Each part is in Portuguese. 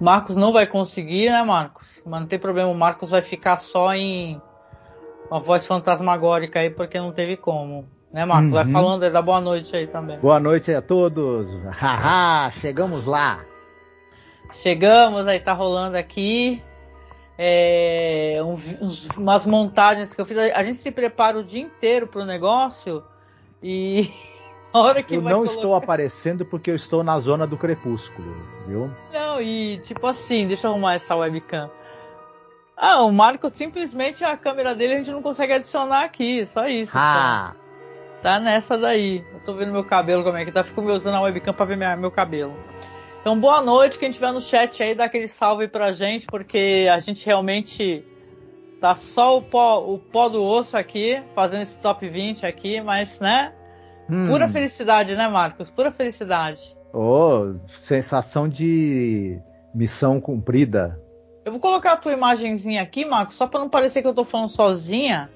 Marcos não vai conseguir, né, Marcos? Mas não tem problema, o Marcos vai ficar só em uma voz fantasmagórica aí, porque não teve como. Né, Marcos? Uhum. Vai falando aí, dá boa noite aí também. Boa noite a todos. Haha, chegamos lá. Chegamos, aí tá rolando aqui. É, uns, umas montagens que eu fiz. A gente se prepara o dia inteiro pro negócio e hora que eu não colocar... estou aparecendo porque eu estou na zona do crepúsculo, viu? Não, e tipo assim, deixa eu arrumar essa webcam. Ah, o Marco simplesmente a câmera dele a gente não consegue adicionar aqui, só isso. Ah. Só. Tá nessa daí. Eu tô vendo meu cabelo como é que tá. Fico usando a webcam pra ver minha, meu cabelo. Então, boa noite. Quem tiver no chat aí, dá aquele salve pra gente, porque a gente realmente tá só o pó, o pó do osso aqui, fazendo esse top 20 aqui, mas, né? Hum. Pura felicidade, né, Marcos? Pura felicidade. Oh, sensação de missão cumprida. Eu vou colocar a tua imagenzinha aqui, Marcos, só para não parecer que eu tô falando sozinha.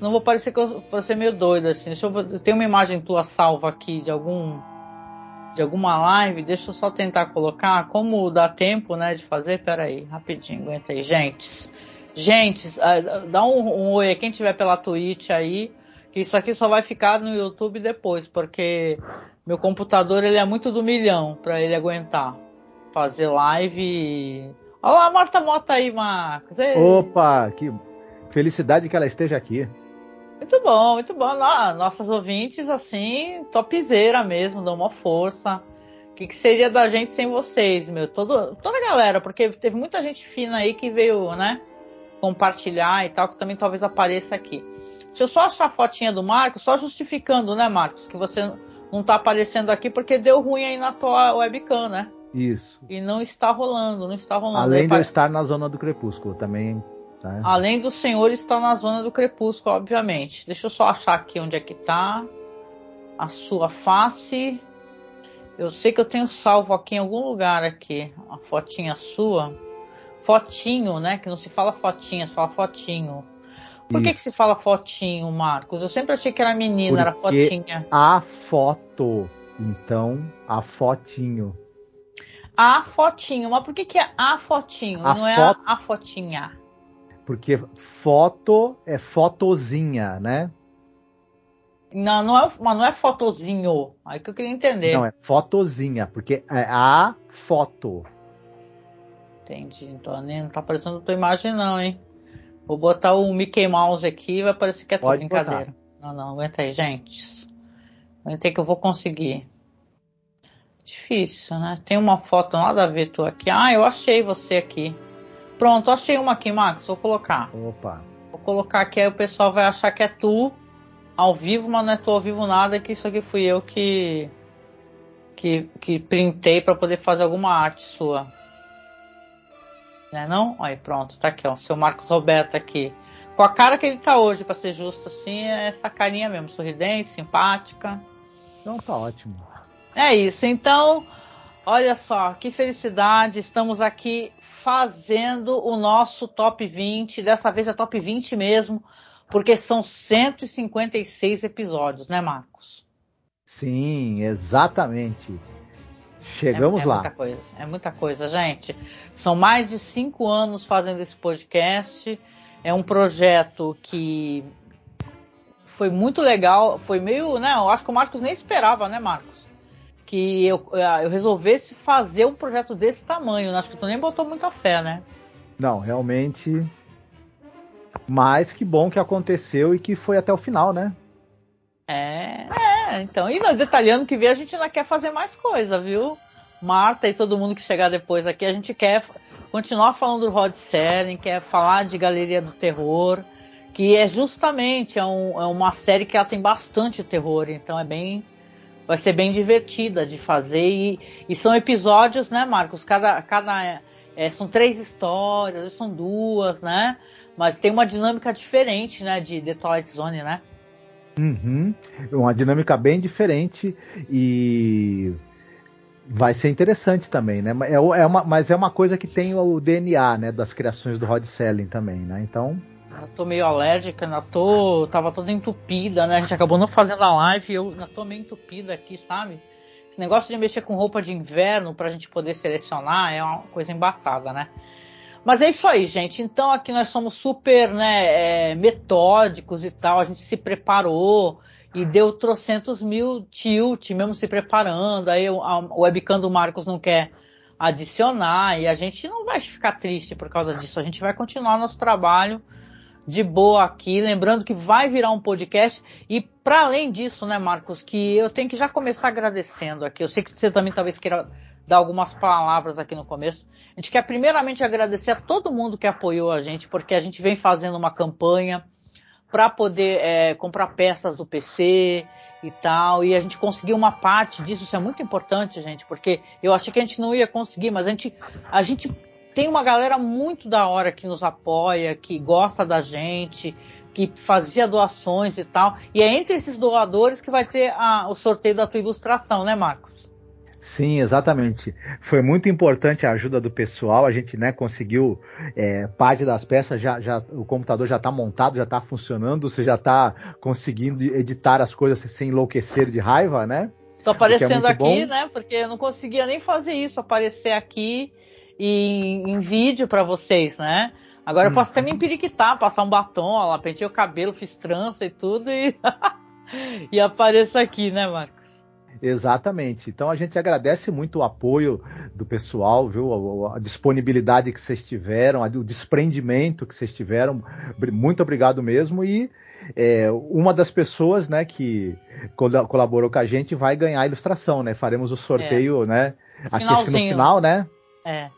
Não vou parecer que eu vou ser meio doido assim. Deixa eu, eu tenho uma imagem tua salva aqui de algum de alguma live. Deixa eu só tentar colocar. Como dá tempo, né, de fazer? Pera aí, rapidinho, aguenta aí, gente. Gente, ah, dá um, um oi quem tiver pela Twitch aí que isso aqui só vai ficar no YouTube depois, porque meu computador ele é muito do milhão para ele aguentar fazer live. Olha lá a Marta Mota aí, Marcos. Ei. Opa, que felicidade que ela esteja aqui. Muito bom, muito bom. Nossas ouvintes, assim, topzeira mesmo, dão uma força. O que, que, seria da gente sem vocês, meu? Todo, toda a galera, porque teve muita gente fina aí que veio, né, compartilhar e tal, que também talvez apareça aqui. Deixa eu só achar a fotinha do Marcos, só justificando, né, Marcos, que você não tá aparecendo aqui porque deu ruim aí na tua webcam, né? Isso. E não está rolando, não está rolando. Além de eu estar na zona do crepúsculo também. Tá? Além do senhor estar na zona do crepúsculo, obviamente. Deixa eu só achar aqui onde é que tá a sua face. Eu sei que eu tenho salvo aqui em algum lugar aqui a fotinha sua. Fotinho, né? Que não se fala fotinha, se fala fotinho. Por que, que se fala fotinho, Marcos? Eu sempre achei que era menina, Porque era fotinha. A foto. Então, a fotinho. A fotinho. Mas por que, que é a fotinho? A não é a, a fotinha? Porque foto é fotozinha, né? Não, não é, mas não é fotozinho. Aí que eu queria entender. Não, é fotozinha, porque é a foto. Entendi. Então nem não tá aparecendo a tua imagem, não, hein? Vou botar o Mickey Mouse aqui e vai parecer que é tudo brincadeira. Não, não, aguenta aí, gente. Aguenta aí que eu vou conseguir. Difícil, né? Tem uma foto nada a ver tu aqui. Ah, eu achei você aqui. Pronto, achei uma aqui, Max. Vou colocar. Opa. Vou colocar aqui, aí o pessoal vai achar que é tu ao vivo, mas não é tu ao vivo nada, que isso aqui fui eu que que, que printei para poder fazer alguma arte sua. Né não? Aí pronto, tá aqui, ó. Seu Marcos Roberto aqui. Com a cara que ele tá hoje, para ser justo, assim, é essa carinha mesmo, sorridente, simpática. Então tá ótimo. É isso. Então, olha só, que felicidade. Estamos aqui fazendo o nosso top 20. Dessa vez é top 20 mesmo, porque são 156 episódios, né, Marcos? Sim, exatamente. Chegamos é, é lá. Muita coisa, é muita coisa, gente. São mais de cinco anos fazendo esse podcast. É um projeto que foi muito legal. Foi meio, né? Eu acho que o Marcos nem esperava, né, Marcos? Que eu, eu resolvesse fazer um projeto desse tamanho. Né? Acho que tu nem botou muita fé, né? Não, realmente. Mas que bom que aconteceu e que foi até o final, né? É, é, então. E no detalhando que vê, a gente ainda quer fazer mais coisa, viu? Marta e todo mundo que chegar depois aqui, a gente quer continuar falando do Rod Serling, quer falar de Galeria do Terror, que é justamente é, um, é, uma série que ela tem bastante terror, então é bem. Vai ser bem divertida de fazer. E, e são episódios, né, Marcos? Cada, cada é, são três histórias, são duas, né? Mas tem uma dinâmica diferente, né, de The Twilight Zone, né? Uhum. Uma dinâmica bem diferente e vai ser interessante também, né? É, é uma, mas é uma coisa que tem o DNA, né, das criações do Rod Selling também, né? Então. Eu tô meio alérgica, ainda tô. Tava toda entupida, né? A gente acabou não fazendo a live e eu ainda tô meio entupida aqui, sabe? Esse negócio de mexer com roupa de inverno pra gente poder selecionar é uma coisa embaçada, né? Mas é isso aí, gente. Então aqui nós somos super né, é, metódicos e tal. A gente se preparou e deu trocentos mil tilt, mesmo se preparando. Aí o webcam do Marcos não quer adicionar e a gente não vai ficar triste por causa disso. A gente vai continuar nosso trabalho de boa aqui, lembrando que vai virar um podcast e para além disso, né, Marcos, que eu tenho que já começar agradecendo aqui. Eu sei que você também talvez queira dar algumas palavras aqui no começo. A gente quer primeiramente agradecer a todo mundo que apoiou a gente, porque a gente vem fazendo uma campanha para poder é, comprar peças do PC e tal, e a gente conseguiu uma parte disso, isso é muito importante, gente, porque eu achei que a gente não ia conseguir, mas a gente, a gente tem uma galera muito da hora que nos apoia, que gosta da gente, que fazia doações e tal, e é entre esses doadores que vai ter a, o sorteio da tua ilustração, né, Marcos? Sim, exatamente. Foi muito importante a ajuda do pessoal. A gente né, conseguiu é, parte das peças, já, já, o computador já está montado, já está funcionando, você já está conseguindo editar as coisas sem enlouquecer de raiva, né? Estou é aparecendo é aqui, bom. né? Porque eu não conseguia nem fazer isso, aparecer aqui em, em vídeo para vocês, né? Agora eu posso até me uhum. empiriquitar, passar um batom, ó, lá, pentei o cabelo, fiz trança e tudo e, e apareço aqui, né, Marco? Exatamente. Então a gente agradece muito o apoio do pessoal, viu? A, disponibilidade que vocês tiveram, o desprendimento que vocês tiveram. Muito obrigado mesmo. E é, uma das pessoas, né, que colaborou com a gente vai ganhar a ilustração, né? Faremos o sorteio, é. né? Aqui no final, né? É.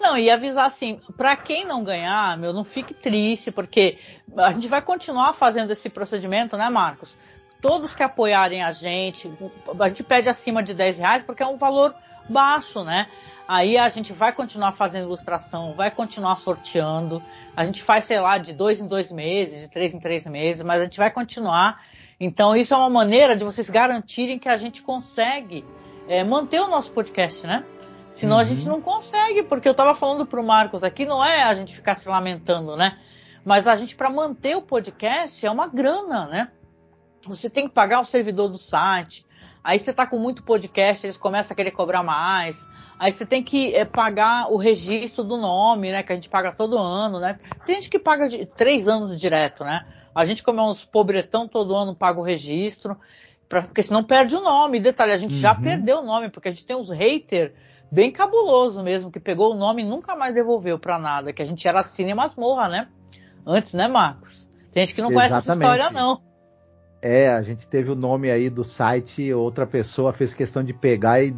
Não, e avisar assim, para quem não ganhar, meu, não fique triste, porque a gente vai continuar fazendo esse procedimento, né, Marcos? Todos que apoiarem a gente, a gente pede acima de 10 reais porque é um valor baixo, né? Aí a gente vai continuar fazendo ilustração, vai continuar sorteando. A gente faz, sei lá, de dois em dois meses, de três em três meses, mas a gente vai continuar. Então isso é uma maneira de vocês garantirem que a gente consegue é, manter o nosso podcast, né? Senão uhum. a gente não consegue, porque eu estava falando para o Marcos aqui, não é a gente ficar se lamentando, né? Mas a gente, para manter o podcast, é uma grana, né? Você tem que pagar o servidor do site. Aí você está com muito podcast, eles começam a querer cobrar mais. Aí você tem que é, pagar o registro do nome, né? Que a gente paga todo ano, né? Tem gente que paga de três anos direto, né? A gente, como é uns pobretão, todo ano paga o registro, pra, porque senão perde o nome. Detalhe, a gente uhum. já perdeu o nome, porque a gente tem uns haters bem cabuloso mesmo, que pegou o nome e nunca mais devolveu para nada, que a gente era Cine Masmorra, né? Antes, né, Marcos? Tem gente que não Exatamente. conhece essa história, não. É, a gente teve o nome aí do site, outra pessoa fez questão de pegar e,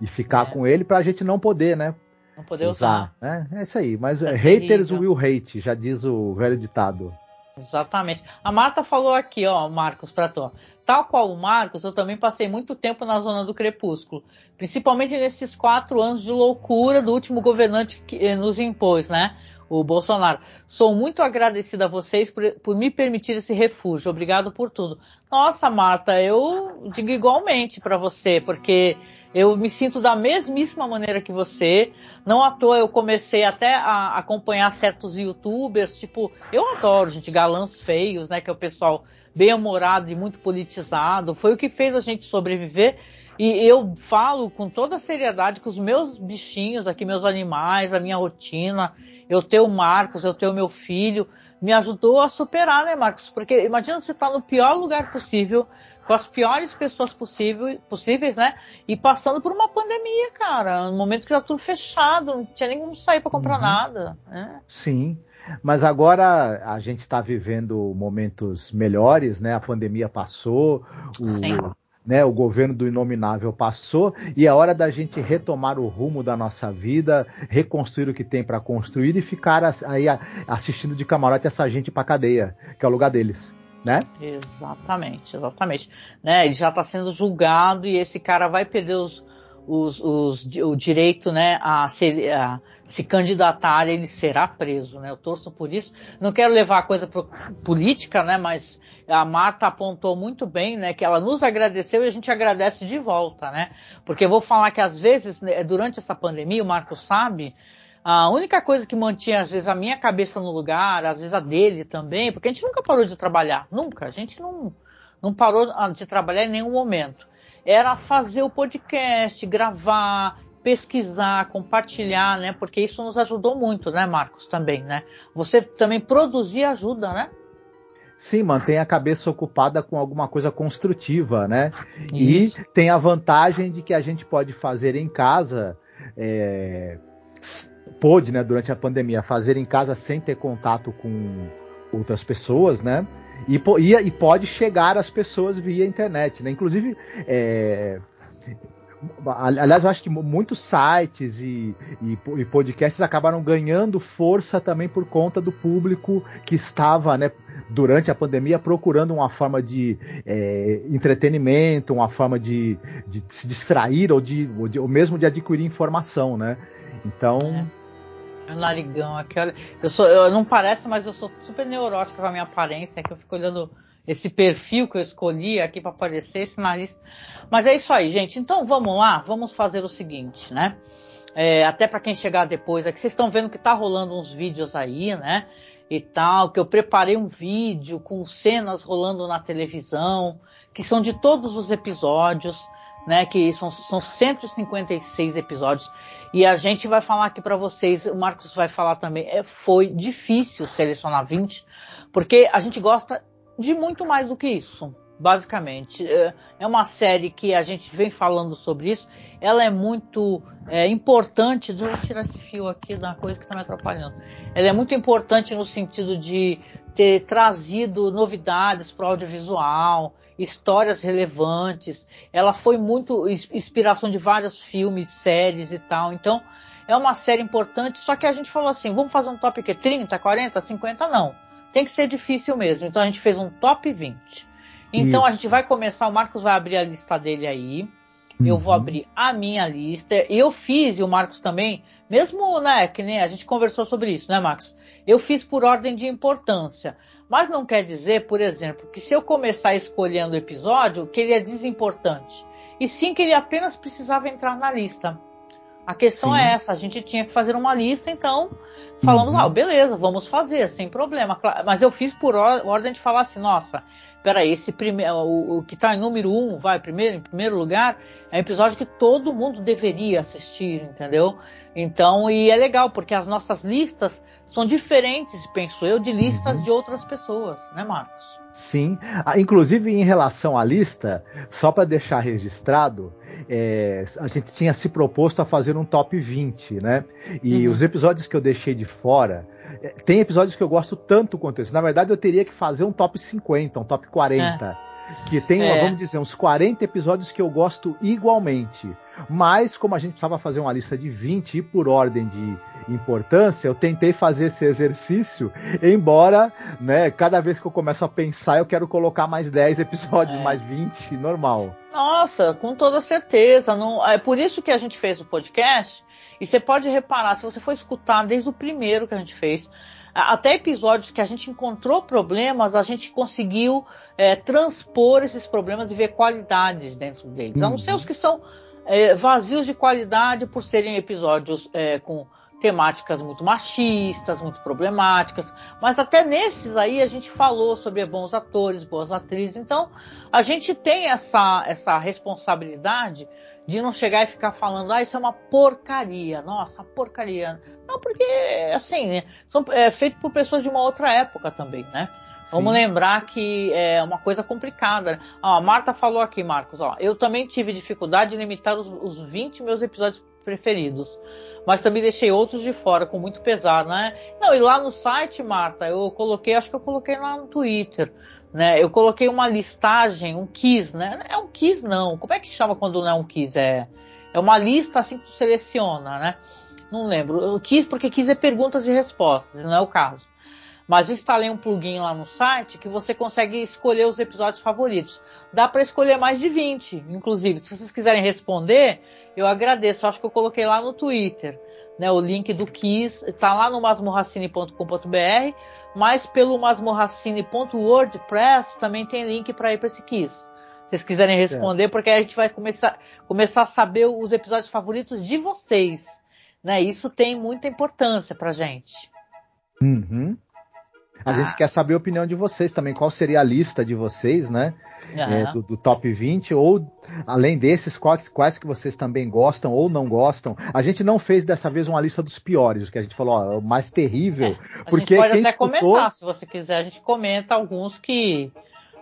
e ficar é. com ele pra gente não poder, né? Não poder usar. usar. É, é isso aí. Mas é haters will hate, já diz o velho ditado. Exatamente. A Marta falou aqui, ó, Marcos, pra tu. Tal qual o Marcos, eu também passei muito tempo na zona do crepúsculo. Principalmente nesses quatro anos de loucura do último governante que eh, nos impôs, né? O Bolsonaro. Sou muito agradecida a vocês por, por me permitir esse refúgio. Obrigado por tudo. Nossa, Marta, eu digo igualmente para você, porque eu me sinto da mesmíssima maneira que você. Não à toa eu comecei até a acompanhar certos youtubers, tipo, eu adoro, gente, galãs feios, né? Que é o pessoal bem humorado e muito politizado. Foi o que fez a gente sobreviver. E eu falo com toda seriedade que os meus bichinhos aqui, meus animais, a minha rotina, eu ter o Marcos, eu ter o meu filho, me ajudou a superar, né, Marcos? Porque imagina você estar tá no pior lugar possível, com as piores pessoas possível, possíveis, né? E passando por uma pandemia, cara. No momento que tá tudo fechado, não tinha nem como sair para comprar uhum. nada. Né? Sim. Mas agora a gente está vivendo momentos melhores, né? A pandemia passou, o, né, o governo do inominável passou e é hora da gente retomar o rumo da nossa vida, reconstruir o que tem para construir e ficar aí assistindo de camarote essa gente para cadeia, que é o lugar deles, né? Exatamente, exatamente. Né, ele já está sendo julgado e esse cara vai perder os, os, os, o direito né, a, ser, a se candidatar, ele será preso. Né? Eu torço por isso. Não quero levar a coisa para política, né, mas a Marta apontou muito bem, né, que ela nos agradeceu e a gente agradece de volta, né? Porque eu vou falar que às vezes, né, durante essa pandemia, o Marco sabe, a única coisa que mantinha, às vezes, a minha cabeça no lugar, às vezes a dele também, porque a gente nunca parou de trabalhar, nunca. A gente não, não parou de trabalhar em nenhum momento. Era fazer o podcast, gravar, pesquisar, compartilhar, né? Porque isso nos ajudou muito, né, Marcos, também, né? Você também produzir ajuda, né? Sim, mantém a cabeça ocupada com alguma coisa construtiva, né? Isso. E tem a vantagem de que a gente pode fazer em casa, é, pôde, né, durante a pandemia, fazer em casa sem ter contato com outras pessoas, né? E, e, e pode chegar às pessoas via internet, né? Inclusive, é, Aliás, eu acho que muitos sites e, e, e, podcasts acabaram ganhando força também por conta do público que estava, né, durante a pandemia, procurando uma forma de é, entretenimento, uma forma de, de, se distrair ou, de, ou, de, ou mesmo de adquirir informação, né? Então. É. Meu narigão aqui, olha. Eu sou, eu, não parece, mas eu sou super neurótica com a minha aparência, que eu fico olhando esse perfil que eu escolhi aqui para aparecer, esse nariz. Mas é isso aí, gente. Então vamos lá, vamos fazer o seguinte, né? É, até para quem chegar depois, aqui vocês estão vendo que tá rolando uns vídeos aí, né? E tal, que eu preparei um vídeo com cenas rolando na televisão, que são de todos os episódios, né? Que são, são 156 episódios. E a gente vai falar aqui para vocês, o Marcos vai falar também, é, foi difícil selecionar 20, porque a gente gosta de muito mais do que isso, basicamente. É, é uma série que a gente vem falando sobre isso. Ela é muito é, importante. Deixa eu tirar esse fio aqui da coisa que está me atrapalhando. Ela é muito importante no sentido de ter trazido novidades para o audiovisual, histórias relevantes. Ela foi muito inspiração de vários filmes, séries e tal. Então, é uma série importante. Só que a gente falou assim: vamos fazer um top que 30, 40, 50? Não tem que ser difícil mesmo. Então a gente fez um top 20. Então Isso. a gente vai começar, o Marcos vai abrir a lista dele aí. Uhum. Eu vou uhum. abrir a minha lista. Eu fiz, e o Marcos também, mesmo, né, que nem a gente conversou sobre isso, né, Marcos? Eu fiz por ordem de importância. Mas não quer dizer, por exemplo, que se eu começar escolhendo o episódio, que ele é desimportante. E sim que ele apenas precisava entrar na lista. A questão sim. é essa, a gente tinha que fazer uma lista, então Falamos, uhum. ah, beleza, vamos fazer, sem problema. Mas eu fiz por ordem de falar assim, nossa, peraí, esse primeiro, o, o que está em número um, vai primeiro, em primeiro lugar, é um episódio que todo mundo deveria assistir, entendeu? Então, e é legal, porque as nossas listas são diferentes, penso eu, de listas uhum. de outras pessoas, né, Marcos? Sim, ah, inclusive em relação à lista, só para deixar registrado, é, a gente tinha se proposto a fazer um top 20, né? E uhum. os episódios que eu deixei de fora, é, tem episódios que eu gosto tanto quanto esse. Na verdade, eu teria que fazer um top 50, um top 40. É. Que tem, é. vamos dizer, uns 40 episódios que eu gosto igualmente. Mas, como a gente precisava fazer uma lista de 20 e por ordem de importância, eu tentei fazer esse exercício, embora, né, cada vez que eu começo a pensar, eu quero colocar mais 10 episódios, é. mais 20, normal. Nossa, com toda certeza. Não, é por isso que a gente fez o podcast. E você pode reparar, se você for escutar desde o primeiro que a gente fez, até episódios que a gente encontrou problemas, a gente conseguiu é, transpor esses problemas e ver qualidades dentro deles. Uhum. A não ser os que são é, vazios de qualidade por serem episódios é, com temáticas muito machistas, muito problemáticas, mas até nesses aí a gente falou sobre bons atores, boas atrizes, então a gente tem essa, essa responsabilidade de não chegar e ficar falando, ah, isso é uma porcaria, nossa, porcaria. Não, porque, assim, né, são, é feito por pessoas de uma outra época também, né? Vamos lembrar que é uma coisa complicada. Né? Ó, a Marta falou aqui, Marcos, ó, eu também tive dificuldade de limitar os, os 20 meus episódios preferidos mas também deixei outros de fora com muito pesar, né? Não, e lá no site, Marta, eu coloquei, acho que eu coloquei lá no Twitter, né? Eu coloquei uma listagem, um quiz, né? É um quiz não. Como é que chama quando não é um quiz? É, é uma lista assim que tu seleciona, né? Não lembro. Eu quis porque quis é perguntas e respostas, não é o caso. Mas instalei um plugin lá no site que você consegue escolher os episódios favoritos. Dá para escolher mais de 20, inclusive. Se vocês quiserem responder, eu agradeço. Acho que eu coloquei lá no Twitter. Né, o link do Kiss está lá no masmorracine.com.br, mas pelo masmorracine.wordpress também tem link para ir para esse Kiss. Se vocês quiserem responder, certo. porque a gente vai começar, começar a saber os episódios favoritos de vocês. Né? Isso tem muita importância pra gente. Uhum. A ah. gente quer saber a opinião de vocês também. Qual seria a lista de vocês, né? Uhum. É, do, do, top 20, ou além desses, quais, quais, que vocês também gostam ou não gostam. A gente não fez dessa vez uma lista dos piores, que a gente falou, ó, o mais terrível. É, a porque gente pode até escutou... comentar, se você quiser, a gente comenta alguns que.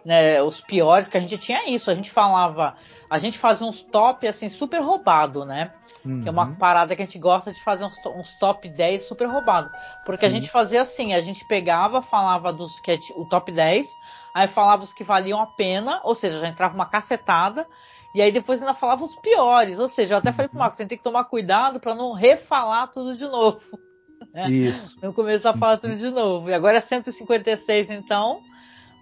Né, os piores, que a gente tinha isso. A gente falava. A gente fazia uns top assim, super roubado, né? Uhum. Que é uma uhum. parada que a gente gosta de fazer uns, uns top 10 super roubado. Porque Sim. a gente fazia assim, a gente pegava, falava dos que é o top 10, aí falava os que valiam a pena, ou seja, já entrava uma cacetada, e aí depois ainda falava os piores, ou seja, eu até falei pro uhum. Marcos, tem que tomar cuidado para não refalar tudo de novo. Né? Isso. Não começar a falar tudo de novo. E agora é 156 então.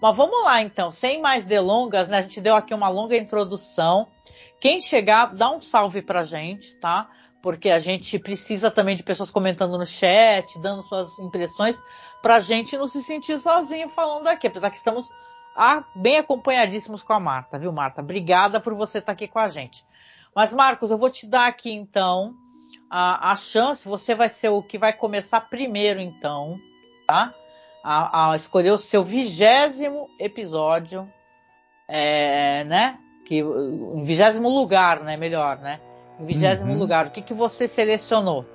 Mas vamos lá então, sem mais delongas, né? A gente deu aqui uma longa introdução. Quem chegar, dá um salve pra gente, tá? Porque a gente precisa também de pessoas comentando no chat, dando suas impressões, pra gente não se sentir sozinho falando aqui, apesar que estamos ah, bem acompanhadíssimos com a Marta, viu, Marta? Obrigada por você estar aqui com a gente. Mas, Marcos, eu vou te dar aqui então a, a chance, você vai ser o que vai começar primeiro, então, tá? A, a escolher o seu vigésimo episódio, é, né? que em vigésimo lugar, né? Melhor, né? Em vigésimo uhum. lugar, o que, que você selecionou?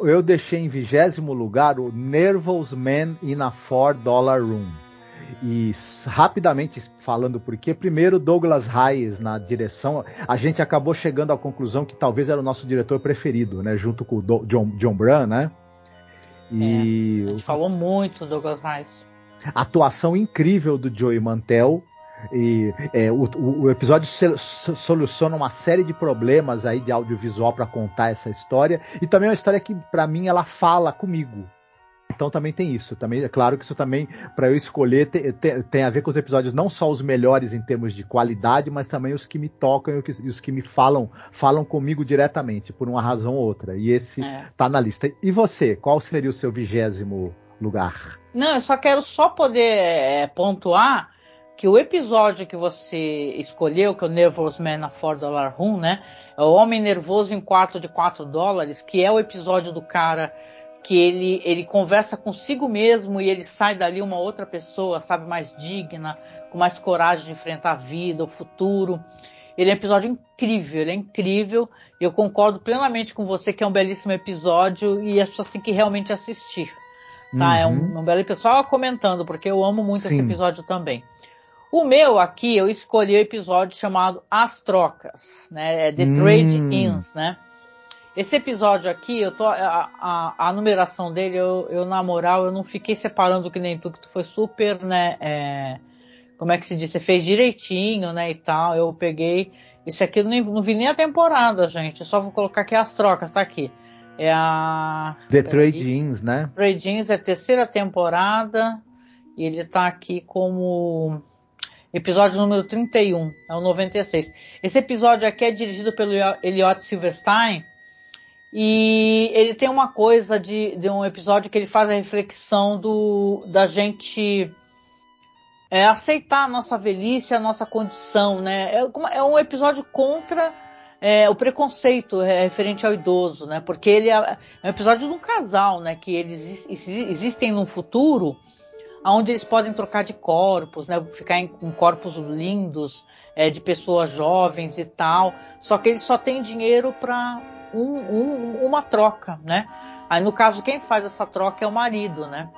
Eu deixei em vigésimo lugar o Nervous Man in a Four Dollar Room. E rapidamente falando por quê, primeiro Douglas Hayes na direção, a gente acabou chegando à conclusão que talvez era o nosso diretor preferido, né? Junto com o Do John, John Brown, né? E é, a gente falou muito do Douglas Hayes. Atuação incrível do Joey Mantel, e é, o, o, episódio soluciona uma série de problemas aí de audiovisual para contar essa história e também é uma história que para mim ela fala comigo. Então também tem isso. Também é claro que isso também para eu escolher tem, a ver com os episódios não só os melhores em termos de qualidade, mas também os que me tocam e os que me falam falam comigo diretamente por uma razão ou outra. E esse é. tá na lista. E você? Qual seria o seu vigésimo lugar? Não, eu só quero só poder é, pontuar que o episódio que você escolheu, que é o Nervous Man a 4 Dollar Room, né? É o Homem Nervoso em Quarto de 4 dólares, que é o episódio do cara que ele, ele conversa consigo mesmo e ele sai dali uma outra pessoa, sabe, mais digna, com mais coragem de enfrentar a vida, o futuro. Ele é um episódio incrível, ele é incrível. Eu concordo plenamente com você que é um belíssimo episódio e as pessoas têm que realmente assistir. Tá? Uhum. É um, uhum. um belo episódio. Só comentando, porque eu amo muito Sim. esse episódio também. O meu aqui, eu escolhi o episódio chamado As Trocas, né? É The Trade hum. Ins, né? Esse episódio aqui, eu tô, a, a, a, numeração dele, eu, eu, na moral, eu não fiquei separando que nem tu, que tu foi super, né? É, como é que se diz? Você fez direitinho, né? E tal. Eu peguei. Esse aqui eu não, não vi nem a temporada, gente. Eu só vou colocar aqui as trocas, tá aqui. É a. The Trade Ins, né? Trade Ins é a terceira temporada. E ele tá aqui como episódio número 31, é o 96. Esse episódio aqui é dirigido pelo Elliot Silverstein e ele tem uma coisa de, de um episódio que ele faz a reflexão do da gente é, aceitar a nossa velhice, a nossa condição, né? É, é um episódio contra é, o preconceito é, referente ao idoso, né? Porque ele é, é um episódio de um casal, né? Que eles existem num futuro onde eles podem trocar de corpos, né? Ficar em, com corpos lindos, é, de pessoas jovens e tal. Só que eles só têm dinheiro para um, um, uma troca, né? Aí no caso quem faz essa troca é o marido, né?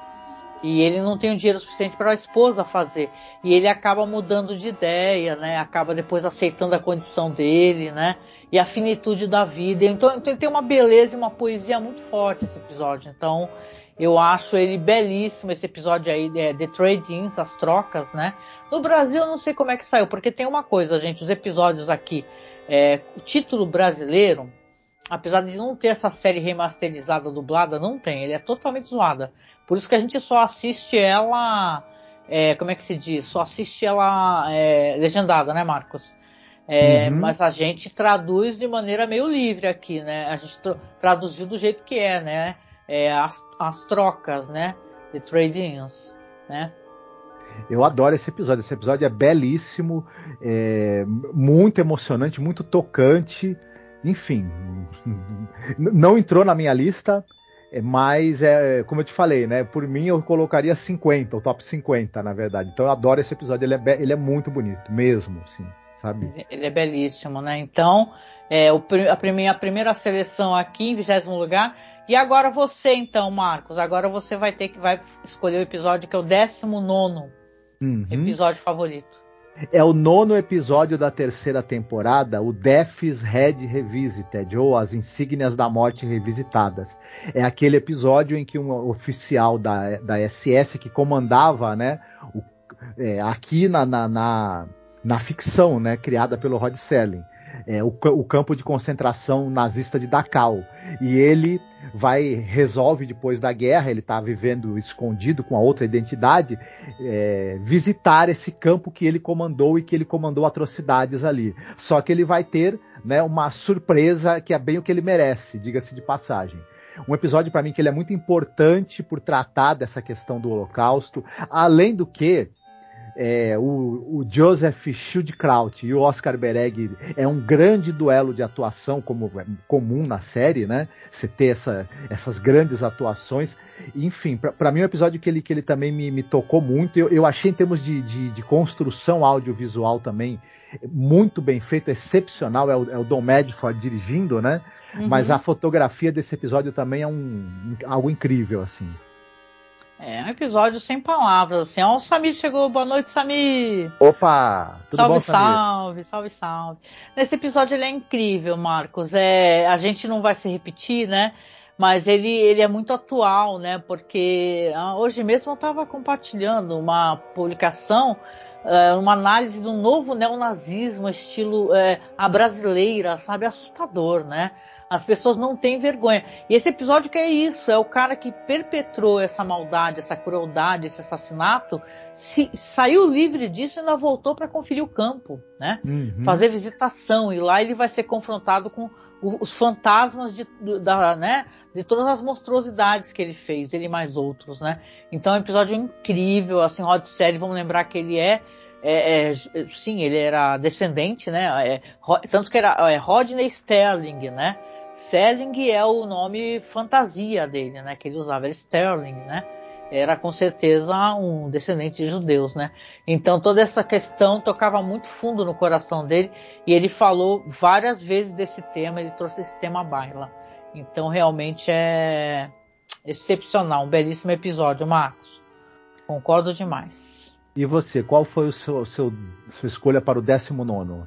E ele não tem o dinheiro suficiente para a esposa fazer. E ele acaba mudando de ideia, né? Acaba depois aceitando a condição dele, né? E a finitude da vida. Então, então tem uma beleza e uma poesia muito forte esse episódio. Então eu acho ele belíssimo, esse episódio aí, é, The Trade-ins, as trocas, né? No Brasil eu não sei como é que saiu, porque tem uma coisa, gente, os episódios aqui, é, o título brasileiro, apesar de não ter essa série remasterizada, dublada, não tem, ele é totalmente zoada. Por isso que a gente só assiste ela, é, como é que se diz? Só assiste ela é, legendada, né, Marcos? É, uhum. Mas a gente traduz de maneira meio livre aqui, né? A gente traduziu do jeito que é, né? É, as, as trocas, né? The trade-ins, né? Eu adoro esse episódio. Esse episódio é belíssimo, é muito emocionante, muito tocante. Enfim, não entrou na minha lista, mas é como eu te falei, né? Por mim eu colocaria 50, o top 50, na verdade. Então eu adoro esse episódio. Ele é, ele é muito bonito, mesmo, sim sabe? Ele é belíssimo, né? Então, é, o, a, primeira, a primeira seleção aqui em vigésimo lugar. E agora você, então, Marcos. Agora você vai ter que vai escolher o episódio que é o 19 uhum. episódio favorito. É o nono episódio da terceira temporada, o Death's Head Revisited, ou As Insígnias da Morte Revisitadas. É aquele episódio em que um oficial da, da SS que comandava, né, o, é, aqui na, na, na na ficção, né, criada pelo Rod Serling. É, o, o, campo de concentração nazista de Dachau. E ele vai, resolve depois da guerra, ele está vivendo escondido com a outra identidade, é, visitar esse campo que ele comandou e que ele comandou atrocidades ali. Só que ele vai ter né, uma surpresa que é bem o que ele merece, diga-se de passagem. Um episódio para mim que ele é muito importante por tratar dessa questão do Holocausto, além do que é, o, o, Joseph Schildkraut e o Oscar Bereg é um grande duelo de atuação, como é comum na série, né? Você ter essa, essas grandes atuações. Enfim, para mim é um episódio que ele, que ele também me, me tocou muito. Eu, eu achei em termos de, de, de, construção audiovisual também muito bem feito, excepcional. É o, é o Don Medford dirigindo, né? Uhum. Mas a fotografia desse episódio também é um, algo incrível, assim. É um episódio sem palavras, assim. Ó, o Samir chegou. Boa noite, Samir! Opa! Tudo salve, bom, Samir? salve, salve, salve. Nesse episódio ele é incrível, Marcos. É, a gente não vai se repetir, né? Mas ele, ele é muito atual, né? Porque ah, hoje mesmo eu estava compartilhando uma publicação, é, uma análise do novo neonazismo, estilo é, a brasileira, sabe? Assustador, né? As pessoas não têm vergonha. E esse episódio que é isso, é o cara que perpetrou essa maldade, essa crueldade, esse assassinato, se, saiu livre disso e ainda voltou para conferir o campo, né? Uhum. Fazer visitação e lá ele vai ser confrontado com os fantasmas de, da, né, de todas as monstruosidades que ele fez, ele mais outros, né? Então é um episódio incrível, assim, Rod Série, vamos lembrar que ele é é, é, sim, ele era descendente, né? É, tanto que era é, Rodney Sterling, né? Selling é o nome fantasia dele, né? Que ele usava, era Sterling, né? Era com certeza um descendente de judeus, né? Então toda essa questão tocava muito fundo no coração dele e ele falou várias vezes desse tema, ele trouxe esse tema à baila. Então realmente é excepcional, um belíssimo episódio, Marcos. Concordo demais. E você, qual foi o seu, seu sua escolha para o 19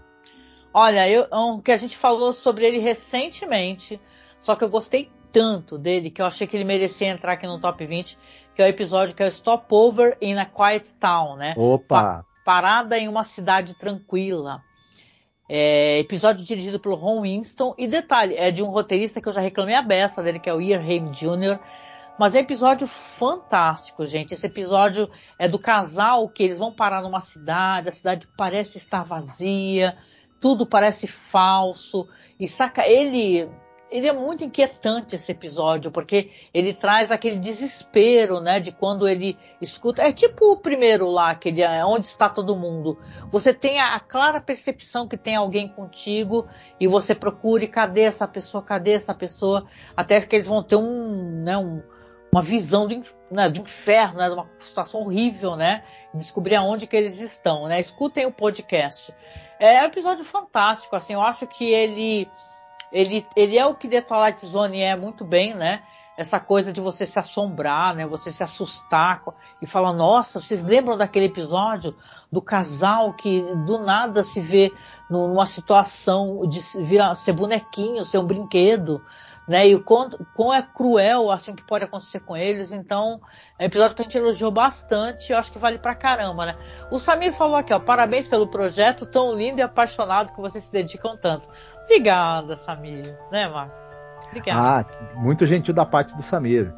Olha, eu, um, que a gente falou sobre ele recentemente, só que eu gostei tanto dele que eu achei que ele merecia entrar aqui no top 20, que é o episódio que é o Stopover in a Quiet Town, né? Opa! Pa parada em uma cidade tranquila. É, episódio dirigido pelo Ron Winston. E detalhe, é de um roteirista que eu já reclamei a beça dele, que é o Earham Jr., mas é um episódio fantástico, gente. Esse episódio é do casal que eles vão parar numa cidade, a cidade parece estar vazia, tudo parece falso. E saca, ele ele é muito inquietante esse episódio, porque ele traz aquele desespero, né, de quando ele escuta. É tipo o primeiro lá, aquele é onde está todo mundo. Você tem a, a clara percepção que tem alguém contigo e você procure cadê essa pessoa, cadê essa pessoa, até que eles vão ter um, né, um, uma visão do, né, do inferno, né, de uma situação horrível, né, descobrir aonde que eles estão, né. Escutem o podcast. É um episódio fantástico, assim, eu acho que ele ele, ele é o que The Twilight Zone é muito bem, né? Essa coisa de você se assombrar, né? Você se assustar e falar, nossa, vocês lembram daquele episódio do casal que do nada se vê numa situação de virar, ser bonequinho, ser um brinquedo, né? E o quão, quão é cruel assim que pode acontecer com eles. Então, é um episódio que a gente elogiou bastante, eu acho que vale pra caramba, né? O Samir falou aqui, ó, parabéns pelo projeto tão lindo e apaixonado que vocês se dedicam tanto. Obrigada, Samir, né, Marcos? Obrigada. Ah, muito gentil da parte do Samir.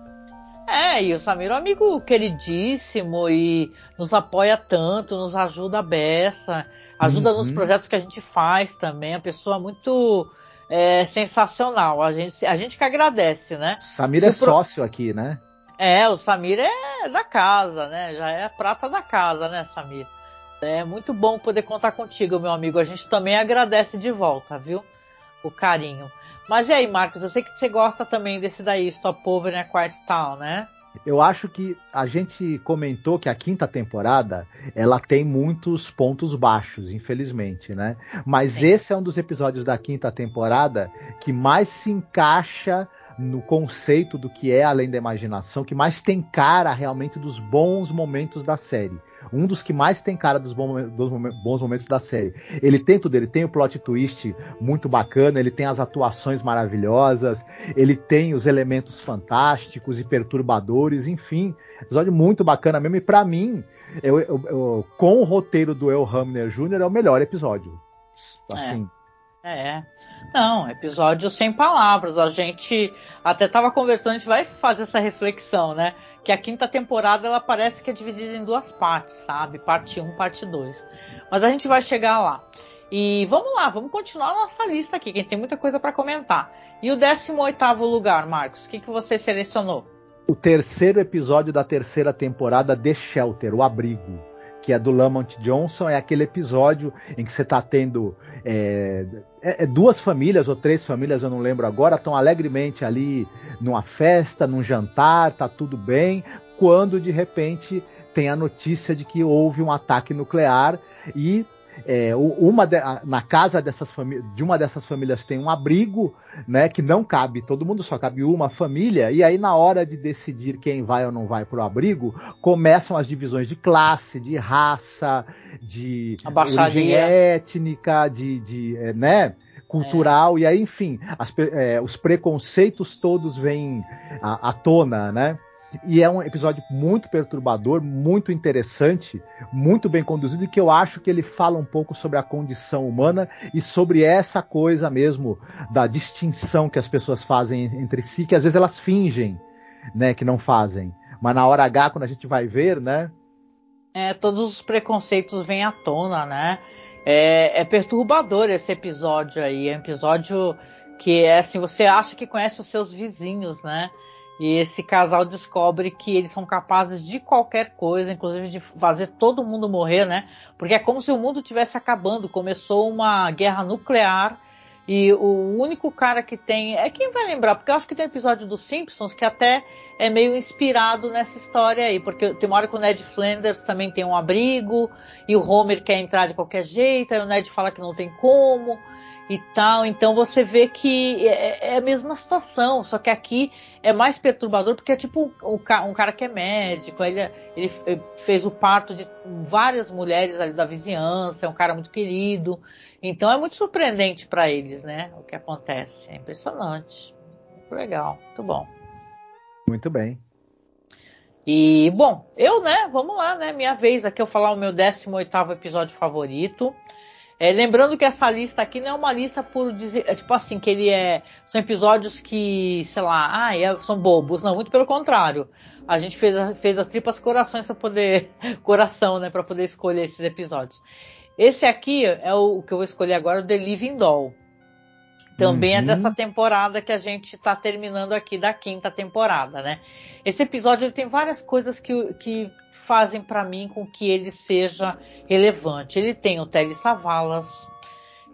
É, e o Samir é um amigo queridíssimo e nos apoia tanto, nos ajuda a beça, ajuda uhum. nos projetos que a gente faz também. É uma pessoa muito é, sensacional. A gente, a gente que agradece, né? Samir Se é pro... sócio aqui, né? É, o Samir é da casa, né? Já é a prata da casa, né, Samir? É muito bom poder contar contigo, meu amigo. A gente também agradece de volta, viu? O carinho. Mas e aí, Marcos? Eu sei que você gosta também desse daí, Stop Over a Quiet Town, né? Eu acho que a gente comentou que a quinta temporada ela tem muitos pontos baixos, infelizmente, né? Mas Sim. esse é um dos episódios da quinta temporada que mais se encaixa no conceito do que é além da imaginação, que mais tem cara realmente dos bons momentos da série. Um dos que mais tem cara dos, bons momentos da série. Ele tem tudo, ele tem o plot twist muito bacana, ele tem as atuações maravilhosas, ele tem os elementos fantásticos e perturbadores, enfim. Episódio muito bacana mesmo, e para mim, eu, eu, eu, com o roteiro do El Hamner Jr. é o melhor episódio. Assim. É. é. Não, episódio sem palavras. A gente até estava conversando, a gente vai fazer essa reflexão, né? Que a quinta temporada ela parece que é dividida em duas partes, sabe? Parte 1, parte 2. Mas a gente vai chegar lá. E vamos lá, vamos continuar a nossa lista aqui, que tem muita coisa para comentar. E o 18 lugar, Marcos, o que, que você selecionou? O terceiro episódio da terceira temporada, The Shelter, o abrigo que é do Lamont Johnson, é aquele episódio em que você está tendo é, é, é, duas famílias ou três famílias, eu não lembro agora, estão alegremente ali numa festa, num jantar, tá tudo bem, quando de repente tem a notícia de que houve um ataque nuclear e é, uma de, na casa dessas de uma dessas famílias tem um abrigo, né, que não cabe todo mundo, só cabe uma família, e aí na hora de decidir quem vai ou não vai para o abrigo, começam as divisões de classe, de raça, de origem étnica, de, de é, né, cultural, é. e aí, enfim, as, é, os preconceitos todos vêm à, à tona, né? E é um episódio muito perturbador, muito interessante, muito bem conduzido, e que eu acho que ele fala um pouco sobre a condição humana e sobre essa coisa mesmo da distinção que as pessoas fazem entre si, que às vezes elas fingem, né, que não fazem. Mas na hora H, quando a gente vai ver, né? É, todos os preconceitos vêm à tona, né? É, é perturbador esse episódio aí. É um episódio que é assim, você acha que conhece os seus vizinhos, né? E esse casal descobre que eles são capazes de qualquer coisa, inclusive de fazer todo mundo morrer, né? Porque é como se o mundo estivesse acabando. Começou uma guerra nuclear e o único cara que tem. É quem vai lembrar? Porque eu acho que tem um episódio dos Simpsons que até é meio inspirado nessa história aí. Porque tem uma hora que o Ned Flanders também tem um abrigo e o Homer quer entrar de qualquer jeito, aí o Ned fala que não tem como e tal. Então você vê que é, é, a mesma situação, só que aqui é mais perturbador porque é tipo um, um cara que é médico, ele, ele fez o parto de várias mulheres ali da vizinhança, é um cara muito querido. Então é muito surpreendente para eles, né? O que acontece. É impressionante. Muito legal, muito bom. Muito bem. E, bom, eu, né, vamos lá, né, minha vez aqui eu falar o meu 18 episódio favorito. É, lembrando que essa lista aqui não é uma lista por dizer, é, tipo assim, que ele é. São episódios que, sei lá, ah, é, são bobos. Não, muito pelo contrário. A gente fez, fez as tripas corações para poder. Coração, né? para poder escolher esses episódios. Esse aqui é o, o, que eu vou escolher agora, o The Living Doll. Também é uhum. é dessa temporada que a gente está terminando aqui, da quinta temporada, né? Esse episódio ele tem várias coisas que, que fazem para mim com que ele seja relevante. Ele tem o Telly Savalas,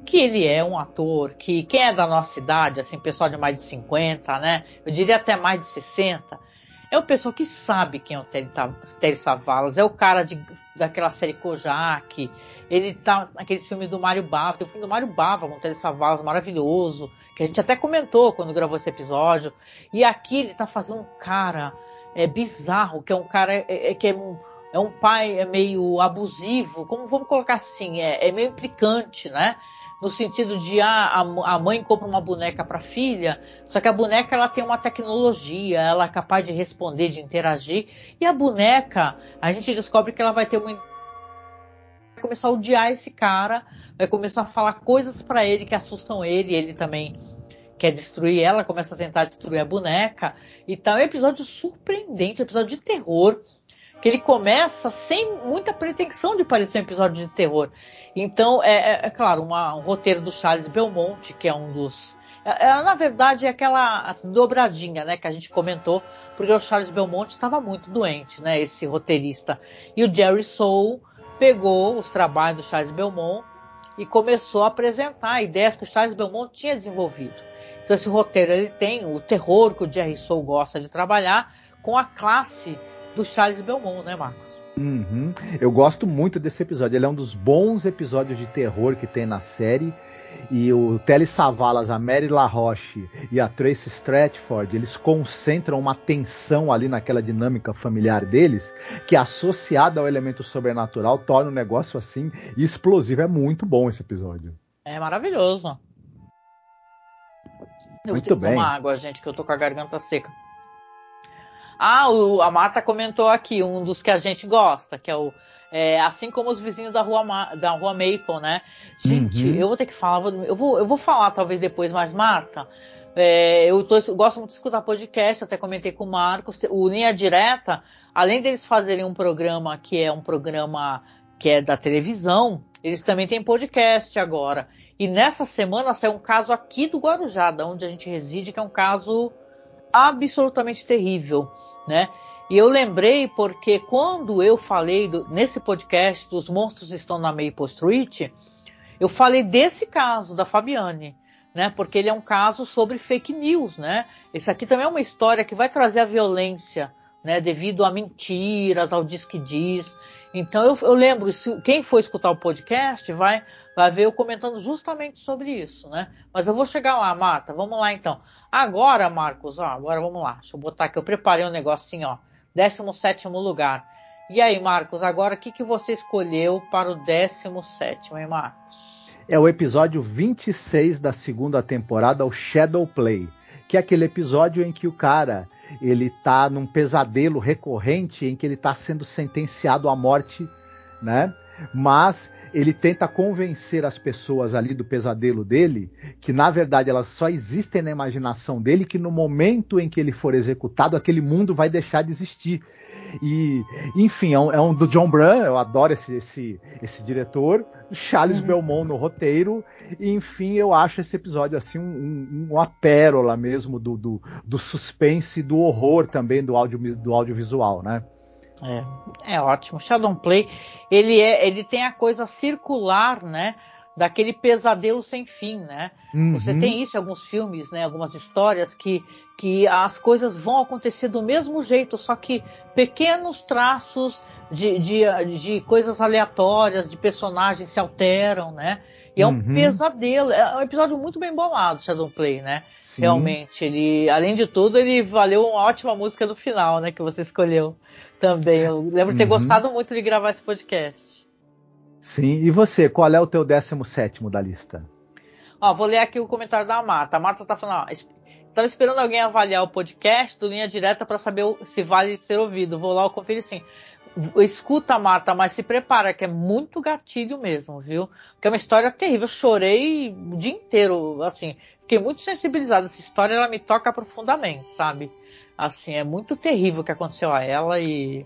que ele é um ator que quem é da nossa idade, assim, pessoal de mais de 50, né? Eu diria até mais de 60, é o pessoal que sabe quem é o Telly Savalas, é o cara de, daquela série Kojak, ele tá naqueles filmes do Mário Bava, tem o filme do Mário Bava com o Telly Savalas, maravilhoso, que a gente até comentou quando gravou esse episódio, e aqui ele tá fazendo um cara é bizarro, que é um cara é, é, que é um, é um pai é meio abusivo, como vamos colocar assim, é, é meio implicante, né? No sentido de ah, a, a mãe compra uma boneca para a filha, só que a boneca ela tem uma tecnologia, ela é capaz de responder, de interagir, e a boneca, a gente descobre que ela vai ter uma vai começar a odiar esse cara, vai começar a falar coisas para ele que assustam ele, ele também quer destruir ela, começa a tentar destruir a boneca. Então é um episódio surpreendente, um episódio de terror, que ele começa sem muita pretensão de parecer um episódio de terror. Então, é, é, é claro, uma, um roteiro do Charles Belmonte, que é um dos. É, é, na verdade, é aquela dobradinha né, que a gente comentou, porque o Charles Belmonte estava muito doente, né, esse roteirista. E o Jerry Soule pegou os trabalhos do Charles Belmont e começou a apresentar ideias que o Charles Belmont tinha desenvolvido. Então esse roteiro ele tem o terror que o Jerry Soule gosta de trabalhar com a classe do Charles Belmont, né, Marcos? Uhum. Eu gosto muito desse episódio. Ele é um dos bons episódios de terror que tem na série. E o Telly Savalas, a Mary LaRoche e a Tracy Stratford, eles concentram uma tensão ali naquela dinâmica familiar deles, que associada ao elemento sobrenatural torna o negócio assim explosivo. É muito bom esse episódio. É maravilhoso. Eu muito bem. tomar água, gente, que eu tô com a garganta seca. Ah, o, a Marta comentou aqui, um dos que a gente gosta, que é o é, assim como os vizinhos da rua, da rua Maple, né? Gente, uhum. eu vou ter que falar, eu vou, eu vou falar talvez depois, mas Marta, é, eu, tô, eu, gosto muito de escutar podcast, até comentei com o Marcos, o Linha Direta, além deles fazerem um programa que é um programa que é da televisão, eles também têm podcast agora. E nessa semana saiu um caso aqui do Guarujá, onde a gente reside, que é um caso absolutamente terrível, né? E eu lembrei porque quando eu falei do, nesse podcast dos monstros estão na Maple Street, eu falei desse caso da Fabiane, né? Porque ele é um caso sobre fake news, né? Esse aqui também é uma história que vai trazer a violência, né? Devido a mentiras, ao diz que diz. Então eu, eu lembro, se, quem for escutar o podcast vai vai ver eu comentando justamente sobre isso, né? Mas eu vou chegar lá, Marta. Vamos lá então. Agora, Marcos, ó, agora vamos lá. Deixa eu botar aqui. Eu preparei um negocinho, ó. 17 lugar. E aí, Marcos, agora o que, que você escolheu para o 17, hein, Marcos? É o episódio 26 da segunda temporada, o Shadow Play, que é aquele episódio em que o cara ele tá num pesadelo recorrente em que ele está sendo sentenciado à morte, né? Mas ele tenta convencer as pessoas ali do pesadelo dele que na verdade elas só existem na imaginação dele, que no momento em que ele for executado, aquele mundo vai deixar de existir. E, enfim, é um, é um do John Brown, eu adoro esse, esse, esse diretor, Charles uhum. Belmont no roteiro, e enfim, eu acho esse episódio assim um, um, uma pérola mesmo do, do, do suspense e do horror também do, audio, do audiovisual, né? É, é ótimo. Shadow Play, ele é, ele tem a coisa circular, né? Daquele pesadelo sem fim, né? Uhum. Você tem isso em alguns filmes, né? Algumas histórias que, que as coisas vão acontecer do mesmo jeito, só que pequenos traços de, de, de coisas aleatórias, de personagens se alteram, né? E é um uhum. pesadelo. É um episódio muito bem bolado, Shadow Play, né? Sim. Realmente, ele, além de tudo, ele valeu uma ótima música do final, né? Que você escolheu também. Eu lembro de ter uhum. gostado muito de gravar esse podcast. Sim, e você, qual é o teu 17 da lista? Ó, vou ler aqui o comentário da Marta. A Marta tá falando, ó, tava esperando alguém avaliar o podcast do Linha Direta para saber se vale ser ouvido. Vou lá conferir sim. Escuta, Marta, mas se prepara, que é muito gatilho mesmo, viu? Porque é uma história terrível. Eu chorei o dia inteiro, assim. Fiquei muito sensibilizada. Essa história, ela me toca profundamente, sabe? Assim, é muito terrível o que aconteceu a ela e.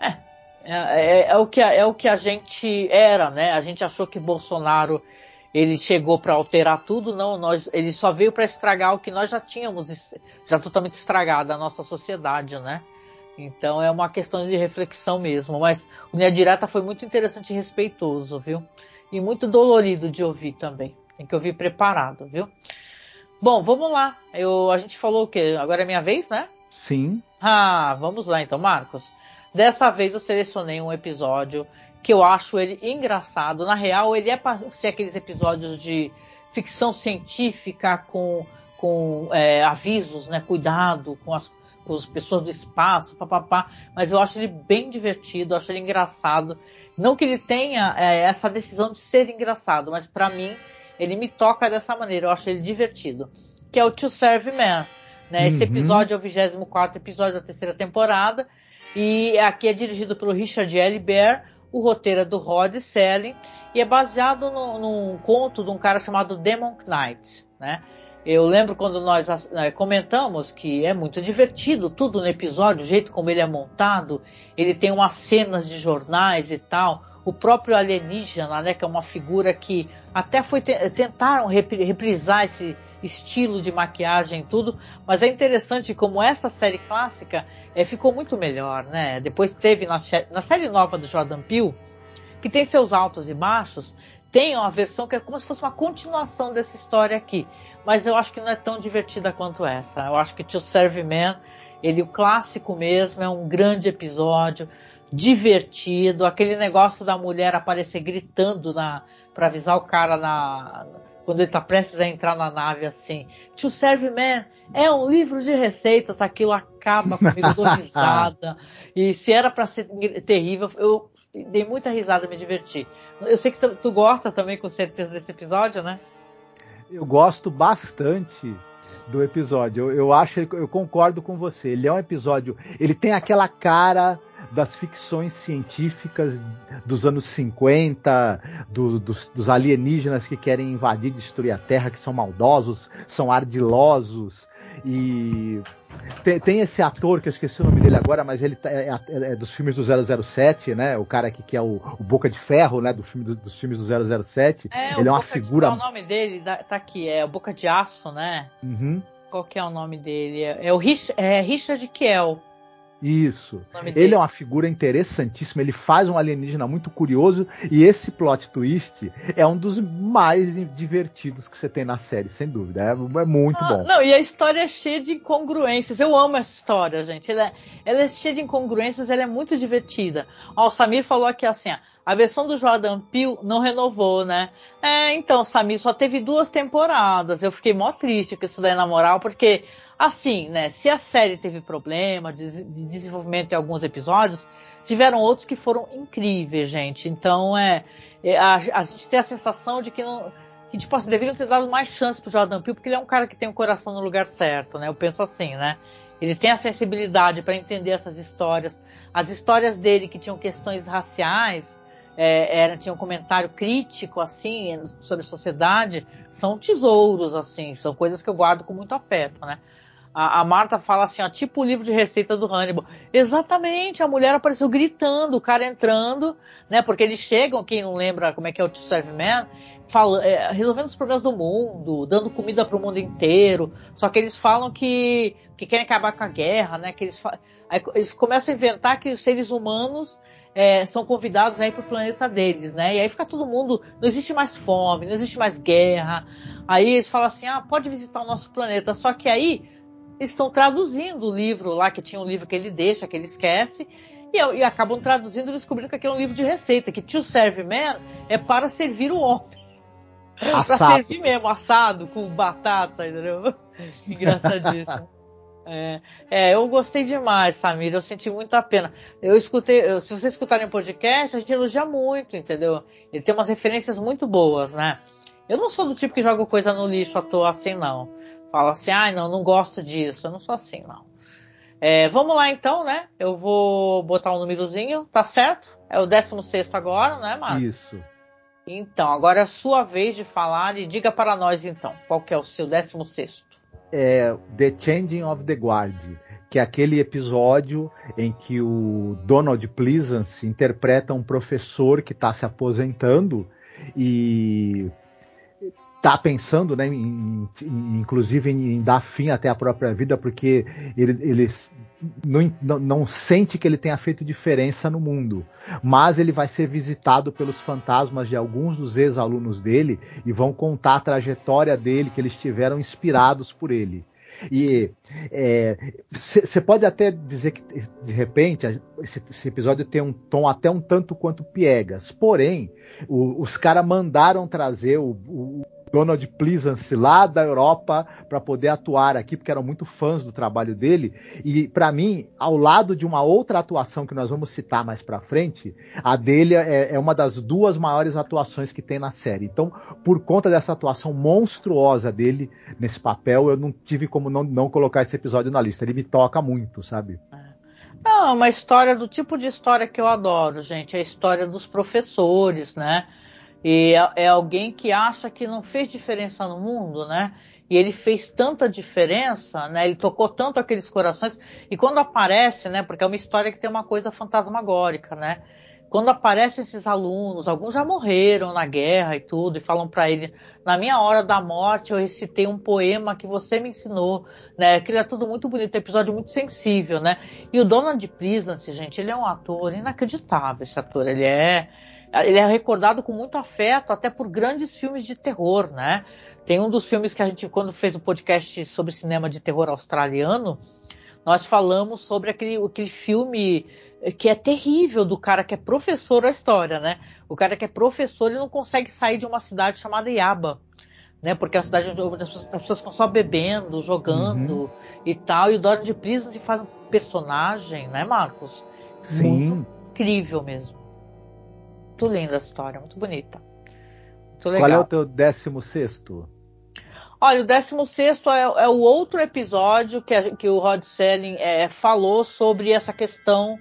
É, é, é, é, o, que, é o que a gente era, né? A gente achou que Bolsonaro ele chegou para alterar tudo, não, nós, ele só veio para estragar o que nós já tínhamos, já totalmente estragado a nossa sociedade, né? Então é uma questão de reflexão mesmo, mas o Linha Direta foi muito interessante e respeitoso, viu? E muito dolorido de ouvir também. Tem que ouvir preparado, viu? Bom, vamos lá. Eu, a gente falou o quê? Agora é minha vez, né? Sim. Ah, vamos lá então, Marcos. Dessa vez eu selecionei um episódio que eu acho ele engraçado. Na real, ele é para ser aqueles episódios de ficção científica com, com é, avisos, né? Cuidado com as, com as pessoas do espaço, papapá. Mas eu acho ele bem divertido, eu acho ele engraçado. Não que ele tenha é, essa decisão de ser engraçado, mas para mim ele me toca dessa maneira. Eu acho ele divertido. Que é o To Serve Man né? Esse uhum. episódio é o 24 episódio da terceira temporada. E aqui é dirigido pelo Richard L. Bear, o roteiro é do Rod Selling e é baseado no, num conto de um cara chamado Demon Knight, né? Eu lembro quando nós né, comentamos que é muito divertido tudo no episódio, o jeito como ele é montado, ele tem umas cenas de jornais e tal. O próprio alienígena, né, que é uma figura que até foi tentaram reprisar esse estilo de maquiagem e tudo, mas é interessante como essa série clássica é, ficou muito melhor, né? Depois teve na, na série nova do Jordan Peele, que tem seus altos e baixos, tem uma versão que é como se fosse uma continuação dessa história aqui. Mas eu acho que não é tão divertida quanto essa. Eu acho que To Serve Man, ele, o clássico mesmo, é um grande episódio, divertido, aquele negócio da mulher aparecer gritando na para avisar o cara na quando ele está prestes a entrar na nave assim. To Serve Man é um livro de receitas, aquilo acaba comigo, dou risada. e se era para ser terrível, eu dei muita risada, me diverti. Eu sei que tu, tu gosta também, com certeza, desse episódio, né? Eu gosto bastante do episódio. Eu, eu acho, eu concordo com você. Ele é um episódio, ele tem aquela cara das ficções científicas dos anos 50, do, dos, dos, alienígenas que querem invadir, destruir a Terra, que são maldosos, são ardilosos, e tem, tem, esse ator que eu esqueci o nome dele agora, mas ele tá, é, é, é, dos filmes do 007, né? O cara que, que é o, o Boca de Ferro, né? Do filme, do, dos filmes do 007. É, ele é uma Boca figura. De, qual é o nome dele? Tá aqui, é o Boca de Aço, né? Uhum. Qual que é o nome dele? É, é o Rich, é Richard Kiel. Isso. Ele é uma figura interessantíssima, ele faz um alienígena muito curioso e esse plot twist é um dos mais divertidos que você tem na série, sem dúvida. É, é muito ah, bom. Não, e a história é cheia de incongruências. Eu amo essa história, gente. Ela é, ela é cheia de incongruências, ela é muito divertida. Ó, o Samir falou aqui assim, ó, a versão do Jordan Peele não renovou, né? É, então, Samir, só teve duas temporadas. Eu fiquei mó triste com isso daí na moral, porque Assim, né? Se a série teve problema de, de desenvolvimento em alguns episódios, tiveram outros que foram incríveis, gente. Então, é, é a, a, gente tem a sensação de que não, que tipo assim, deveriam ter dado mais chance pro Jordan Peele, porque ele é um cara que tem o coração no lugar certo, né? Eu penso assim, né? Ele tem a sensibilidade para entender essas histórias. As histórias dele que tinham questões raciais, é, era, tinha um comentário crítico assim sobre sociedade, são tesouros assim, são coisas que eu guardo com muito afeto, né? A, a Marta fala assim, ó, tipo o livro de receita do Hannibal. Exatamente, a mulher apareceu gritando, o cara entrando, né? Porque eles chegam, quem não lembra como é que é o Serve Man, fala, é, resolvendo os problemas do mundo, dando comida para o mundo inteiro. Só que eles falam que, que querem acabar com a guerra, né? Que eles, eles começam a inventar que os seres humanos é, são convidados aí para o planeta deles, né? E aí fica todo mundo, não existe mais fome, não existe mais guerra. Aí eles falam assim, ah, pode visitar o nosso planeta. Só que aí estão traduzindo o livro lá, que tinha um livro que ele deixa, que ele esquece, e, e acabam traduzindo e descobrindo que aquele é um livro de receita, que To Serve Man é para servir o homem. para servir mesmo, assado, com batata, entendeu? Engraçadíssimo. É, é, eu gostei demais, Samir. Eu senti muita pena. Eu escutei, eu, se vocês escutarem o podcast, a gente elogia muito, entendeu? Ele tem umas referências muito boas, né? Eu não sou do tipo que joga coisa no lixo à toa assim, não fala assim, ah, não, não gosto disso. Eu não sou assim, não. É, vamos lá então, né? Eu vou botar um númerozinho, tá certo? É o 16 agora, né, Marcos? Isso. Então, agora é a sua vez de falar e diga para nós então, qual que é o seu 16 É The Changing of the Guard, que é aquele episódio em que o Donald Pleasance interpreta um professor que está se aposentando e tá pensando, né, em, em, inclusive em, em, dar fim até à própria vida, porque ele, ele não, não, não, sente que ele tenha feito diferença no mundo. Mas ele vai ser visitado pelos fantasmas de alguns dos ex-alunos dele e vão contar a trajetória dele, que eles tiveram inspirados por ele. E você é, pode até dizer que, de repente, esse, esse, episódio tem um tom até um tanto quanto piegas. Porém, o, os caras mandaram trazer o, o Donald Pleasance lá da Europa para poder atuar aqui, porque eram muito fãs do trabalho dele. E para mim, ao lado de uma outra atuação que nós vamos citar mais para frente, a dele é, é, uma das duas maiores atuações que tem na série. Então, por conta dessa atuação monstruosa dele nesse papel, eu não tive como não, não colocar esse episódio na lista. Ele me toca muito, sabe? Não, é uma história do tipo de história que eu adoro, gente. É a história dos professores, né? E é, é alguém que acha que não fez diferença no mundo, né? E ele fez tanta diferença, né? Ele tocou tanto aqueles corações. E quando aparece, né? Porque é uma história que tem uma coisa fantasmagórica, né? Quando aparecem esses alunos, alguns já morreram na guerra e tudo, e falam para ele: na minha hora da morte eu recitei um poema que você me ensinou, né? Aquilo é tudo muito bonito, episódio muito sensível, né? E o Donald Pleasance, gente, ele é um ator inacreditável, esse ator. Ele é ele é recordado com muito afeto até por grandes filmes de terror, né? Tem um dos filmes que a gente, quando fez o um podcast sobre cinema de terror australiano, nós falamos sobre aquele, aquele filme que é terrível do cara que é professor da história, né? O cara que é professor e não consegue sair de uma cidade chamada Iaba, né? Porque é uma cidade onde as pessoas estão só bebendo, jogando uhum. e tal. E o de Prison faz um personagem, né, Marcos? Sim. Muito incrível mesmo. Muito linda a história, muito bonita. Muito legal. Qual é o teu décimo sexto? Olha, o 16 é, é o outro episódio que, a, que o Rod Selling é, falou sobre essa questão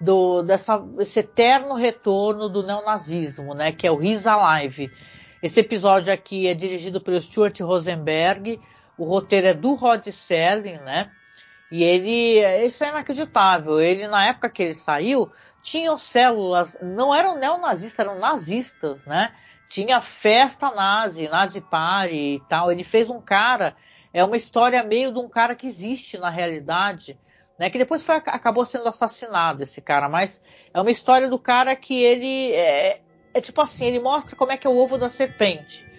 do, dessa, esse eterno retorno do neonazismo, né? Que é o His Alive. Esse episódio aqui é dirigido pelo Stuart Rosenberg, o roteiro é do Rod Selling, né? E ele, isso é inacreditável. Ele, na época que ele saiu, tinham células, não eram neonazistas, eram nazistas, né? Tinha festa nazi, nazi party e tal. Ele fez um cara, é uma história meio de um cara que existe na realidade, né? Que depois foi, acabou sendo assassinado esse cara, mas é uma história do cara que ele é, é tipo assim, ele mostra como é que é o ovo da serpente.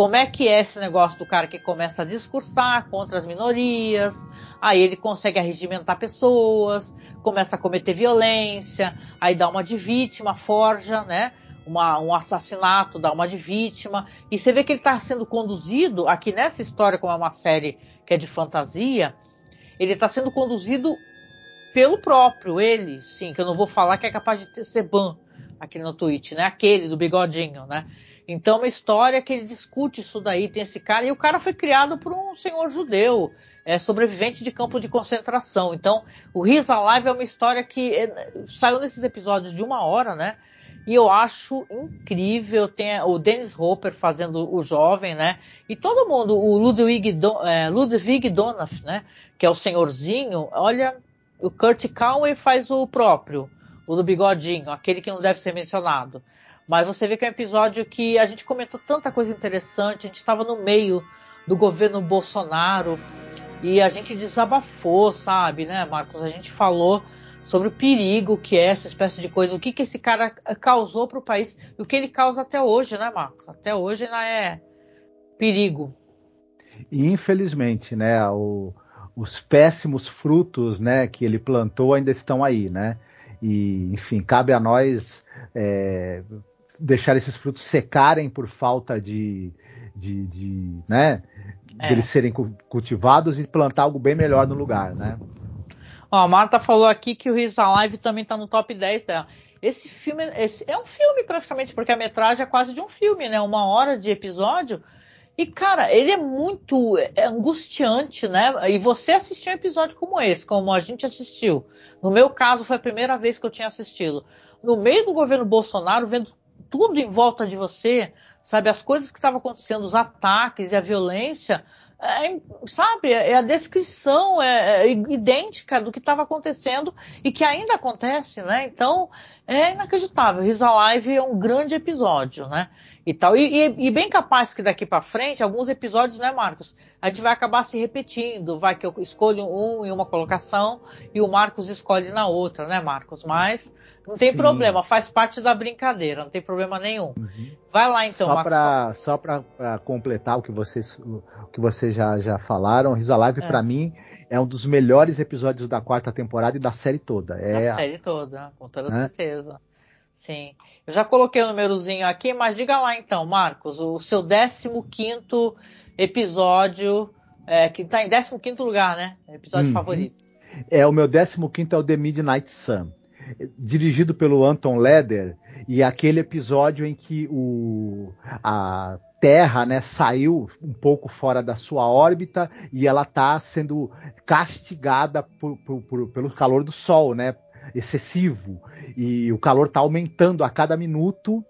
Como é que é esse negócio do cara que começa a discursar contra as minorias, aí ele consegue arregimentar pessoas, começa a cometer violência, aí dá uma de vítima, forja, né? Uma, um assassinato, dá uma de vítima. E você vê que ele está sendo conduzido, aqui nessa história, como é uma série que é de fantasia, ele está sendo conduzido pelo próprio, ele, sim, que eu não vou falar que é capaz de ser ban aqui no Twitch, né? Aquele do bigodinho, né? Então, uma história que ele discute isso daí, tem esse cara, e o cara foi criado por um senhor judeu, é, sobrevivente de campo de concentração. Então, o Riz Alive é uma história que é, saiu nesses episódios de uma hora, né? E eu acho incrível. Tem o Dennis Hopper fazendo o jovem, né? E todo mundo, o Ludwig, é, Ludwig Donaf, né? Que é o senhorzinho. Olha, o Kurt Conway faz o próprio, o do bigodinho, aquele que não deve ser mencionado. Mas você vê que é um episódio que a gente comentou tanta coisa interessante, a gente estava no meio do governo Bolsonaro e a gente desabafou, sabe, né, Marcos? A gente falou sobre o perigo que é essa espécie de coisa, o que, que esse cara causou para o país e o que ele causa até hoje, né, Marcos? Até hoje ainda é perigo. E infelizmente, né, o, os péssimos frutos, né, que ele plantou ainda estão aí, né? E, enfim, cabe a nós é, deixar esses frutos secarem por falta de, de, de né, é. deles serem cultivados e plantar algo bem melhor no lugar, né? Ó, a Marta falou aqui que o Riz Alive também tá no top 10 dela. Esse filme esse é um filme praticamente, porque a metragem é quase de um filme, né? Uma hora de episódio. E, cara, ele é muito é angustiante, né? E você assistir um episódio como esse, como a gente assistiu. No meu caso, foi a primeira vez que eu tinha assistido. No meio do governo Bolsonaro, vendo tudo em volta de você, sabe? As coisas que estavam acontecendo, os ataques e a violência, é, sabe? É a descrição é, é idêntica do que estava acontecendo e que ainda acontece, né? Então, é inacreditável. His Alive é um grande episódio, né? E tal. E, e, e bem capaz que daqui para frente, alguns episódios, né, Marcos? A gente vai acabar se repetindo. Vai que eu escolho um em uma colocação e o Marcos escolhe na outra, né, Marcos? Mas não tem Sim. problema, faz parte da brincadeira, não tem problema nenhum. Uhum. Vai lá então, só Marcos. só para completar o que vocês, o que vocês já, já falaram, Risa Live, é. para mim, é um dos melhores episódios da quarta temporada e da série toda. É da série toda, com toda né? certeza. Sim. Eu já coloquei o númerozinho aqui, mas diga lá então, Marcos, o seu 15 episódio, é, que está em 15 lugar, né? Episódio uhum. favorito. É, o meu 15 é o The Midnight Sun dirigido pelo Anton Leder, e aquele episódio em que o, a Terra né, saiu um pouco fora da sua órbita e ela está sendo castigada por, por, por, pelo calor do Sol, né, excessivo. E o calor está aumentando a cada minuto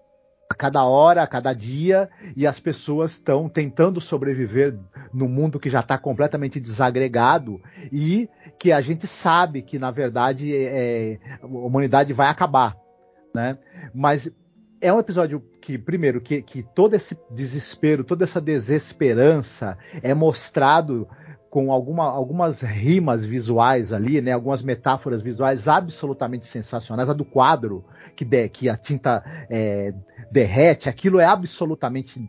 a cada hora, a cada dia, e as pessoas estão tentando sobreviver no mundo que já está completamente desagregado e que a gente sabe que, na verdade, é, a humanidade vai acabar. Né? Mas é um episódio que, primeiro, que, que todo esse desespero, toda essa desesperança é mostrado com alguma, algumas rimas visuais ali, né, algumas metáforas visuais absolutamente sensacionais. A do quadro, que, de, que a tinta é, derrete, aquilo é absolutamente.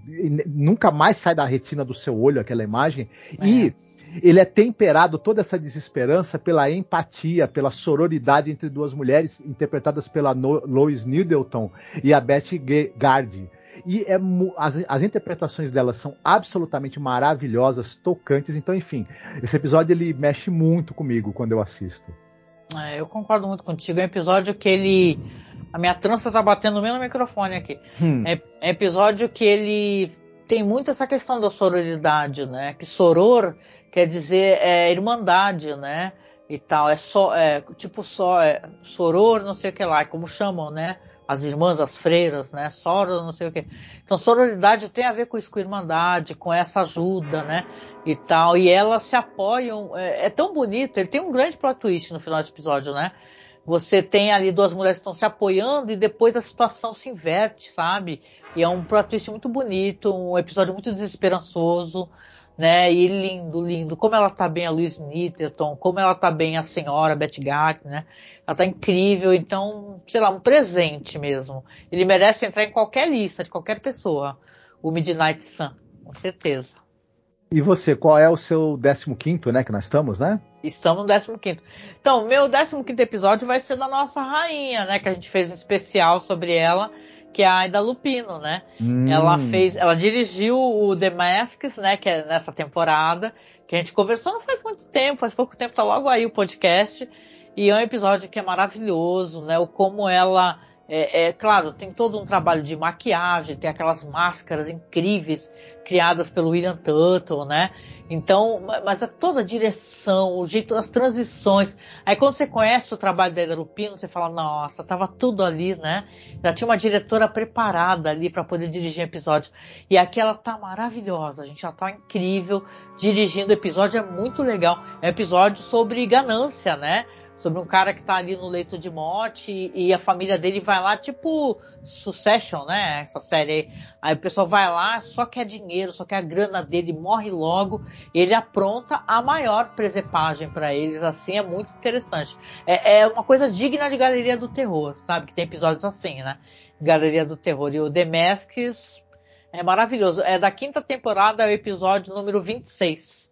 Nunca mais sai da retina do seu olho aquela imagem. É. E ele é temperado toda essa desesperança pela empatia, pela sororidade entre duas mulheres, interpretadas pela no Lois Needleton e a Betty Gardy e é, as, as interpretações delas são absolutamente maravilhosas, tocantes. Então, enfim, esse episódio ele mexe muito comigo quando eu assisto. É, eu concordo muito contigo. É um episódio que ele. A minha trança tá batendo no microfone aqui. Hum. É, é episódio que ele tem muito essa questão da sororidade, né? Que soror quer dizer é, irmandade, né? E tal. É só. É, tipo só. É, soror, não sei o que lá, como chamam, né? as irmãs, as freiras, né? Soro, não sei o quê. Então, sororidade tem a ver com isso, com irmandade, com essa ajuda, né? E tal. E elas se apoiam. É, é tão bonito. Ele tem um grande plot twist no final desse episódio, né? Você tem ali duas mulheres que estão se apoiando e depois a situação se inverte, sabe? E é um plot twist muito bonito, um episódio muito desesperançoso né? E lindo, lindo. Como ela tá bem a Louise Nitterton, como ela tá bem a senhora Betty Gart, né? Ela tá incrível, então, sei lá, um presente mesmo. Ele merece entrar em qualquer lista de qualquer pessoa. O Midnight Sun, com certeza. E você, qual é o seu 15 né, que nós estamos, né? Estamos no 15 Então, meu 15 episódio vai ser da nossa rainha, né, que a gente fez um especial sobre ela que é a Aida Lupino, né? Hum. Ela fez, ela dirigiu o The Masks, né? Que é nessa temporada, que a gente conversou não faz muito tempo, faz pouco tempo, tá logo aí o podcast. E é um episódio que é maravilhoso, né? O como ela é, é, claro, tem todo um trabalho de maquiagem, tem aquelas máscaras incríveis criadas pelo William Tuttle, né? Então, mas é toda a direção, o jeito, as transições. Aí quando você conhece o trabalho da Eda Lupino, você fala, nossa, tava tudo ali, né? Já tinha uma diretora preparada ali para poder dirigir episódio. E aqui ela tá maravilhosa, a gente já tá incrível dirigindo episódio, é muito legal. É um episódio sobre ganância, né? Sobre um cara que tá ali no leito de morte e, e, a família dele vai lá, tipo Succession, né? Essa série aí. Aí o pessoal vai lá, só quer dinheiro, só quer a grana dele, morre logo. E ele apronta a maior presepagem para eles, assim, é muito interessante. É, é, uma coisa digna de Galeria do Terror, sabe? Que tem episódios assim, né? Galeria do Terror. E o Masks é maravilhoso. É da quinta temporada, é o episódio número 26,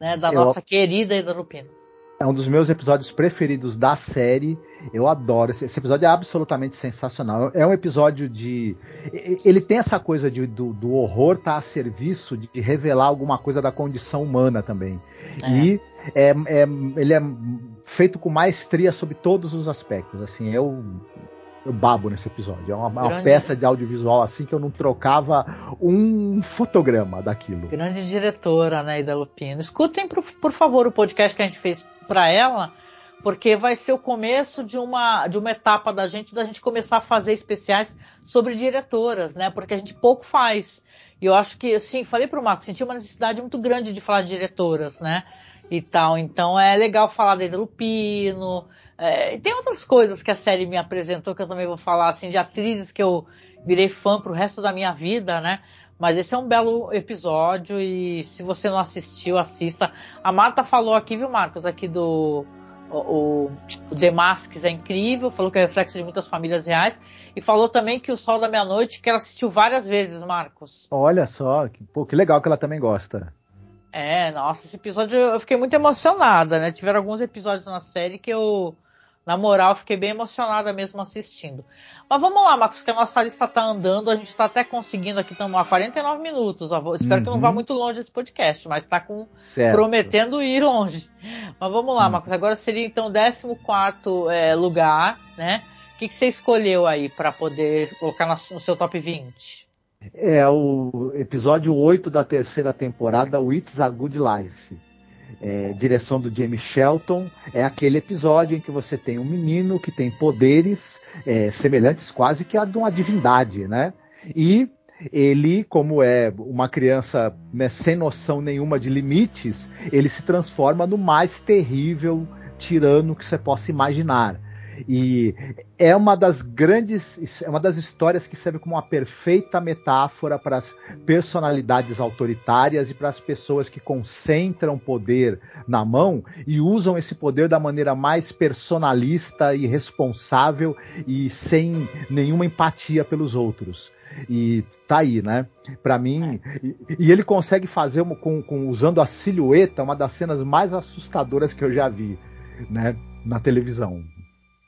né? Da Eu... nossa querida Ida Lupino. É um dos meus episódios preferidos da série. Eu adoro. Esse, episódio é absolutamente sensacional. É um episódio de. Ele tem essa coisa de, do, do horror estar tá a serviço de, revelar alguma coisa da condição humana também. É. E é, é, ele é feito com maestria sobre todos os aspectos. Assim, eu eu babo nesse episódio. É uma, uma, peça de audiovisual assim que eu não trocava um fotograma daquilo. Grande diretora, né, Ida Lupino. Escutem, por, por favor, o podcast que a gente fez para ela, porque vai ser o começo de uma, de uma etapa da gente, da gente começar a fazer especiais sobre diretoras, né? Porque a gente pouco faz. E eu acho que, sim, falei pro Marco, senti uma necessidade muito grande de falar de diretoras, né? E tal. Então é legal falar da Lupino. É, tem outras coisas que a série me apresentou que eu também vou falar, assim, de atrizes que eu virei fã pro resto da minha vida, né? Mas esse é um belo episódio e se você não assistiu, assista. A Marta falou aqui, viu, Marcos, aqui do o, o The Masks é incrível, falou que é reflexo de muitas famílias reais e falou também que o Sol da Meia-Noite que ela assistiu várias vezes, Marcos. Olha só, que, pô, que legal que ela também gosta. É, nossa, esse episódio eu fiquei muito emocionada, né? Tiveram alguns episódios na série que eu na moral, fiquei bem emocionada mesmo assistindo. Mas vamos lá, Marcos, que a nossa lista tá andando, a gente tá até conseguindo aqui, estamos a 49 minutos. Espero uhum. que não vá uhum. muito longe esse podcast, mas tá com certo. prometendo ir longe. Mas vamos lá, uhum. Marcos, agora seria então o 14 é, lugar, né? O que, que você escolheu aí para poder colocar no seu top 20? É o episódio 8 da terceira temporada, It's a Good Life é, direção do James Shelton, é aquele episódio em que você tem um menino que tem poderes é, semelhantes quase que a de uma divindade, né? E ele, como é uma criança né, sem noção nenhuma de limites, ele se transforma no mais terrível tirano que você possa imaginar. E é uma das grandes, é uma das histórias que serve como uma perfeita metáfora para as personalidades autoritárias e para as pessoas que concentram poder na mão e usam esse poder da maneira mais personalista e responsável e sem nenhuma empatia pelos outros. E tá aí, né? Para mim, e, e, ele consegue fazer com, com, usando a silhueta uma das cenas mais assustadoras que eu já vi, né? Na televisão.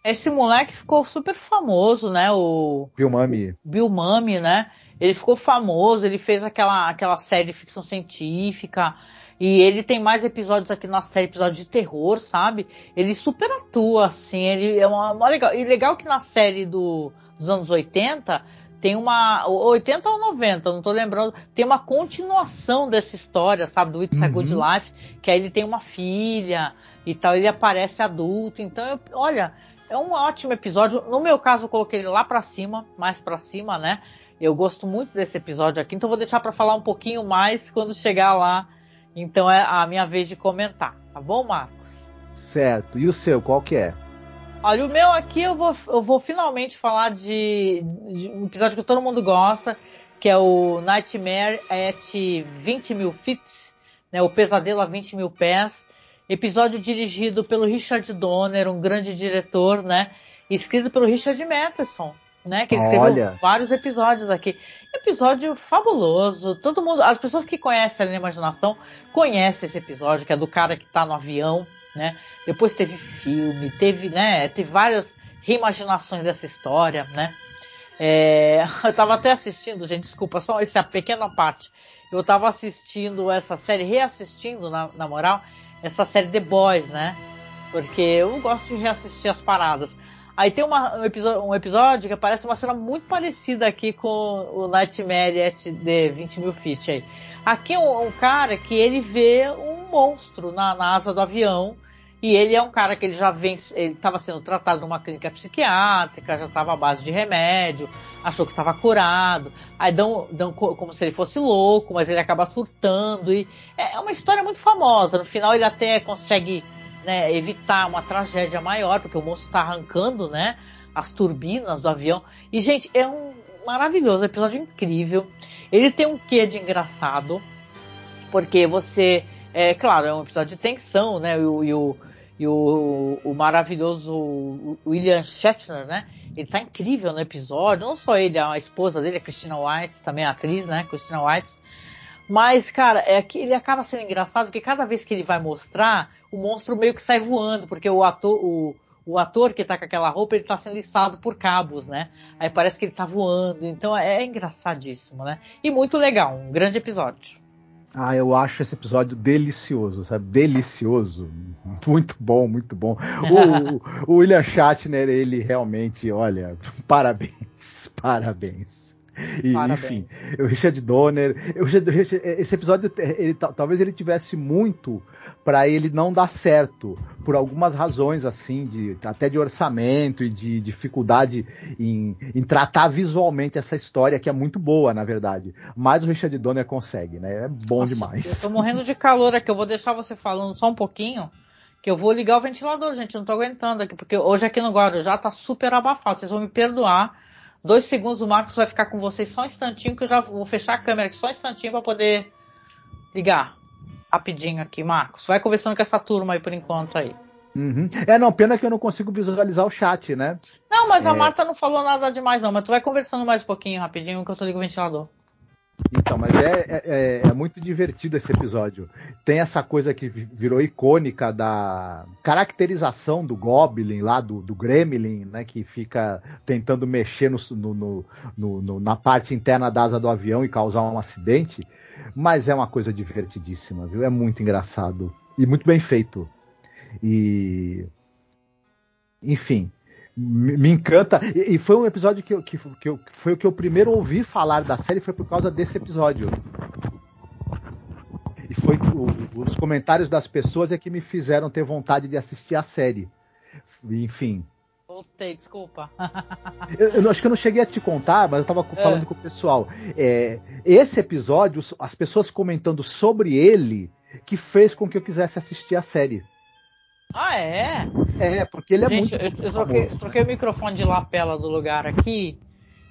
Esse moleque ficou super famoso, né? O Bill Mummy. Bill Mummy, né? Ele ficou famoso, ele fez aquela, aquela série de ficção científica. E ele tem mais episódios aqui na série, episódios de terror, sabe? Ele super atua, assim. Ele é uma, uma legal. E legal que na série do, dos anos 80 tem uma. 80 ou 90, não tô lembrando. Tem uma continuação dessa história, sabe? Do It's uhum. a Good uhum. Life. Que aí ele tem uma filha e tal. Ele aparece adulto. Então, eu, olha é um ótimo episódio. No meu caso, eu coloquei ele lá para cima, mais para cima, né? Eu gosto muito desse episódio aqui, então vou deixar para falar um pouquinho mais quando chegar lá. Então é a minha vez de comentar, tá bom, Marcos? Certo. E o seu, qual que é? Olha, o meu aqui eu vou, eu vou finalmente falar de, de um episódio que todo mundo gosta, que é o Nightmare at 20 mil feet, né? O pesadelo a 20 mil pés. Episódio dirigido pelo Richard Donner, um grande diretor, né? Escrito pelo Richard Matheson, né? Que ele escreveu Olha. vários episódios aqui. Episódio fabuloso. Todo mundo, as pessoas que conhecem a imaginação conhecem esse episódio, que é do cara que tá no avião, né? Depois teve filme, teve, né? Teve várias reimaginações dessa história, né? É, eu tava até assistindo, gente, desculpa, só essa pequena parte. Eu tava assistindo essa série, reassistindo, na, na moral, essa série The Boys, né? Porque eu gosto de reassistir as paradas. Aí tem uma, um, episódio, um, episódio, que aparece uma cena muito parecida aqui com o Nightmare at the 20 mil feet aí. Aqui é um, um, cara que ele vê um monstro na, na asa do avião e ele é um cara que ele já vem, ele estava sendo tratado numa clínica psiquiátrica, já estava à base de remédio, achou que estava curado, aí dão, dão como se ele fosse louco, mas ele acaba surtando e é, é uma história muito famosa. No final ele até consegue né, evitar uma tragédia maior, porque o monstro está arrancando, né, as turbinas do avião. E gente, é um maravilhoso, episódio incrível. Ele tem um quê de engraçado, porque você, é claro, é um episódio de tensão, né, e o, e o e o, o maravilhoso William Shatner, né? Ele tá incrível no episódio. Não só ele, a esposa dele, a Christina White, também atriz, né? Christina White. Mas, cara, é que ele acaba sendo engraçado porque cada vez que ele vai mostrar, o monstro meio que sai voando, porque o ator, o, o ator que tá com aquela roupa, ele tá sendo içado por cabos, né? Aí parece que ele tá voando. Então é, é engraçadíssimo, né? E muito legal, um grande episódio. Ah, eu acho esse episódio delicioso, sabe? Delicioso. Muito bom, muito bom. O, o William Shatner, ele realmente, olha, parabéns, parabéns. E, enfim, o Richard Donner, esse episódio, ele, talvez ele tivesse muito para ele não dar certo, por algumas razões, assim, de, até de orçamento e de dificuldade em, em tratar visualmente essa história, que é muito boa, na verdade. Mas o Richard Donner consegue, né? É bom Nossa, demais. Eu tô morrendo de calor aqui, eu vou deixar você falando só um pouquinho, que eu vou ligar o ventilador, gente, eu não tô aguentando aqui, porque hoje aqui no Guarujá tá super abafado, vocês vão me perdoar. Dois segundos, o Marcos vai ficar com vocês só um instantinho, que eu já vou fechar a câmera aqui só um instantinho para poder ligar rapidinho aqui, Marcos. Vai conversando com essa turma aí por enquanto aí. Uhum. É, não, pena que eu não consigo visualizar o chat, né? Não, mas é... a Marta não falou nada demais, não. Mas tu vai conversando mais um pouquinho, rapidinho, que eu tô ligando o ventilador. Então, mas é, é, é, é, muito divertido esse episódio. Tem essa coisa que virou icônica da caracterização do Goblin lá, do, do Gremlin, né? Que fica tentando mexer no, no, no, no, na parte interna da asa do avião e causar um acidente. Mas é uma coisa divertidíssima, viu? É muito engraçado. E muito bem feito. E. Enfim. Me, encanta. E, e, foi um episódio que, eu, que, que, eu, foi o que eu primeiro ouvi falar da série, foi por causa desse episódio. E foi o, os comentários das pessoas é que me fizeram ter vontade de assistir a série. Enfim. voltei, desculpa. eu, eu, acho que eu não cheguei a te contar, mas eu tava falando é. com o pessoal. É, esse episódio, as pessoas comentando sobre ele, que fez com que eu quisesse assistir a série. Ah, é? É, porque ele é Gente, muito. Eu, eu troquei, troquei, o microfone de lapela do lugar aqui.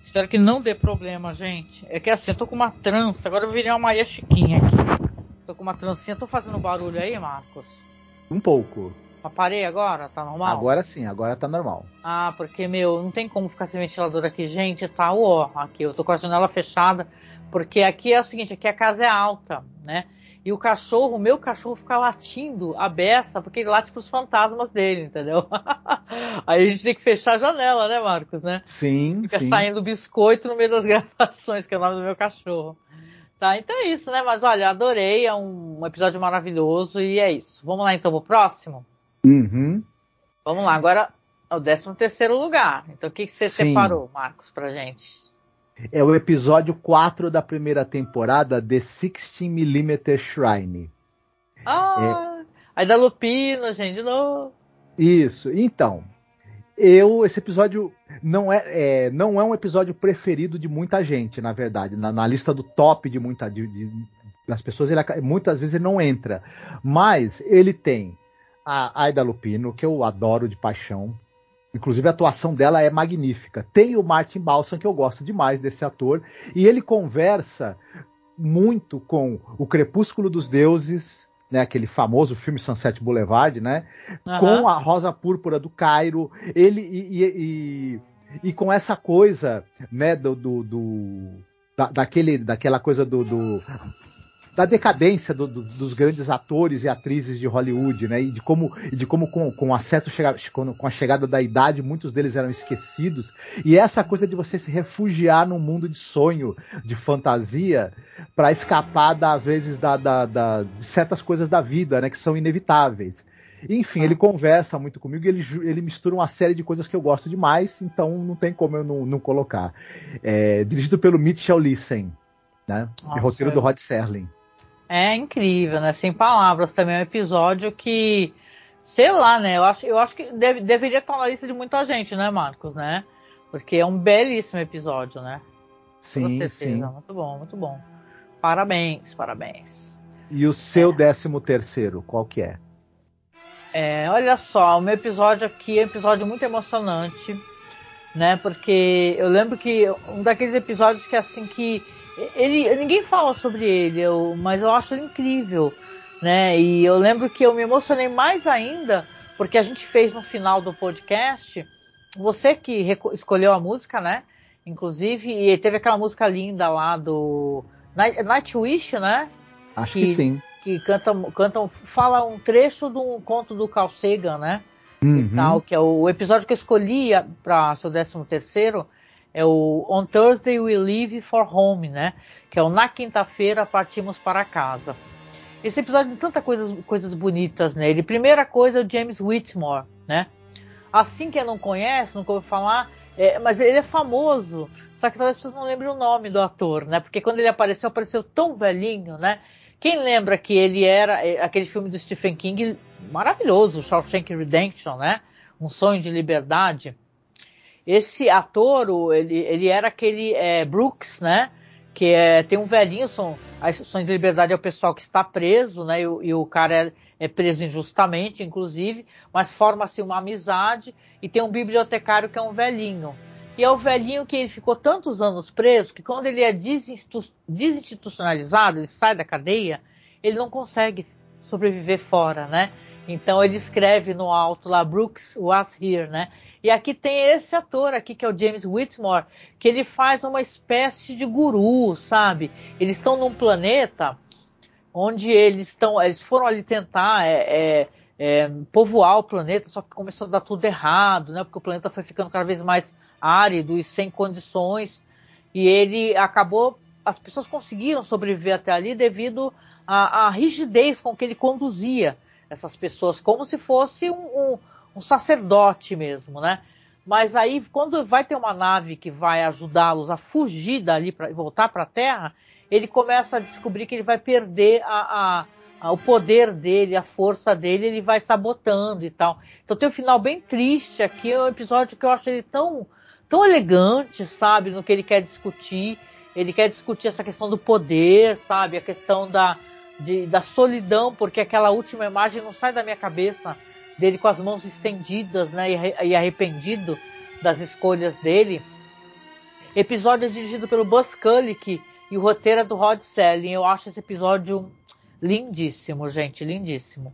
Espero que não dê problema, gente. É que assim, eu tô com uma trança, agora eu virei uma Maria Chiquinha aqui. Tô com uma trancinha, tô fazendo barulho aí, Marcos? Um pouco. Parei agora? Tá normal? Agora sim, agora tá normal. Ah, porque, meu, não tem como ficar sem ventilador aqui. Gente, tá ó, aqui. Eu tô com a janela fechada, porque aqui é o seguinte, aqui a casa é alta, né? E o cachorro, o meu cachorro fica latindo a beça, porque ele late pros fantasmas dele, entendeu? Aí a gente tem que fechar a janela, né, Marcos, né? Sim, Fica sim. saindo biscoito no meio das gravações, que é o nome do meu cachorro. Tá, então é isso, né? Mas olha, adorei, é um episódio maravilhoso e é isso. Vamos lá então pro próximo? Uhum. Vamos lá, agora é o 13 terceiro lugar. Então o que, que você Sim. separou, Marcos, pra gente? É o episódio 4 da primeira temporada, The 16mm Shrine. Ah, aí da Lupino, gente, de novo. Isso, então. Eu, esse episódio não é, é, não é um episódio preferido de muita gente, na verdade. Na, na lista do top de muita de, de, das pessoas, ele, muitas vezes ele não entra. Mas ele tem a Aida Lupino, que eu adoro de paixão. Inclusive a atuação dela é magnífica. Tem o Martin Balsam, que eu gosto demais desse ator, e ele conversa muito com o Crepúsculo dos Deuses, né, aquele famoso filme Sunset Boulevard, né, com a Rosa Púrpura do Cairo, ele e, e, e, e com essa coisa, né, do, do, do da, daquele, daquela coisa do, do da decadência do, do, dos grandes atores e atrizes de Hollywood, né? E de como, e de como com, com, a certo chega, com, com a chegada da idade, muitos deles eram esquecidos. E essa coisa de você se refugiar num mundo de sonho, de fantasia, para escapar, da, às vezes, da, da, da, de certas coisas da vida, né? Que são inevitáveis. Enfim, ele conversa muito comigo e ele, ele mistura uma série de coisas que eu gosto demais, então não tem como eu não, não colocar. É, dirigido pelo Mitchell Lissen, né? Nossa, e roteiro é. do Rod Serling. É incrível, né? Sem palavras também é um episódio que, sei lá, né? Eu acho, eu acho que deve, deveria estar na lista de muita gente, né, Marcos, né? Porque é um belíssimo episódio, né? Sim, certeza. sim. Muito bom, muito bom. Parabéns, parabéns. E o seu É. décimo terceiro, qual que é? É, olha só, o meu episódio aqui é um episódio muito emocionante, né? Porque eu lembro que um daqueles episódios que assim que ele ninguém fala sobre ele, eu, mas eu acho ele incrível, né? E eu lembro que eu me emocionei mais ainda porque a gente fez no final do podcast, você que escolheu a música, né? Inclusive, e teve aquela música linda lá do Night, Nightwish, né? Acho Que- que sim. Que cantam, cantam, fala um trecho de um conto do Carl Sagan, né? Uhum. tal, que é o, episódio que eu escolhi para seu 13 terceiro é o On Thursday We Leave for Home, né? Que é o Na quinta-feira partimos para casa. Esse episódio tem tantas coisas, coisas bonitas nele. Primeira coisa é o James Whitmore, né? Assim quem não conhece, nunca ouviu falar, é, mas ele é famoso. Só que talvez pessoas não lembrem o nome do ator, né? Porque quando ele apareceu, apareceu tão velhinho, né? Quem lembra que ele era é, aquele filme do Stephen King maravilhoso, Shawshank Redemption, né? Um sonho de liberdade. Esse ator, ele, ele era aquele é, Brooks, né? Que é, tem um velhinho, son, a sonho de liberdade é o pessoal que está preso, né? E, o- e o cara é, é preso injustamente, inclusive, mas forma-se uma amizade e tem um bibliotecário que é um velhinho. E é o velhinho que ele ficou tantos anos preso que quando ele é desinstu- desinstitucionalizado, ele sai da cadeia, ele não consegue sobreviver fora, né? Então ele escreve no alto lá, Brooks was here, né? E aqui tem esse ator aqui, que é o James Whitmore, que ele faz uma espécie de guru, sabe? Eles estão num planeta onde eles estão, eles foram ali tentar é, é, é, povoar o planeta, só que começou a dar tudo errado, né? Porque o planeta foi ficando cada vez mais árido e sem condições. E ele acabou, as pessoas conseguiram sobreviver até ali devido à, à rigidez com que ele conduzia essas pessoas, como se fosse um, um, um sacerdote mesmo, né? Mas aí, quando vai ter uma nave que vai ajudá-los a fugir dali para voltar para a Terra, ele começa a descobrir que ele vai perder a, a, o poder dele, a força dele, ele vai sabotando e tal. Então tem um final bem triste aqui, é um episódio que eu acho ele tão, tão elegante, sabe, no que ele quer discutir. Ele quer discutir essa questão do poder, sabe, a questão da, de, da solidão, porque aquela última imagem não sai da minha cabeça dele com as mãos estendidas, né, e arrependido das escolhas dele. Episódio dirigido pelo Buzz Kulick e o roteiro é do Rod Selling. Eu acho esse episódio Lindíssimo, gente, lindíssimo.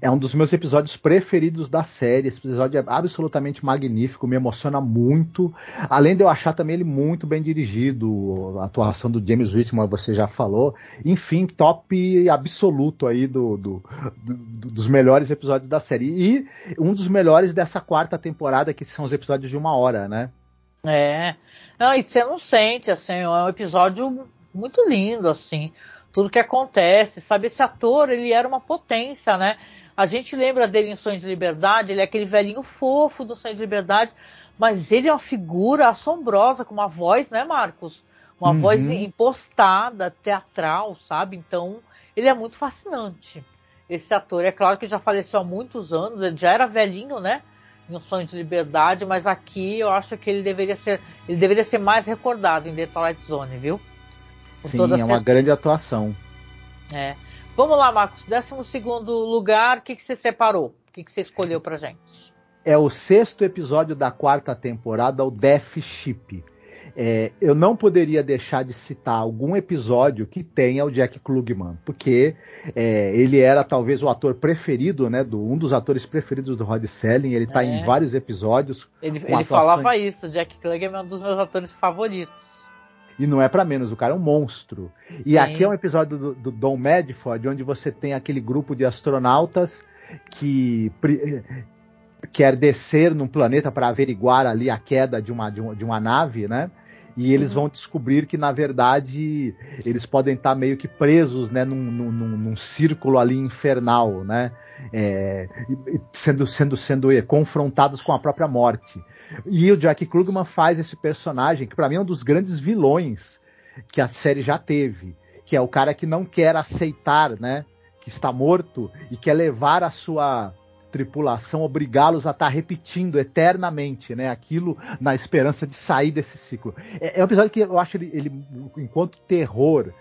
É um dos meus episódios preferidos da série. Esse episódio é absolutamente magnífico, me emociona muito. Além de eu achar também ele muito bem dirigido, a atuação do James Whitman, você já falou. Enfim, top absoluto aí do, do, do, dos melhores episódios da série. E um dos melhores dessa quarta temporada, que são os episódios de uma hora, né? É. Não, e você não sente, assim, é um episódio muito lindo, assim tudo que acontece, sabe? Esse ator, ele era uma potência, né? A gente lembra dele em Sonho de Liberdade, ele é aquele velhinho fofo do Sonho de Liberdade, mas ele é uma figura assombrosa, com uma voz, né, Marcos? Uma uhum. voz impostada, teatral, sabe? Então, ele é muito fascinante. Esse ator, é claro que já faleceu há muitos anos, ele já era velhinho, né? Em um Sonho de Liberdade, mas aqui eu acho que ele deveria ser, ele deveria ser mais recordado em The Twilight Zone, viu? Sim, é uma grande atuação. É. Vamos lá, Marcos. Décimo segundo lugar, o que, que você separou? O que, que você escolheu pra gente? É o sexto episódio da quarta temporada, o Death Ship. É, eu não poderia deixar de citar algum episódio que tenha o Jack Klugman, porque é, ele era talvez o ator preferido, né, do, um dos atores preferidos do Rod Selling. Ele está é. em vários episódios. Ele, ele falava isso, Jack Klugman é um dos meus atores favoritos. E não é para menos, o cara é um monstro. E Sim. aqui é um episódio do, do Don Medford, onde você tem aquele grupo de astronautas que quer descer num planeta para averiguar ali a queda de uma, de uma, de uma nave, né? E eles uhum. vão descobrir que, na verdade, eles podem estar meio que presos né, num, num, num círculo ali infernal, né? É, sendo, sendo, sendo confrontados com a própria morte. E o Jack Klugman faz esse personagem, que para mim é um dos grandes vilões que a série já teve, que é o cara que não quer aceitar, né, que está morto e quer levar a sua tripulação, obrigá-los a estar tá repetindo eternamente, né, aquilo na esperança de sair desse ciclo. É, é um episódio que eu acho ele, ele enquanto terror,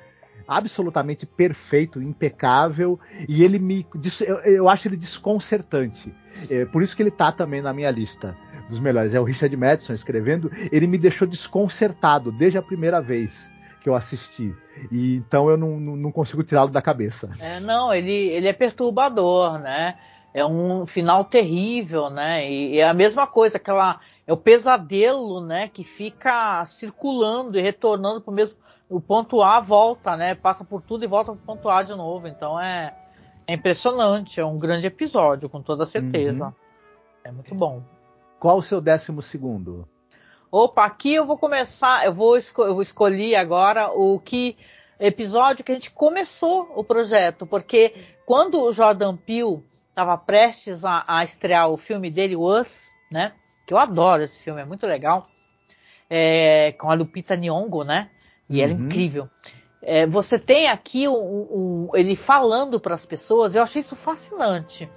absolutamente perfeito, impecável, e ele me. Eu, eu acho ele desconcertante. É, por isso que ele tá também na minha lista dos melhores. É o Richard Madison escrevendo. Ele me deixou desconcertado desde a primeira vez que eu assisti. E então eu não, não, consigo tirá-lo da cabeça. É, não, ele, ele é perturbador, né? É um final terrível, né? E, é a mesma coisa, aquela. É o pesadelo, né? Que fica circulando e retornando para o mesmo o ponto A volta, né? Passa por tudo e volta para o ponto A de novo. Então é, é impressionante, é um grande episódio, com toda certeza. Uhum. É muito bom. Qual o seu décimo segundo? Opa, aqui eu vou começar, eu vou, esco eu vou escolher agora o que episódio que a gente começou o projeto, porque quando o Jordan Peele estava prestes a, a, estrear o filme dele, Us, né? Que eu adoro esse filme, é muito legal. É, com a Lupita Nyong'o, né? E uhum. ela é uhum. incrível. É, você tem aqui um, um, ele falando para as pessoas, eu achei isso fascinante.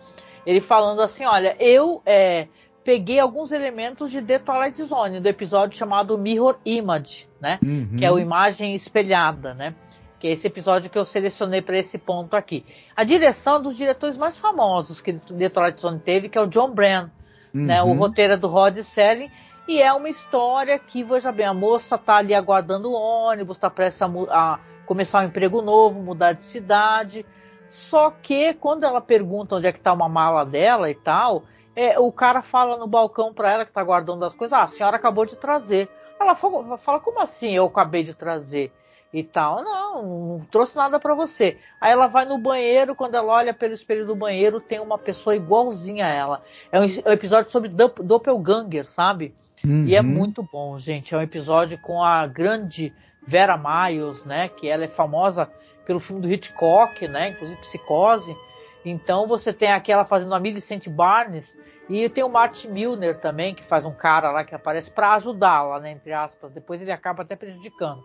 Ele falando assim, olha, eu é, peguei alguns elementos de The Twilight Zone, do episódio chamado Mirror Image, né? Uhum. Que é o imagem espelhada, né? Que é esse episódio que eu selecionei para esse ponto aqui. A direção é dos diretores mais famosos que The Twilight Zone teve, que é o John Brand, uhum. né? O uhum. roteiro é do Rod Serling e é uma história que, veja bem, a moça tá ali aguardando o ônibus, tá prestes a, a começar um emprego novo, mudar de cidade. Só que quando ela pergunta onde é que tá uma mala dela e tal, é, o cara fala no balcão para ela que tá guardando as coisas, ah, a senhora acabou de trazer. Ela fala como assim eu acabei de trazer? E tal, não, não trouxe nada para você. Aí ela vai no banheiro, quando ela olha pelo espelho do banheiro, tem uma pessoa igualzinha a ela. É um, é um episódio sobre doppelganger, sabe? Uhum. E é uhum. muito bom, gente. É um episódio com a grande Vera Miles, né? Que ela é famosa pelo filme do Hitchcock, né? Inclusive Psicose. Então você tem aqui ela fazendo a Millicent Barnes e tem o Martin Milner também, que faz um cara lá que aparece para ajudá-la, né? Entre aspas. Depois ele acaba até prejudicando.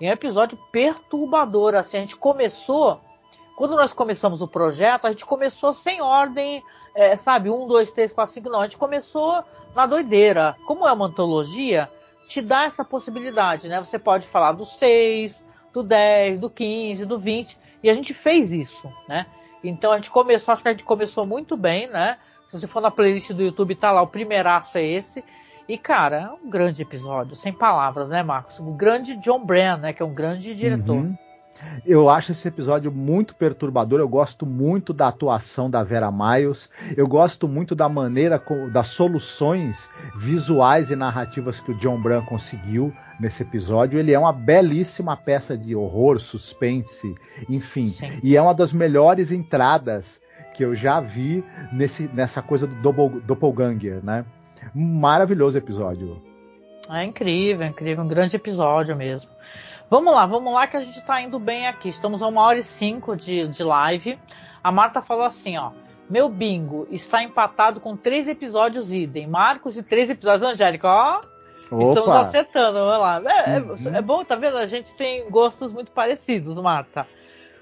É um episódio perturbador, assim. A gente começou quando nós começamos o projeto, a gente começou sem ordem, é, sabe, um, dois, três, quatro, cinco, não. A gente começou na doideira. Como é uma antologia, te dá essa possibilidade, né? Você pode falar do 6, do 10, do 15, do 20, e a gente fez isso, né? Então a gente começou, acho que a gente começou muito bem, né? Se você for na playlist do YouTube, tá lá, o primeiraço é esse. E, cara, é um grande episódio, sem palavras, né, Marcos? O grande John Bran, né, que é um grande diretor. Uhum. Eu acho esse episódio muito perturbador. Eu gosto muito da atuação da Vera Miles. Eu gosto muito da maneira, das soluções visuais e narrativas que o John Bran conseguiu nesse episódio. Ele é uma belíssima peça de horror, suspense, enfim. Sim. E é uma das melhores entradas que eu já vi nesse, nessa coisa do doppelganger, né? Maravilhoso episódio. É incrível, é incrível, um grande episódio mesmo. Vamos lá, vamos lá que a gente tá indo bem aqui. Estamos a uma hora e cinco de, de live. A Marta falou assim, ó. Meu bingo está empatado com três episódios idem. Marcos e três episódios Angélica. Ó, Opa. estamos acertando. Vamos lá. É, é uhum. é, bom, tá vendo? A gente tem gostos muito parecidos, Marta.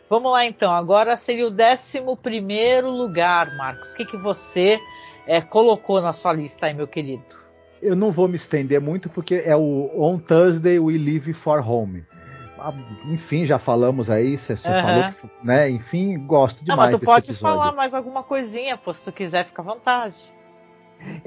Vamos lá então. Agora seria o décimo primeiro lugar, Marcos. O que, que você é, colocou na sua lista aí, meu querido? Eu não vou me estender muito porque é o On Thursday We Leave for Home. Ah, enfim, já falamos aí, você uhum. falou que, né? Enfim, gosto demais. Não, mas tu pode episódio. falar mais alguma coisinha, pô, se tu quiser, fica à vontade.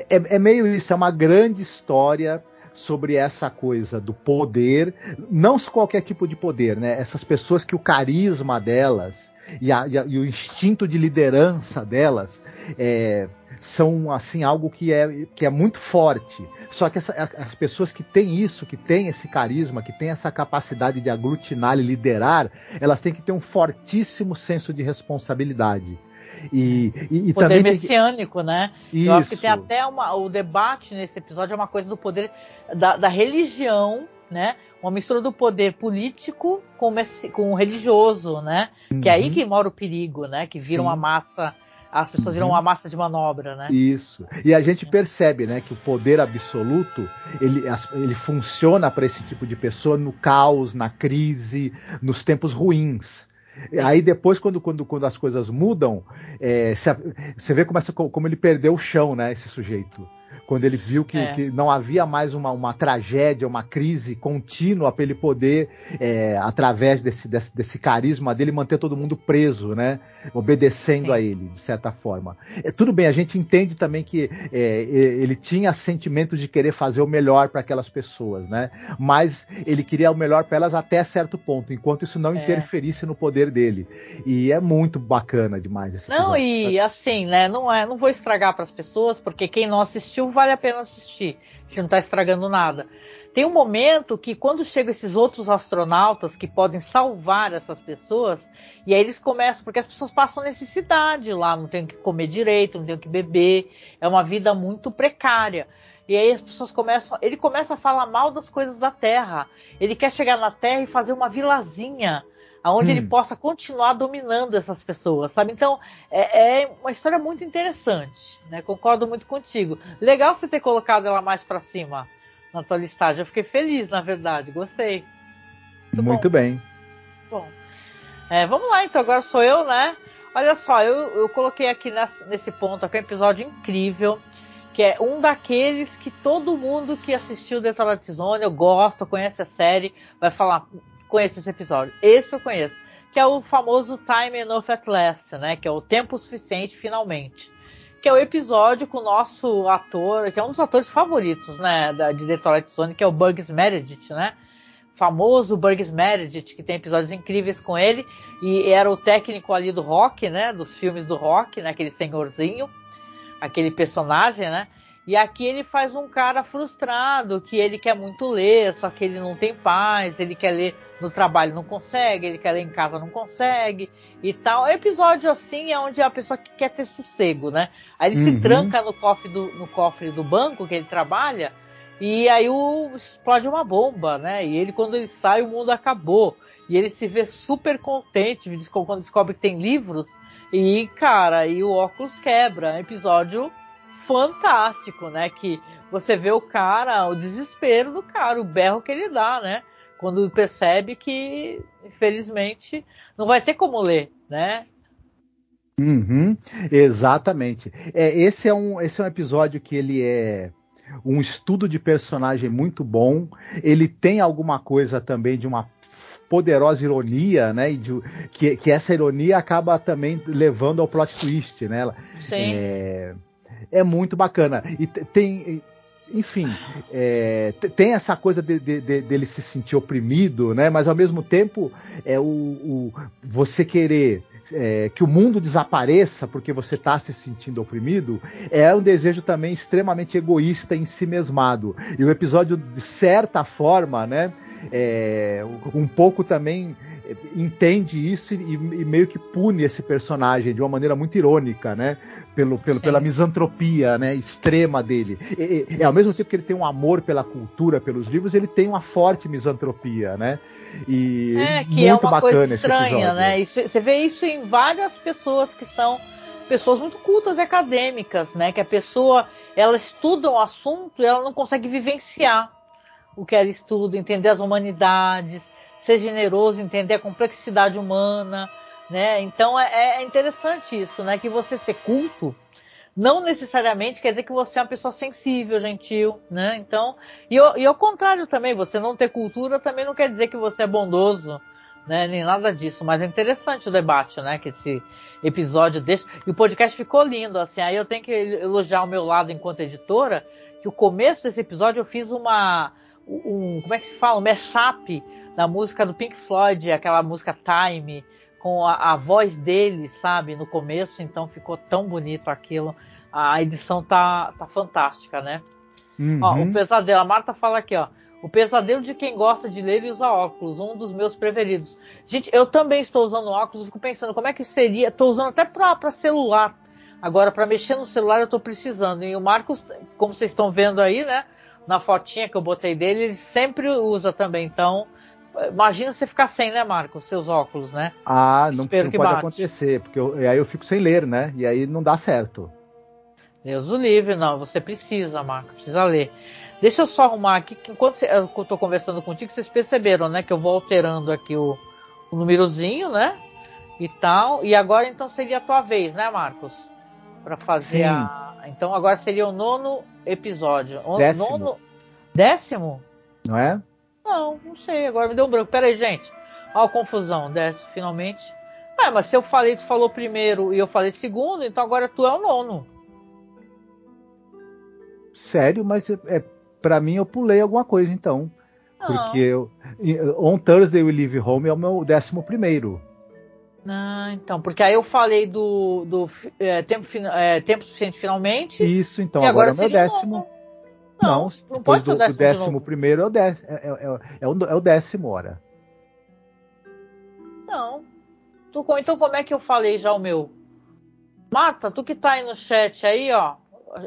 É, é meio isso, é uma grande história sobre essa coisa do poder, não qualquer tipo de poder, né? Essas pessoas que o carisma delas e, a, e, a, e o instinto de liderança delas é, são assim algo que é, que é muito forte. Só que essa, as pessoas que têm isso, que têm esse carisma, que têm essa capacidade de aglutinar e liderar, elas têm que ter um fortíssimo senso de responsabilidade. E, e, e poder também messiânico, que... né? Isso. Eu acho que tem até uma, o debate nesse episódio é uma coisa do poder da, da religião, né? Uma mistura do poder político com, com o religioso, né? Uhum. Que é aí uhum. que mora o perigo, né? Que vira Sim. uma massa as pessoas viram uhum. uma massa de manobra, né? Isso. E a gente percebe, né, que o poder absoluto ele, ele funciona para esse tipo de pessoa no caos, na crise, nos tempos ruins. Aí depois, quando, quando, quando as coisas mudam, é, você vê como, essa, como ele perdeu o chão, né, esse sujeito quando ele viu que, é. que não havia mais uma, uma, tragédia, uma crise contínua para ele poder, é, através desse, desse, desse, carisma dele, manter todo mundo preso, né? Obedecendo Sim. a ele, de certa forma. É, tudo bem, a gente entende também que é, ele tinha sentimento de querer fazer o melhor para aquelas pessoas, né? Mas ele queria o melhor para elas até certo ponto, enquanto isso não é. interferisse no poder dele. E é muito bacana demais esse Não, episódio. e assim, né? Não, é, não vou estragar para as pessoas, porque quem não assistiu vale a pena assistir. A gente não está estragando nada. Tem um momento que quando chegam esses outros astronautas que podem salvar essas pessoas, e aí eles começam, porque as pessoas passam necessidade lá, não tem o que comer direito, não tem o que beber, é uma vida muito precária. E aí as pessoas começam, ele começa a falar mal das coisas da Terra. Ele quer chegar na Terra e fazer uma vilazinha aonde hum. ele possa continuar dominando essas pessoas, sabe? Então é, é, uma história muito interessante, né? Concordo muito contigo. Legal você ter colocado ela mais para cima na tua listagem. Eu fiquei feliz, na verdade, gostei. Muito, muito bem. Bom, é, vamos lá então. Agora sou eu, né? Olha só, eu, eu coloquei aqui nesse, nesse ponto aqui um episódio incrível que é um daqueles que todo mundo que assistiu Twilight Zone, eu gosto, conhece a série, vai falar, conheço esse episódio. Esse eu conheço. Que é o famoso Time Enough at Last, né? Que é o tempo suficiente finalmente. Que é o episódio com o nosso ator, que é um dos atores favoritos, né? Da, de Twilight Zone, que é o Bugs Meredith, né? Famoso Bugs Meredith, que tem episódios incríveis com ele. E era o técnico ali do rock, né? Dos filmes do rock, né? Aquele senhorzinho. Aquele personagem, né? E aqui ele faz um cara frustrado, que ele quer muito ler, só que ele não tem paz, ele quer ler no trabalho não consegue, ele quer ler em casa não consegue e tal. É episódio assim é onde a pessoa quer ter sossego, né? Aí ele uhum. se tranca no cofre, do, no cofre do banco que ele trabalha e aí o, explode uma bomba, né? E ele, quando ele sai, o mundo acabou. E ele se vê super contente quando descobre que tem livros. E, cara, e o óculos quebra. É um episódio fantástico, né? Que você vê o cara, o desespero do cara, o berro que ele dá, né? Quando percebe que, infelizmente, não vai ter como ler, né? Uhum, exatamente. É, esse, é um, esse é um episódio que ele é um estudo de personagem muito bom. Ele tem alguma coisa também de uma poderosa ironia, né? De, que, que essa ironia acaba também levando ao plot twist, né? Sim. É, é muito bacana. E tem, enfim, é, tem essa coisa de, de, de, dele se sentir oprimido, né? Mas ao mesmo tempo é o, o você querer é, que o mundo desapareça porque você está se sentindo oprimido, é um desejo também extremamente egoísta em si mesmado. E o episódio, de certa forma, né, é, um pouco também entende isso e, e, meio que pune esse personagem de uma maneira muito irônica, né? Pelo, pelo, pela misantropia né, extrema dele. E, e, ao mesmo tempo que ele tem um amor pela cultura, pelos livros, ele tem uma forte misantropia, né? E é, que é muito é uma bacana coisa estranha, né? você vê isso em várias pessoas que são pessoas muito cultas e acadêmicas, né? Que a pessoa ela estuda um assunto e ela não consegue vivenciar o que ela estuda, entender as humanidades, ser generoso, entender a complexidade humana, né? Então é, é interessante isso, né? Que você ser culto não necessariamente quer dizer que você é uma pessoa sensível, gentil, né? Então, e, e ao contrário também, você não ter cultura também não quer dizer que você é bondoso, né? Nem nada disso. Mas é interessante o debate, né? Que esse episódio desse. E o podcast ficou lindo, assim. Aí eu tenho que elogiar o meu lado enquanto editora, que o começo desse episódio eu fiz uma. Um, como é que se fala? Um mashup da música do Pink Floyd, aquela música Time, com a, a voz dele, sabe, no começo, então ficou tão bonito aquilo a edição tá, tá fantástica, né? Uhum. Ó, o pesadelo, a Marta fala aqui, ó. O pesadelo de quem gosta de ler e usa óculos, um dos meus preferidos. Gente, eu também estou usando óculos, fico pensando como é que seria. Estou usando até para celular. Agora, para mexer no celular, eu estou precisando. E o Marcos, como vocês estão vendo aí, né? Na fotinha que eu botei dele, ele sempre usa também. Então, imagina você ficar sem, né, Marcos? Seus óculos, né? Ah, não, não pode bate. acontecer, porque eu, aí eu fico sem ler, né? E aí não dá certo. Deus o livre, não. Você precisa, Marco, precisa ler. Deixa eu só arrumar aqui, que enquanto eu estou conversando contigo, vocês perceberam, né? Que eu vou alterando aqui o, o númerozinho, né? E tal. E agora então seria a tua vez, né, Marcos? Para fazer Sim. a. Então agora seria o nono episódio. O décimo. Nono... Décimo? Não é? Não, não sei. Agora me deu um branco. Pera aí, gente. Olha a confusão. Décimo, finalmente. Ah, mas se eu falei, tu falou primeiro e eu falei segundo, então agora tu é o nono sério, mas é, é para mim eu pulei alguma coisa então. Porque eu, On Thursday We Leave Home é o meu décimo primeiro. Ah, então, porque aí eu falei do, do é, tempo, é, tempo suficiente finalmente. Isso, então, agora, agora é o meu décimo. Não, não, não depois do, décimo, do décimo primeiro é o, décimo, é, é, é, é, o, é o décimo, ora. Não. Tu, então como é que eu falei já o meu? Marta, tu que tá aí no chat aí, ó.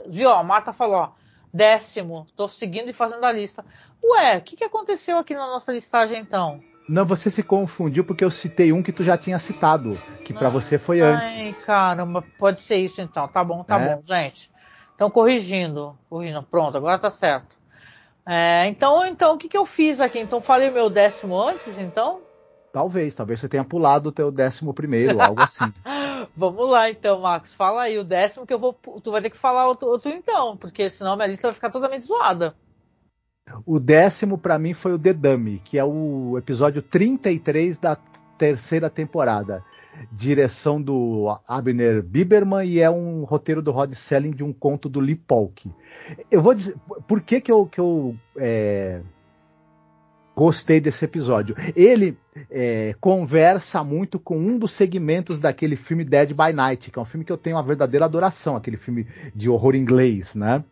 Viu, ó, a Marta falou, ó décimo. Estou seguindo e fazendo a lista. Ué, o que, que aconteceu aqui na nossa listagem então? Não, você se confundiu porque eu citei um que tu já tinha citado, que para você foi antes. Ai, caramba, pode ser isso então. Tá bom, tá é? bom, gente. Então corrigindo, corrigindo, pronto, agora tá certo. É, então, então o que, que eu fiz aqui? Então falei o meu décimo antes, então? Talvez, talvez você tenha pulado o teu décimo primeiro, algo assim. Vamos lá então, Marcos. Fala aí o décimo que eu vou. Tu vai ter que falar outro, outro então, porque senão minha lista vai ficar totalmente zoada. O décimo para mim foi o The Dummy, que é o episódio 33 da terceira temporada. Direção do Abner Biberman e é um roteiro do Rod Selling de um conto do Lee Polk. Eu vou dizer. Por que, que eu, que eu é, gostei desse episódio? Ele é, conversa muito com um dos segmentos daquele filme Dead by Night, que é um filme que eu tenho uma verdadeira adoração, aquele filme de horror inglês, né?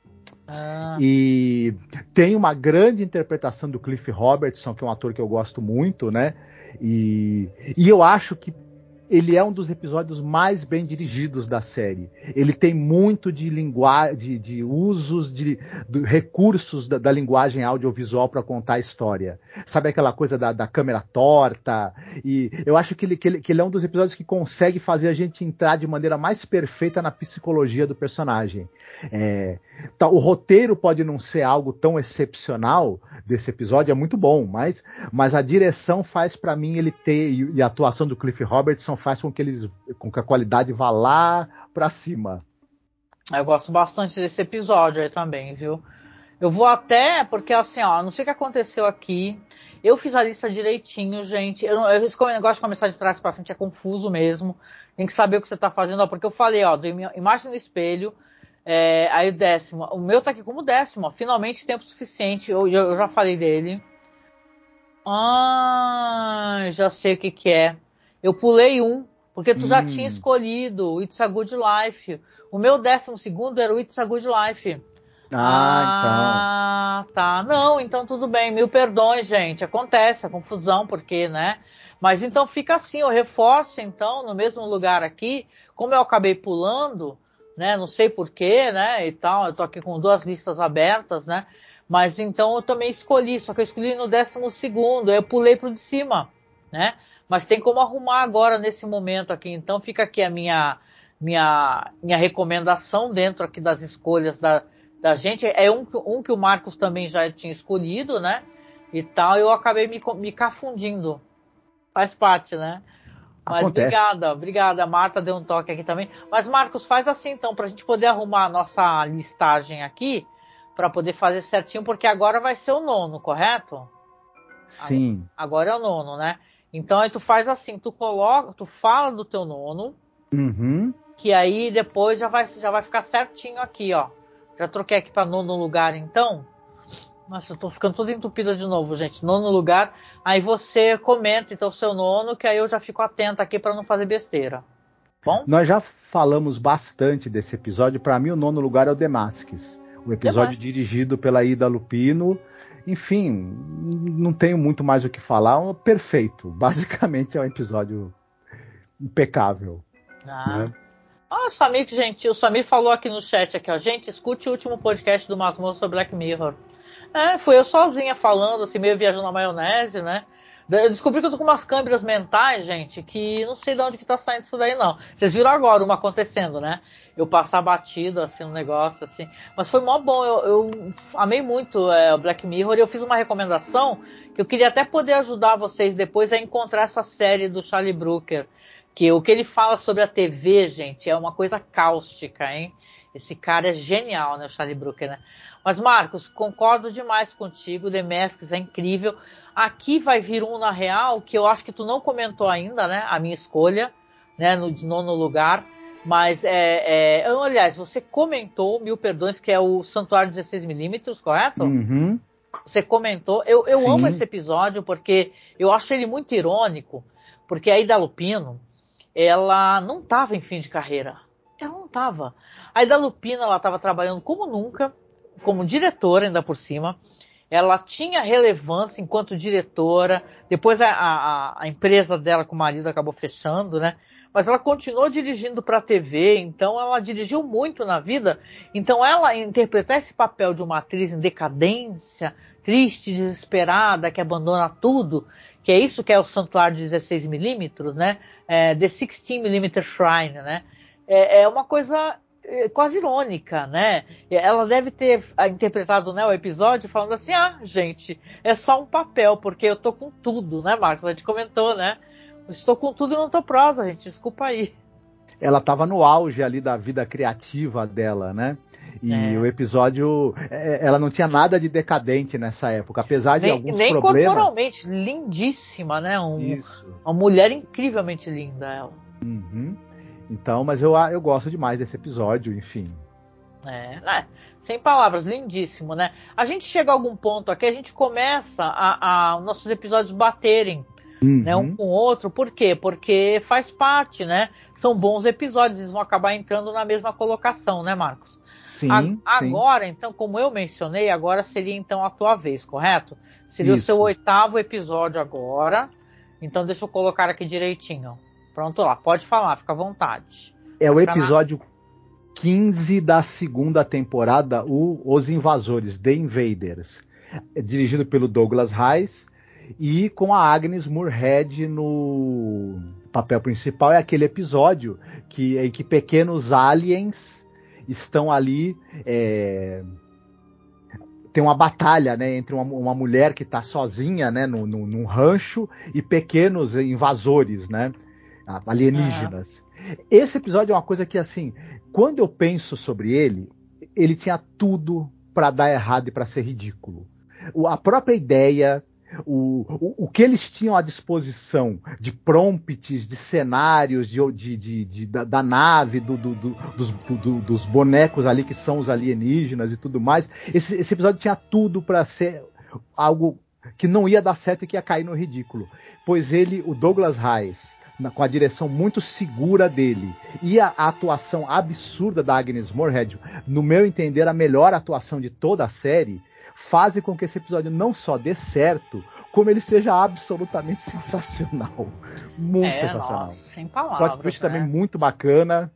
Ah. E tem uma grande interpretação do Cliff Robertson, que é um ator que eu gosto muito, né? E, e eu acho que ele é um dos episódios mais bem dirigidos da série. Ele tem muito de linguagem, de, de, usos de, de recursos da, da, linguagem audiovisual para contar a história. Sabe aquela coisa da, da câmera torta? E eu acho que ele, que ele, que, ele, é um dos episódios que consegue fazer a gente entrar de maneira mais perfeita na psicologia do personagem. É, tá, o roteiro pode não ser algo tão excepcional desse episódio, é muito bom, mas, mas a direção faz para mim ele ter e, e a atuação do Cliff Robertson faz com que eles com que a qualidade vá lá para cima. Eu gosto bastante desse episódio aí também, viu? Eu vou até, porque assim, ó, não sei o que aconteceu aqui. Eu fiz a lista direitinho, gente. Eu, eu, esse negócio de começar de trás para frente é confuso mesmo. Tem que saber o que você tá fazendo, ó, porque eu falei, ó, do imagem no espelho, é, aí o décimo. O meu tá aqui como décimo, ó, finalmente tempo suficiente. Eu, eu, já falei dele. Ah, já sei o que que é. Eu pulei um, porque tu hum. já tinha escolhido o It's a Good Life. O meu décimo segundo era o It's a Good Life. Ah, ah então. tá. Não, então tudo bem. Mil perdões, gente. Acontece a confusão, porque, né? Mas então fica assim, eu reforço então no mesmo lugar aqui, como eu acabei pulando, né? Não sei porquê, né? E tal, eu tô aqui com duas listas abertas, né? Mas então eu também escolhi, só que eu escolhi no décimo segundo, eu pulei pro de cima, né? Mas tem como arrumar agora nesse momento aqui. Então fica aqui a minha minha minha recomendação dentro aqui das escolhas da, da gente. É um, um que o Marcos também já tinha escolhido, né? E tal, eu acabei me, me cafundindo. Faz parte, né? Mas Acontece. obrigada, obrigada. A Marta deu um toque aqui também. Mas Marcos, faz assim então, para a gente poder arrumar a nossa listagem aqui, para poder fazer certinho, porque agora vai ser o nono, correto? Sim. Agora é o nono, né? Então aí tu faz assim, tu coloca, tu fala do teu nono, uhum. que aí depois já vai, já vai ficar certinho aqui, ó. Já troquei aqui para nono lugar, então. Nossa, eu tô ficando tudo entupida de novo, gente. Nono lugar. Aí você comenta então o seu nono, que aí eu já fico atenta aqui para não fazer besteira. Bom? Nós já falamos bastante desse episódio. Para mim, o nono lugar é o Demasques. O episódio dirigido pela Ida Lupino enfim, não tenho muito mais o que falar. Perfeito. Basicamente é um episódio impecável. Ah. Né? Ah, o Samir, gentil. O Samir falou aqui no chat aqui, ó. Gente, escute o último podcast do Masmor sobre Black Mirror. É, fui eu sozinha falando, assim, meio viajando na maionese, né? Eu descobri que eu tô com umas câmeras mentais, gente, que não sei de onde que tá saindo isso daí, não. Vocês viram agora uma acontecendo, né? Eu passar batido, assim, um negócio, assim. Mas foi mó bom, eu, eu amei muito é, o Black Mirror e eu fiz uma recomendação que eu queria até poder ajudar vocês depois a encontrar essa série do Charlie Brooker. Que o que ele fala sobre a TV, gente, é uma coisa cáustica, hein? Esse cara é genial, né, o Charlie Brooker, né? Mas, Marcos, concordo demais contigo, The Masks é incrível. Aqui vai vir um na real que eu acho que tu não comentou ainda, né? A minha escolha, né? No nono lugar. Mas é, é, aliás, você comentou, mil perdões, que é o Santuário 16mm, correto? Uhum. Você comentou. Eu, eu amo esse episódio porque eu acho ele muito irônico, porque a Ida Lupino, ela não estava em fim de carreira. Ela não estava. A Ida Lupino, ela estava trabalhando como nunca, como diretora ainda por cima ela tinha relevância enquanto diretora. Depois a, a, a, empresa dela com o marido acabou fechando, né? Mas ela continuou dirigindo para a TV, então ela dirigiu muito na vida. Então ela interpretar esse papel de uma atriz em decadência, triste, desesperada, que abandona tudo, que é isso que é o Santuário de 16 milímetros, né? É, The 16 mm Shrine, né? É, é uma coisa quase irônica, né? Ela deve ter interpretado né, o episódio falando assim: ah, gente, é só um papel, porque eu tô com tudo, né, Marcos? A gente comentou, né? Estou com tudo e não tô prosa, gente, desculpa aí. Ela estava no auge ali da vida criativa dela, né? E é. o episódio, é, ela não tinha nada de decadente nessa época, apesar de nem, alguns nem problemas. Nem corporalmente, lindíssima, né? Um, Isso. Uma mulher incrivelmente linda, ela. Uhum. Então, mas eu, eu gosto demais desse episódio, enfim. É, né? sem palavras, lindíssimo, né? A gente chega a algum ponto aqui, a gente começa a, a nossos episódios baterem uhum. né, um com o outro, por quê? Porque faz parte, né? São bons episódios, eles vão acabar entrando na mesma colocação, né, Marcos? Sim. A, agora, sim. então, como eu mencionei, agora seria então a tua vez, correto? Seria Isso. o seu oitavo episódio agora. Então deixa eu colocar aqui direitinho. Pronto lá, pode falar, fica à vontade. É o episódio 15 da segunda temporada, o Os Invasores, The Invaders. É dirigido pelo Douglas Reis e com a Agnes Moorehead no papel principal. É aquele episódio que, em que pequenos aliens estão ali. É, tem uma batalha né, entre uma, uma mulher que está sozinha né, no, no, num rancho e pequenos invasores, né, alienígenas. Esse episódio é uma coisa que, assim, quando eu penso sobre ele, ele tinha tudo para dar errado e para ser ridículo. O, a própria ideia, o, o, o, que eles tinham à disposição de prompts, de cenários, de, de, de, de da, da, nave, do, do, dos, dos, bonecos ali que são os alienígenas e tudo mais. Esse, esse episódio tinha tudo para ser algo que não ia dar certo e que ia cair no ridículo. Pois ele, o Douglas Reis, na, com a direção muito segura dele e a, a, atuação absurda da Agnes Moorehead, no meu entender, a melhor atuação de toda a série, fazem com que esse episódio não só dê certo, como ele seja absolutamente sensacional. Muito é, sensacional. Nossa, sem palavras. Plot twist né? também muito bacana.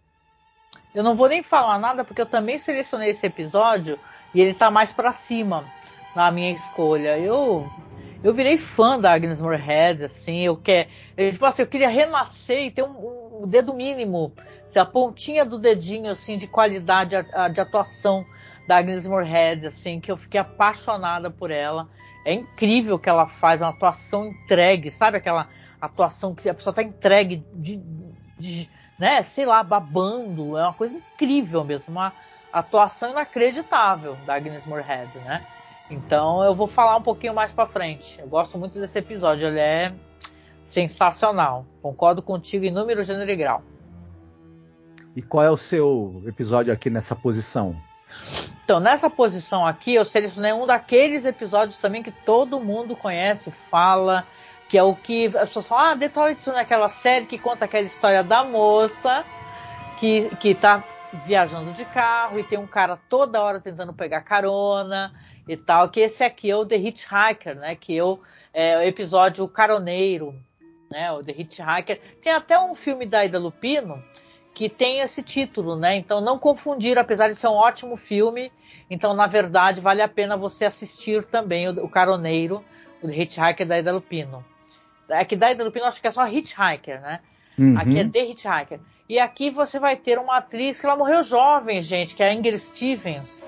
Eu não vou nem falar nada porque eu também selecionei esse episódio e ele tá mais para cima na minha escolha. Eu eu virei fã da Agnes Moorehead, assim, eu quer, eu, tipo assim, eu queria renascer e ter um, um, dedo mínimo, a pontinha do dedinho, assim, de qualidade de atuação da Agnes Moorehead, assim, que eu fiquei apaixonada por ela. É incrível que ela faz uma atuação entregue, sabe aquela atuação que a pessoa tá entregue de, de né, sei lá, babando, é uma coisa incrível mesmo, uma atuação inacreditável da Agnes Moorehead, né? Então eu vou falar um pouquinho mais para frente. Eu gosto muito desse episódio, ele é sensacional. Concordo contigo em número, gênero e grau. E qual é o seu episódio aqui nessa posição? Então, nessa posição aqui, eu selecionei um daqueles episódios também que todo mundo conhece, fala, que é o que as pessoas falam, ah, Detroit é aquela série que conta aquela história da moça que, que tá viajando de carro e tem um cara toda hora tentando pegar carona e tal, que esse aqui é o The Hitchhiker, né? Que eu, é o episódio Caroneiro, né? O The Hitchhiker. Tem até um filme da Ida Lupino que tem esse título, né? Então não confundir, apesar de ser um ótimo filme, então na verdade vale a pena você assistir também o, o Caroneiro, o The Hitchhiker da Ida Lupino. É que da Ida Lupino acho que é só Hitchhiker, né? Uhum. Aqui é The Hitchhiker. E aqui você vai ter uma atriz que ela morreu jovem, gente, que é a Ingrid Stevens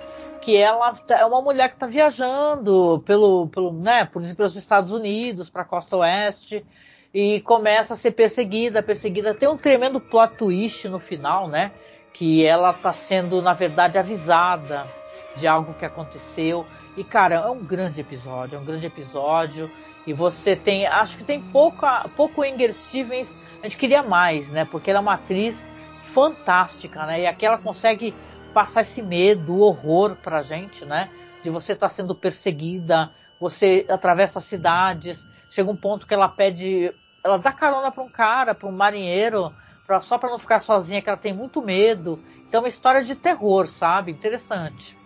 que ela é uma mulher que está viajando pelo, pelo, né, por, pelos Estados Unidos, para a costa oeste, e começa a ser perseguida, perseguida. Tem um tremendo plot twist no final, né? Que ela está sendo, na verdade, avisada de algo que aconteceu. E, cara, é um grande episódio, é um grande episódio. E você tem, acho que tem pouca, pouco Inger Stevens, a gente queria mais, né? Porque ela é uma atriz fantástica, né? E aqui ela consegue passar esse medo, o horror pra gente, né? De você estar tá sendo perseguida, você atravessa cidades, chega um ponto que ela pede, ela dá carona para um cara, para um marinheiro, pra, só para não ficar sozinha, que ela tem muito medo. Então é uma história de terror, sabe? Interessante.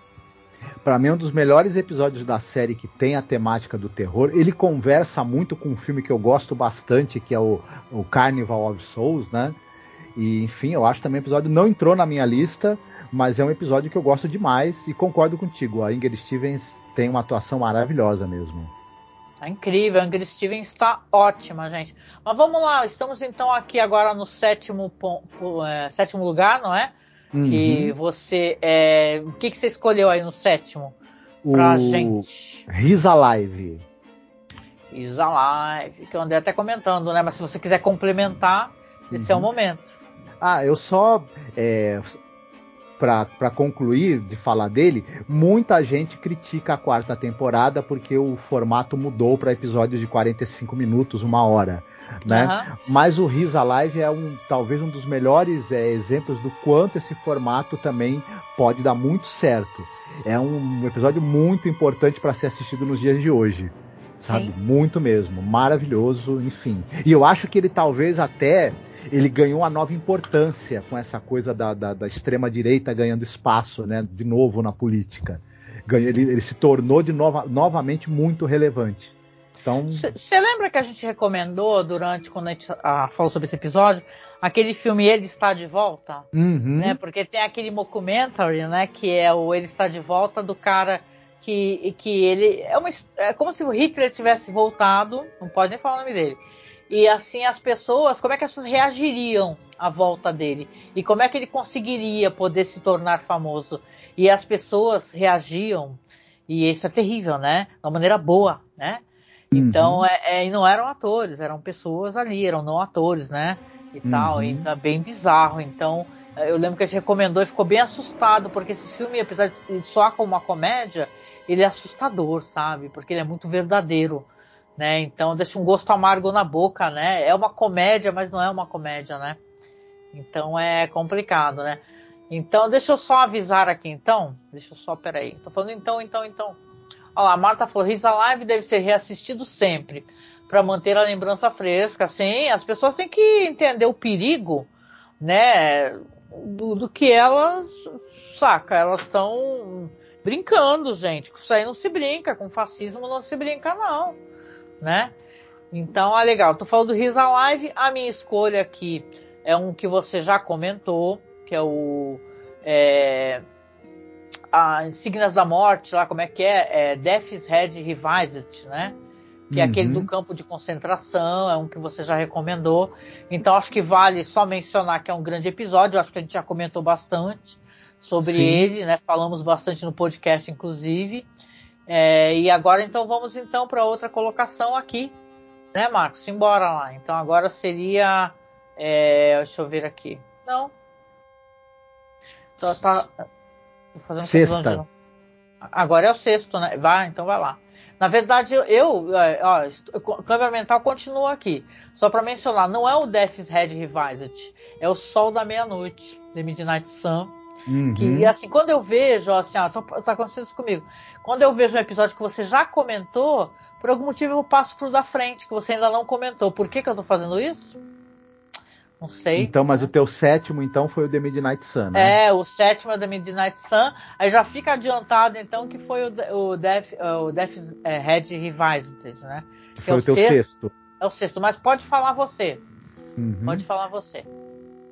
Para mim, é um dos melhores episódios da série que tem a temática do terror. Ele conversa muito com um filme que eu gosto bastante, que é o, o Carnival of Souls, né? E, enfim, eu acho também o episódio não entrou na minha lista, mas é um episódio que eu gosto demais e concordo contigo. A Ingrid Stevens tem uma atuação maravilhosa mesmo. Tá incrível, a Ingrid Stevens está ótima, gente. Mas vamos lá, estamos então aqui agora no sétimo, é, sétimo lugar, não é? Uhum. Que você. É, o que, que você escolheu aí no sétimo? Pra o gente. Risa Live. Risa Live, que eu andei até comentando, né? Mas se você quiser complementar, esse uhum. é o uhum. momento. Ah, eu só. É, para concluir de falar dele, muita gente critica a quarta temporada porque o formato mudou para episódios de 45 minutos, uma hora. Né? Uhum. Mas o Risa Live é um, talvez um dos melhores é, exemplos do quanto esse formato também pode dar muito certo. É um episódio muito importante para ser assistido nos dias de hoje. Sabe? Sim. Muito mesmo. Maravilhoso, enfim. E eu acho que ele talvez até ele ganhou uma nova importância com essa coisa da, da, da extrema direita ganhando espaço, né, de novo na política. Ele, ele se tornou de nova, novamente muito relevante. Você então... lembra que a gente recomendou durante quando a gente ah, falou sobre esse episódio aquele filme Ele Está de Volta? Uhum. Né? Porque tem aquele documentary, né? Que é o Ele Está de Volta do cara que, que ele. É, uma, é como se o Hitler tivesse voltado, não pode nem falar o nome dele. E assim as pessoas, como é que as pessoas reagiriam à volta dele? E como é que ele conseguiria poder se tornar famoso? E as pessoas reagiam, e isso é terrível, né? De uma maneira boa, né? Então, uhum. é, é, e não eram atores, eram pessoas ali, eram não atores, né? E uhum. tal, e tá bem bizarro. Então, eu lembro que a gente recomendou e ficou bem assustado, porque esse filme, apesar de soar como uma comédia, ele é assustador, sabe? Porque ele é muito verdadeiro, né? Então deixa um gosto amargo na boca, né? É uma comédia, mas não é uma comédia, né? Então é complicado, né? Então deixa eu só avisar aqui, então. Deixa eu só, peraí. Tô falando então, então, então. Olha lá, Marta falou, Risa Live deve ser reassistido sempre para manter a lembrança fresca. Sim, as pessoas têm que entender o perigo, né? Do, do que elas, saca, elas estão brincando, gente. Com isso aí não se brinca, com fascismo não se brinca, não. Né? Então, é legal. Tô falando do Risa Live. A minha escolha aqui é um que você já comentou, que é o. É, a Insígnias da Morte, lá como é que é? é Death's Head Revised, né? Que uhum. é aquele do uhum. campo de concentração, é um que você já recomendou. Então acho que vale só mencionar que é um grande episódio, acho que a gente já comentou bastante sobre Sim. ele, né? Falamos bastante no podcast, inclusive. É, e agora então vamos então para outra colocação aqui, né, Marcos? Embora lá. Então agora seria, é, deixa eu ver aqui. Não. Tá, tá fazendo Sexta. Agora é o sexto, né? Vai, então vai lá. Na verdade, eu, é, ó, câmera mental continua aqui. Só para mencionar, não é o Death's Head Revised, é o Sol da Meia-Noite, The Midnight Sun Uhum. Que assim, quando eu vejo, assim, ó, tá acontecendo isso comigo. Quando eu vejo um episódio que você já comentou, por algum motivo eu passo pro da frente, que você ainda não comentou. Por que, que eu tô fazendo isso? Não sei. Então, mas o teu sétimo, então, foi o The Midnight Sun, né? É, o sétimo é o The Midnight Sun. Aí já fica adiantado, então, que foi o, o Death, o Death é, Head Revised, né? Que foi é o, o teu sexto. sexto. É o sexto, mas pode falar você. Uhum. Pode falar você.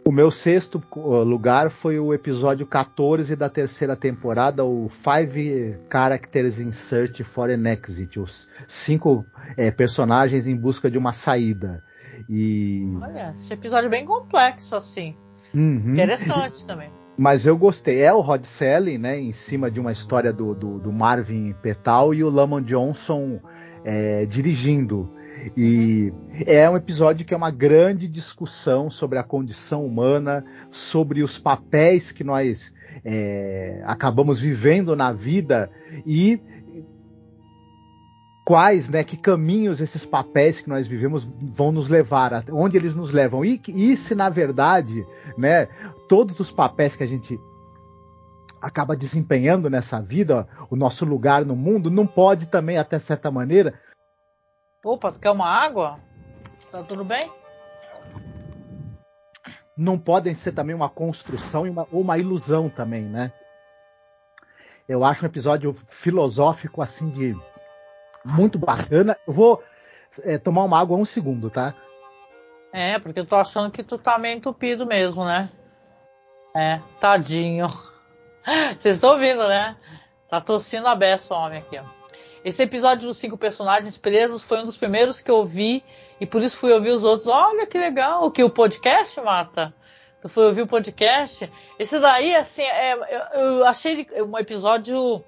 O meu sexto lugar foi o episódio 14 da terceira temporada, o Five Characters in Search for an Exit, os cinco é, personagens em busca de uma saída. E... Olha, esse episódio é bem complexo, assim. Uhum. Interessante também. Mas eu gostei. É o Rod Selling, né? Em cima de uma história do, do, do Marvin Petal e o Lamont Johnson é, dirigindo. E é um episódio que é uma grande discussão sobre a condição humana, sobre os papéis que nós é, acabamos vivendo na vida e quais, né, que caminhos esses papéis que nós vivemos vão nos levar, onde eles nos levam. E, e se na verdade, né, todos os papéis que a gente acaba desempenhando nessa vida, o nosso lugar no mundo, não pode também, até certa maneira, Opa, tu quer uma água? Tá tudo bem? Não podem ser também uma construção uma, ou uma ilusão também, né? Eu acho um episódio filosófico assim de muito bacana. Eu vou é, tomar uma água um segundo, tá? É, porque eu tô achando que tu tá meio entupido mesmo, né? É, tadinho. Vocês estão ouvindo, né? Tá tossindo a beça o homem aqui, ó. Esse episódio dos cinco personagens presos foi um dos primeiros que eu vi e por isso fui ouvir os outros. Olha que legal, o que o podcast, Marta? Tu foi ouvir o podcast? Esse daí, assim, é, eu, eu achei um episódio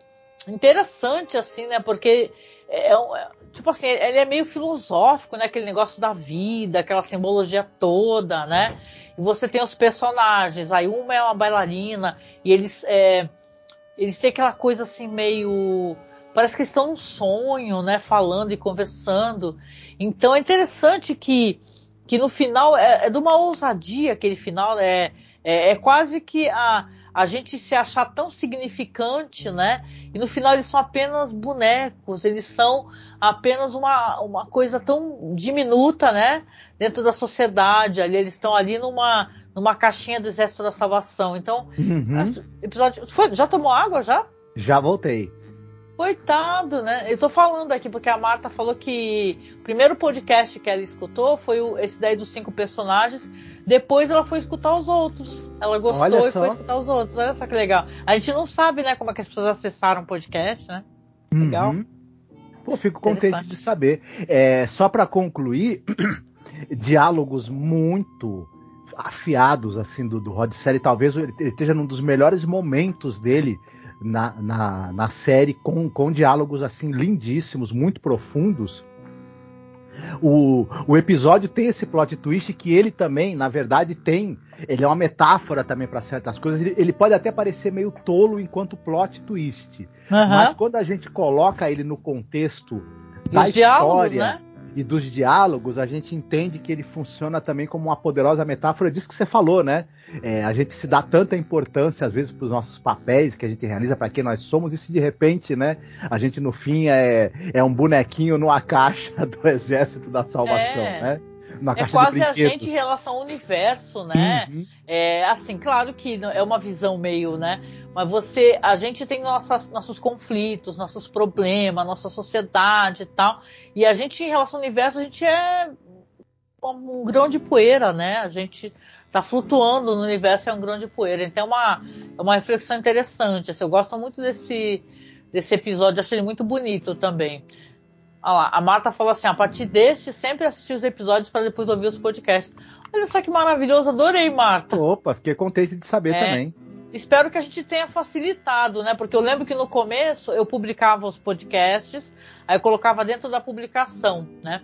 interessante, assim, né? Porque é, é, tipo assim, ele é meio filosófico, né? Aquele negócio da vida, aquela simbologia toda, né? E você tem os personagens, aí uma é uma bailarina e eles é, eles têm aquela coisa assim meio parece que estão num sonho, né? Falando e conversando. Então é interessante que, que no final é, é de uma ousadia aquele final, é, é, é, quase que a, a gente se achar tão significante, né? E no final eles são apenas bonecos, eles são apenas uma, uma coisa tão diminuta, né? Dentro da sociedade, ali eles estão ali numa, numa caixinha do Exército da Salvação. Então, uhum. episódio. Foi, já tomou água já? Já voltei. Coitado, né? Eu tô falando aqui porque a Marta falou que o primeiro podcast que ela escutou foi o, esse daí dos cinco personagens. Depois ela foi escutar os outros. Ela gostou Olha e só. foi escutar os outros. Olha só que legal. A gente não sabe, né, como é que as pessoas acessaram o podcast, né? Legal. Uhum. Pô, fico contente de saber. É, só para concluir, diálogos muito afiados assim do, do Rod Serling, talvez ele esteja num dos melhores momentos dele na, na, na série com, com diálogos assim lindíssimos, muito profundos. O, o episódio tem esse plot twist que ele também, na verdade, tem. Ele é uma metáfora também para certas coisas. Ele, ele, pode até parecer meio tolo enquanto plot twist. Uhum. Mas quando a gente coloca ele no contexto da história. Né? E dos diálogos, a gente entende que ele funciona também como uma poderosa metáfora disso que você falou, né? É, a gente se dá tanta importância, às vezes, para os nossos papéis que a gente realiza, para quem nós somos, e se de repente, né, a gente no fim é, é um bonequinho numa caixa do exército da salvação, é. né? Na é quase a gente em relação ao universo, né? Uhum. É assim, claro que é uma visão meio, né? Mas você, a gente tem nossas, nossos conflitos, nossos problemas, nossa sociedade e tal. E a gente, em relação ao universo, a gente é um grão de poeira, né? A gente tá flutuando no universo, é um grão de poeira. Então é uma, é uma reflexão interessante. Assim, eu gosto muito desse, desse episódio, achei ele muito bonito também. Olha lá, a Marta falou assim: a partir deste, sempre assisti os episódios para depois ouvir os podcasts. Olha só que maravilhoso, adorei, Marta. Opa, fiquei contente de saber é. também. Espero que a gente tenha facilitado, né? Porque eu lembro que no começo eu publicava os podcasts, aí eu colocava dentro da publicação, né?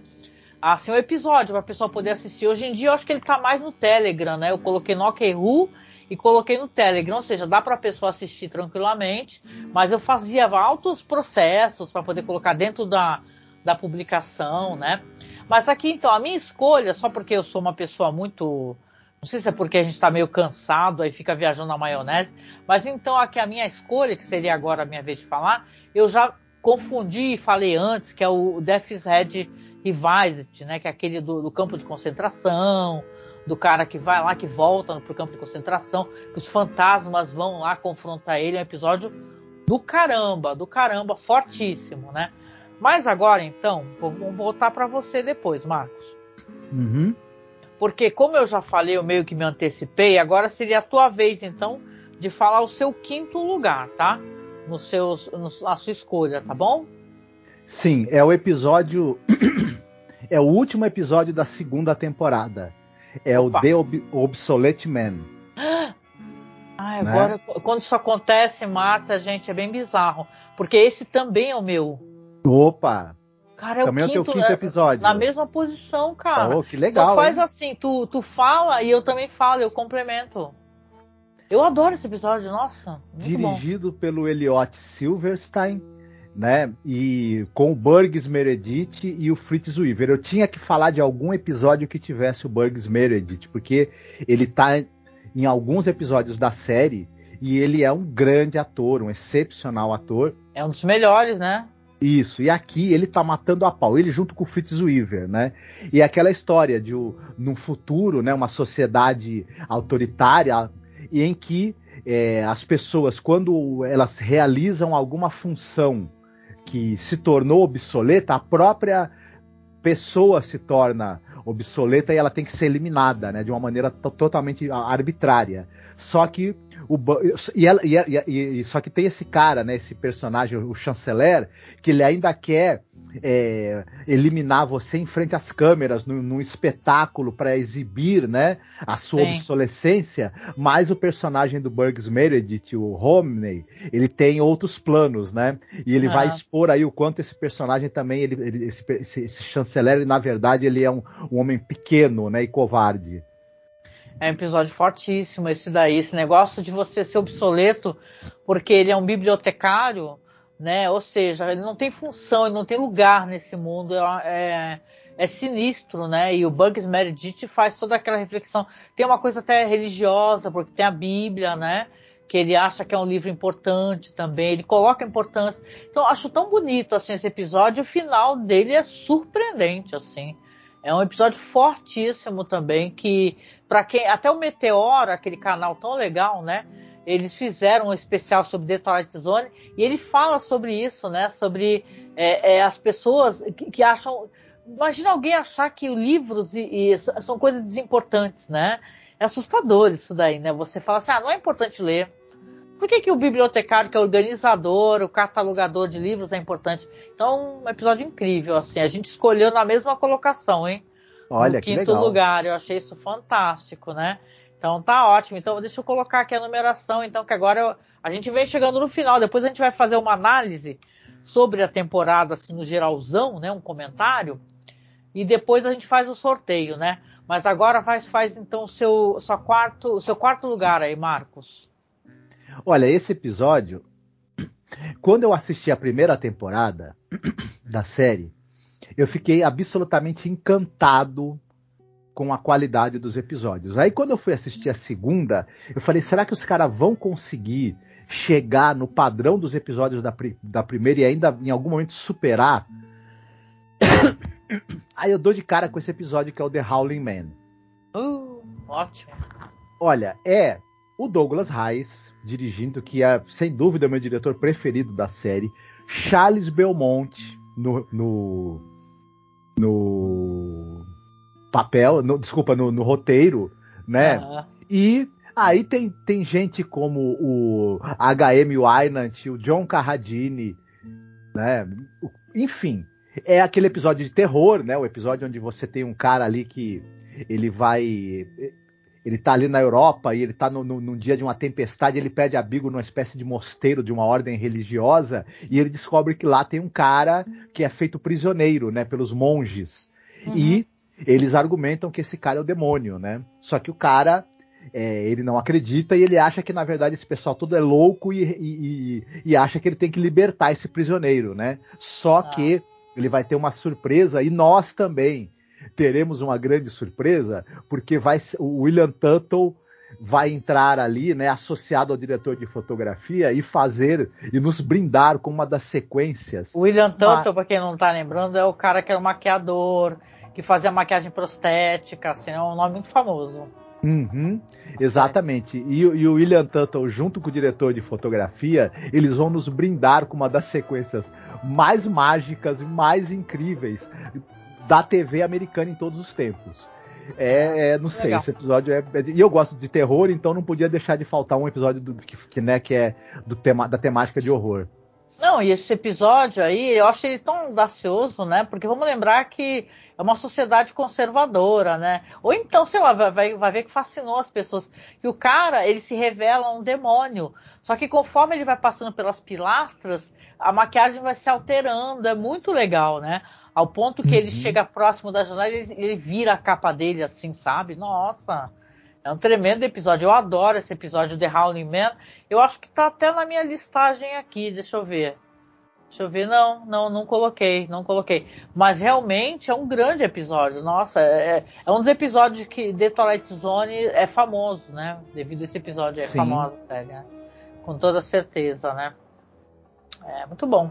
Assim, o um episódio para a pessoa poder assistir. Hoje em dia eu acho que ele está mais no Telegram, né? Eu coloquei no OKRU e coloquei no Telegram, ou seja, dá para a pessoa assistir tranquilamente, mas eu fazia altos processos para poder colocar dentro da, da publicação, né? Mas aqui então, a minha escolha, só porque eu sou uma pessoa muito não sei se é porque a gente está meio cansado, aí fica viajando na maionese. Mas então aqui a minha escolha, que seria agora a minha vez de falar, eu já confundi e falei antes, que é o Death's Head Revised, né? Que é aquele do, do, campo de concentração, do cara que vai lá, que volta pro campo de concentração, que os fantasmas vão lá confrontar ele. É um episódio do caramba, do caramba, fortíssimo, né? Mas agora então, vamos voltar para você depois, Marcos. Uhum. Porque, como eu já falei, eu meio que me antecipei, agora seria a tua vez, então, de falar o seu quinto lugar, tá? No seus, no, na sua escolha, tá bom? Sim, é o episódio. é o último episódio da segunda temporada. É Opa. o The Ob Obsolete Man. Ah, agora, né? quando isso acontece, mata, gente, é bem bizarro. Porque esse também é o meu. Opa! Cara, é Também o, quinto, é o teu quinto episódio. Na mesma posição, cara. Oh, que legal. Tu faz hein? assim, tu, tu fala e eu também falo, eu complemento. Eu adoro esse episódio, nossa. Dirigido bom. pelo Elliot Silverstein, né? E com o Burgs Meredith e o Fritz Weaver. Eu tinha que falar de algum episódio que tivesse o Burgs Meredith, porque ele tá em alguns episódios da série e ele é um grande ator, um excepcional ator. É um dos melhores, né? Isso, e aqui ele tá matando a pau, ele junto com o Fritz Weaver, né? E aquela história de no futuro, né, uma sociedade autoritária em que é, as pessoas, quando elas realizam alguma função que se tornou obsoleta, a própria pessoa se torna obsoleta e ela tem que ser eliminada, né, de uma maneira totalmente arbitrária. Só que o, e, ela, e, e, e, só que tem esse cara, né, esse personagem, o chanceler, que ele ainda quer é, eliminar você em frente às câmeras, num, num espetáculo para exibir, né, a sua Sim. obsolescência. Mas o personagem do Burgs Meredith, o Romney, ele tem outros planos, né? E ele vai expor aí o quanto esse personagem também, ele, ele esse, esse, esse, chanceler, ele, na verdade, ele é um, um homem pequeno, né, e covarde. É um episódio fortíssimo esse daí, esse negócio de você ser obsoleto porque ele é um bibliotecário, né? Ou seja, ele não tem função, ele não tem lugar nesse mundo, é, é, é sinistro, né? E o Bugs Meredith faz toda aquela reflexão. Tem uma coisa até religiosa, porque tem a Bíblia, né? Que ele acha que é um livro importante também, ele coloca importância. Então, acho tão bonito assim esse episódio, o final dele é surpreendente, assim. É um episódio fortíssimo também que para quem até o Meteoro, aquele canal tão legal, né? eles fizeram um especial sobre The Twilight Zone e ele fala sobre isso, né? Sobre é, é, as pessoas que, que, acham. Imagina alguém achar que livros e, e, são coisas desimportantes, né? É assustador isso daí, né? Você fala assim, ah, não é importante ler. Por que, que o bibliotecário, que é organizador, o catalogador de livros é importante? Então, um episódio incrível, assim. A gente escolheu na mesma colocação, hein? Olha, no quinto legal. lugar. Eu achei isso fantástico, né? Então tá ótimo. Então deixa eu colocar aqui a numeração, então que agora eu, a gente vem chegando no final. Depois a gente vai fazer uma análise sobre a temporada, assim, no geralzão, né? Um comentário. E depois a gente faz o sorteio, né? Mas agora faz, faz então o seu, seu, quarto, seu quarto lugar aí, Marcos. Olha, esse episódio, quando eu assisti a primeira temporada da série, eu fiquei absolutamente encantado com a qualidade dos episódios. Aí quando eu fui assistir a segunda, eu falei, será que os caras vão conseguir chegar no padrão dos episódios da, da primeira e ainda em algum momento superar? Aí eu dou de cara com esse episódio que é o The Howling Man. Uh, ótimo. Olha, é o Douglas Reis dirigindo, que é sem dúvida meu diretor preferido da série. Charles Belmont no, no, no papel, no, desculpa, no, no roteiro, né? Uhum. E aí tem, tem gente como o H.M. Wynant, o John Carradine, né? Enfim, é aquele episódio de terror, né? O episódio onde você tem um cara ali que ele vai. Ele tá ali na Europa e ele tá no, no, num dia de uma tempestade, ele pede abrigo numa espécie de mosteiro de uma ordem religiosa e ele descobre que lá tem um cara que é feito prisioneiro, né? Pelos monges. Uhum. E eles argumentam que esse cara é o demônio, né? Só que o cara é, ele não acredita e ele acha que na verdade esse pessoal todo é louco e, e, e acha que ele tem que libertar esse prisioneiro, né? Só ah. que ele vai ter uma surpresa e nós também teremos uma grande surpresa, porque vai o William Tuttle vai entrar ali, né, associado ao diretor de fotografia e fazer e nos brindar com uma das sequências. O William Tuttle, para quem não está lembrando, é o cara que era o maquiador, que fazia maquiagem prostética, assim, é um nome muito famoso. Uhum, exatamente. E, e, o William Tuttle, junto com o diretor de fotografia, eles vão nos brindar com uma das sequências mais mágicas e mais incríveis da TV americana em todos os tempos. É, é não sei, Legal. esse episódio é, é, E eu gosto de terror, então não podia deixar de faltar um episódio do, que, que, né, que é do tema, da temática de horror. Não, e esse episódio aí, eu acho ele tão audacioso, né? Porque vamos lembrar que é uma sociedade conservadora, né? Ou então, sei lá, vai, vai ver que fascinou as pessoas. Que o cara, ele se revela um demônio. Só que conforme ele vai passando pelas pilastras, a maquiagem vai se alterando. É muito legal, né? Ao ponto que uhum. ele chega próximo da janela e ele, ele vira a capa dele assim, sabe? Nossa! É um tremendo episódio. Eu adoro esse episódio de Howling Man. Eu acho que tá até na minha listagem aqui. Deixa eu ver. Deixa eu ver, não, não, não coloquei, não coloquei. Mas realmente é um grande episódio. Nossa, é, é um dos episódios que The Twilight Zone é famoso, né? Devido a esse episódio, é Sim. famosa a série, né? Com toda certeza, né? É muito bom.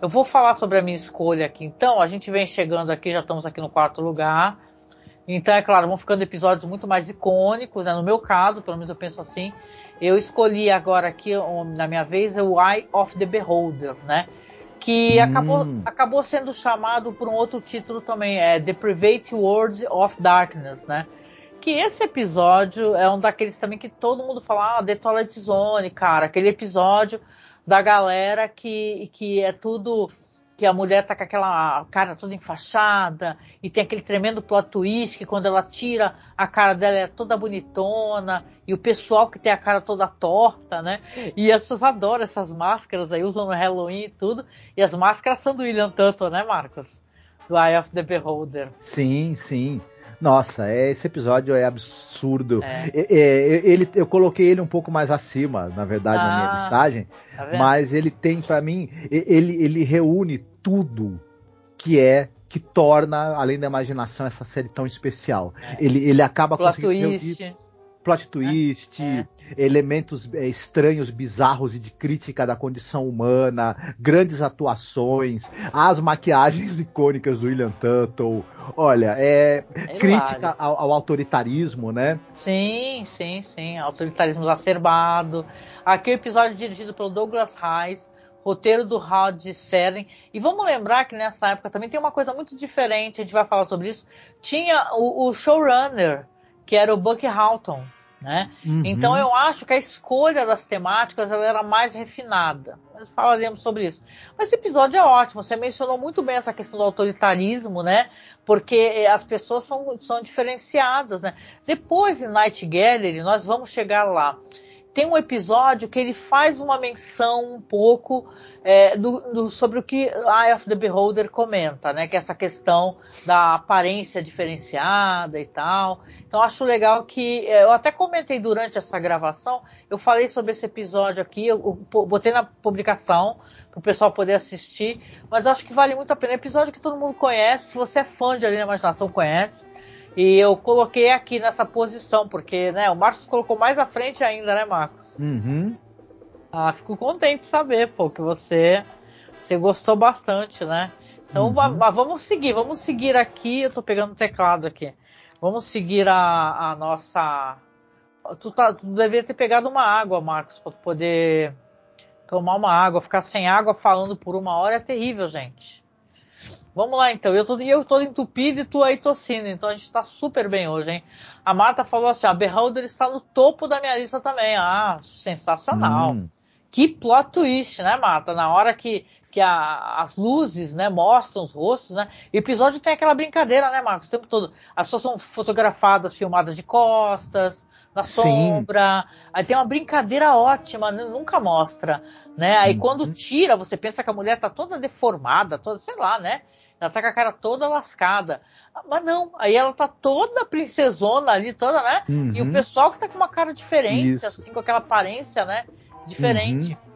Eu vou falar sobre a minha escolha aqui. Então, a gente vem chegando aqui, já estamos aqui no quarto lugar. Então, é claro, vão ficando episódios muito mais icônicos, né? No meu caso, pelo menos eu penso assim. Eu escolhi agora aqui, na minha vez, o Eye of the Beholder, né? que hum. acabou, acabou sendo chamado por um outro título também, é The Private World of Darkness, né? Que esse episódio é um daqueles também que todo mundo fala, ah, The Twilight Zone, cara, aquele episódio da galera que, que é tudo que a mulher tá com aquela cara toda enfaixada e tem aquele tremendo plot twist que quando ela tira a cara dela é toda bonitona e o pessoal que tem a cara toda torta, né? E as pessoas adoram essas máscaras aí, usam no Halloween e tudo. E as máscaras são do Tanto, né, Marcos? Do Eye of the Beholder. Sim, sim. Nossa, é, esse episódio é absurdo. É. Ele, eu coloquei ele um pouco mais acima, na verdade, ah, na minha ah, listagem. Tá mas ele tem, para mim, ele, ele reúne tudo que é que torna, além da imaginação, essa série tão especial. É. Ele, ele acaba Plot conseguindo. Twist. Plot twist, é. elementos é, estranhos, bizarros e de crítica da condição humana, grandes atuações, as maquiagens icônicas do William Tuttle. Olha, é, é crítica ao, ao, autoritarismo, né? Sim, sim, sim. Autoritarismo exacerbado. Aqui o episódio é dirigido pelo Douglas Reis roteiro do Rod Serling. E vamos lembrar que nessa época também tem uma coisa muito diferente, a gente vai falar sobre isso. Tinha o, o showrunner, que era o Buck Houghton. Né? Uhum. Então eu acho que a escolha das temáticas ela era mais refinada. Nós falaremos sobre isso. Mas esse episódio é ótimo. Você mencionou muito bem essa questão do autoritarismo, né? Porque as pessoas são, são diferenciadas, né? Depois em Night Gallery, nós vamos chegar lá tem um episódio que ele faz uma menção um pouco é, do, do, sobre o que Eye of the Beholder comenta, né? Que é essa questão da aparência diferenciada e tal. Então acho legal que é, eu até comentei durante essa gravação, eu falei sobre esse episódio aqui, eu, eu botei na publicação para o pessoal poder assistir, mas acho que vale muito a pena. É episódio que todo mundo conhece, se você é fã de Alien Imaginação conhece. E eu coloquei aqui nessa posição, porque né, o Marcos colocou mais à frente ainda, né, Marcos? Uhum. Ah, fico contente de saber, pô, que você, você gostou bastante, né? Então uhum. vamos seguir, vamos seguir aqui. Eu tô pegando o teclado aqui. Vamos seguir a, a nossa. Tu, tá, tu deveria ter pegado uma água, Marcos, para poder tomar uma água. Ficar sem água falando por uma hora é terrível, gente. Vamos lá então. Eu tô, eu tô entupido e tu aí tossindo, então a gente tá super bem hoje, hein? A Marta falou assim: a Beholder está no topo da minha lista também. Ah, sensacional. Hum. Que plot twist, né, Marta? Na hora que, que a, as luzes, né, mostram os rostos, né? E o episódio tem aquela brincadeira, né, Marcos? O tempo todo. As pessoas são fotografadas, filmadas de costas, na sombra. Sim. Aí tem uma brincadeira ótima, né? nunca mostra, né? Aí uhum. quando tira, você pensa que a mulher tá toda deformada, toda, sei lá, né? Ela tá com a cara toda lascada. Mas não, aí ela tá toda princesona ali, toda, né? Uhum. E o uhum. pessoal que tá com uma cara diferente, Isso. assim, com aquela aparência, né? Diferente. Uhum.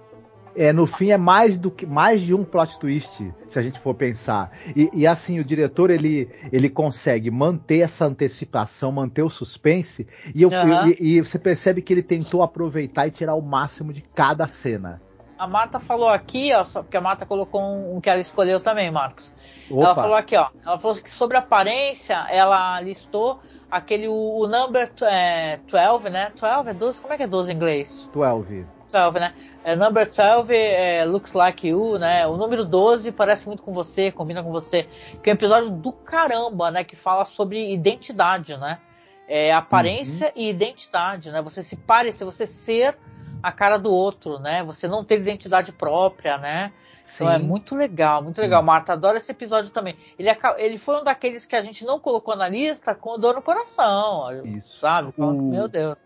É, no fim é mais do que mais de um plot twist, se a gente for pensar. E, e, assim, o diretor ele, ele consegue manter essa antecipação, manter o suspense, e, eu, uhum. e, e você percebe que ele tentou aproveitar e tirar o máximo de cada cena. A Marta falou aqui, ó, só porque a Marta colocou um, um que ela escolheu também, Marcos. Opa. Ela falou aqui, ó. Ela falou que sobre aparência, ela listou aquele o, o number é, 12, né? 12 é 12? Como é que é 12 em inglês? 12. 12, né? É, number 12 é, looks like you, né? O número 12 parece muito com você, combina com você. Que é um episódio do caramba, né? Que fala sobre identidade, né? É, aparência uhum. e identidade, né? Você se parecer, você ser a cara do outro, né? Você não ter identidade própria, né? Sim. Então é muito legal, muito legal. Sim. Marta adora esse episódio também. Ele, ele foi um daqueles que a gente não colocou na lista com dor no coração. Isso. Sabe? O... Meu Deus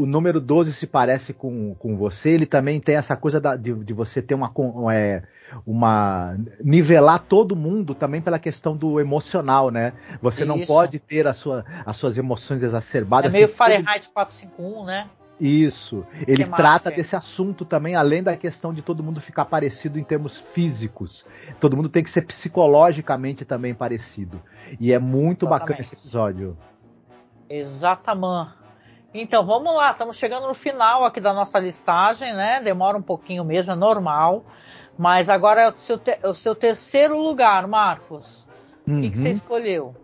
o número 12 se parece com, com você, ele também tem essa coisa da, de, de, você ter uma, é, uma. nivelar todo mundo também pela questão do emocional, né? Você Isso. não pode ter a sua, as suas emoções exacerbadas. É meio Fahrenheit 451, né? Isso. Ele trata desse assunto também, além da questão de todo mundo ficar parecido em termos físicos. Todo mundo tem que ser psicologicamente também parecido. E é muito Exatamente. bacana esse episódio. Exatamente. Então vamos lá, estamos chegando no final aqui da nossa listagem, né? Demora um pouquinho mesmo, é normal. Mas agora é o seu, te o seu terceiro lugar, Marcos. O uhum. que, que você escolheu?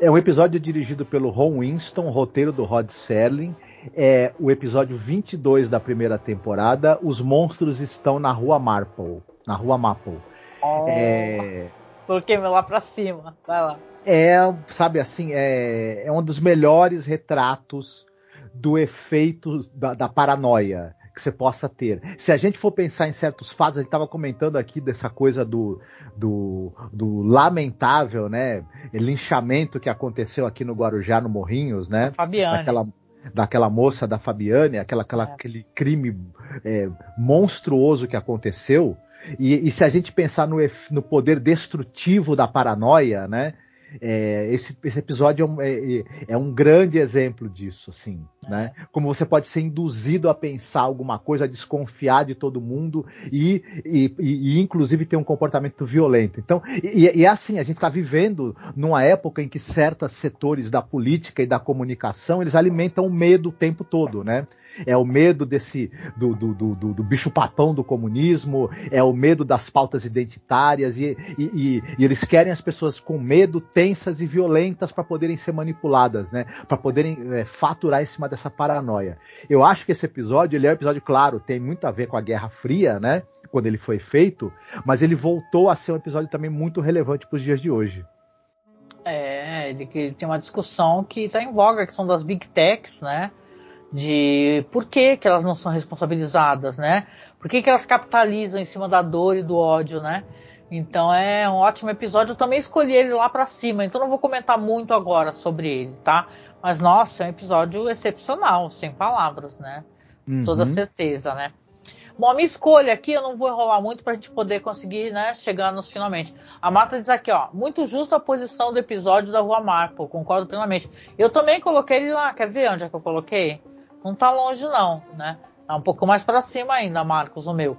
É um episódio dirigido pelo Ron Winston, roteiro do Rod Serling é o episódio 22 da primeira temporada. Os monstros estão na rua Marple. Na rua Maple. Oh, é... Coloquei meu lá pra cima. Vai lá. É, sabe assim, é, é um dos melhores retratos do efeito da, da paranoia que você possa ter. Se a gente for pensar em certos fatos, a gente estava comentando aqui dessa coisa do, do, do, lamentável, né, linchamento que aconteceu aqui no Guarujá, no Morrinhos, né? Fabiane. Daquela, daquela moça da Fabiane, aquela, aquela é. aquele crime é, monstruoso que aconteceu. E, e, se a gente pensar no, no poder destrutivo da paranoia, né? É, esse, esse, episódio é um, é, é um, grande exemplo disso, assim, né? Como você pode ser induzido a pensar alguma coisa, a desconfiar de todo mundo e, e, e inclusive ter um comportamento violento. Então, e, e é assim, a gente está vivendo numa época em que certos setores da política e da comunicação eles alimentam o medo o tempo todo, né? É o medo desse do, do, do, do, bicho papão do comunismo, é o medo das pautas identitárias e, e, e eles querem as pessoas com medo, tensas e violentas para poderem ser manipuladas, né? Para poderem é, faturar em cima dessa paranoia. Eu acho que esse episódio, ele é um episódio claro, tem muito a ver com a Guerra Fria, né? Quando ele foi feito, mas ele voltou a ser um episódio também muito relevante para os dias de hoje. É, ele, ele tem uma discussão que está em voga, que são das big techs, né? De por que, que elas não são responsabilizadas, né? Por que, que elas capitalizam em cima da dor e do ódio, né? Então é um ótimo episódio. Eu também escolhi ele lá para cima, então não vou comentar muito agora sobre ele, tá? Mas nossa, é um episódio excepcional, sem palavras, né? Uhum. Toda certeza, né? Bom, a minha escolha aqui, eu não vou enrolar muito para a gente poder conseguir, né, chegar nos finalmente. A Mata diz aqui, ó, muito justa a posição do episódio da Rua Marple, concordo plenamente. Eu também coloquei ele lá, quer ver onde é que eu coloquei? Não tá longe não, né? Tá um pouco mais para cima ainda, Marcos, o meu.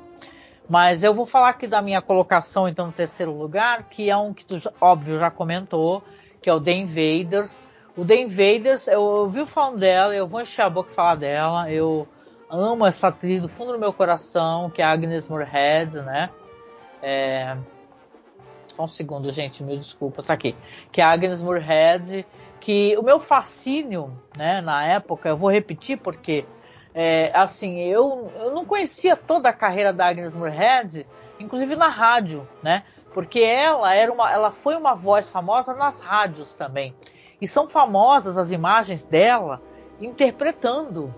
Mas eu vou falar aqui da minha colocação, então, no terceiro lugar, que é um que tu, óbvio, já comentou, que é o The Invaders. O The Invaders, eu ouvi falando dela, eu vou encher a boca e falar dela. Eu amo essa atriz do fundo do meu coração, que é a Agnes Moorehead, né? É... Só um segundo, gente, mil desculpas, tá aqui. Que é a Agnes Moorehead, que o meu fascínio, né, na época, eu vou repetir porque, é, assim, eu, eu não conhecia toda a carreira da Agnes Moorehead, inclusive na rádio, né, porque ela era uma, ela foi uma voz famosa nas rádios também, e são famosas as imagens dela interpretando,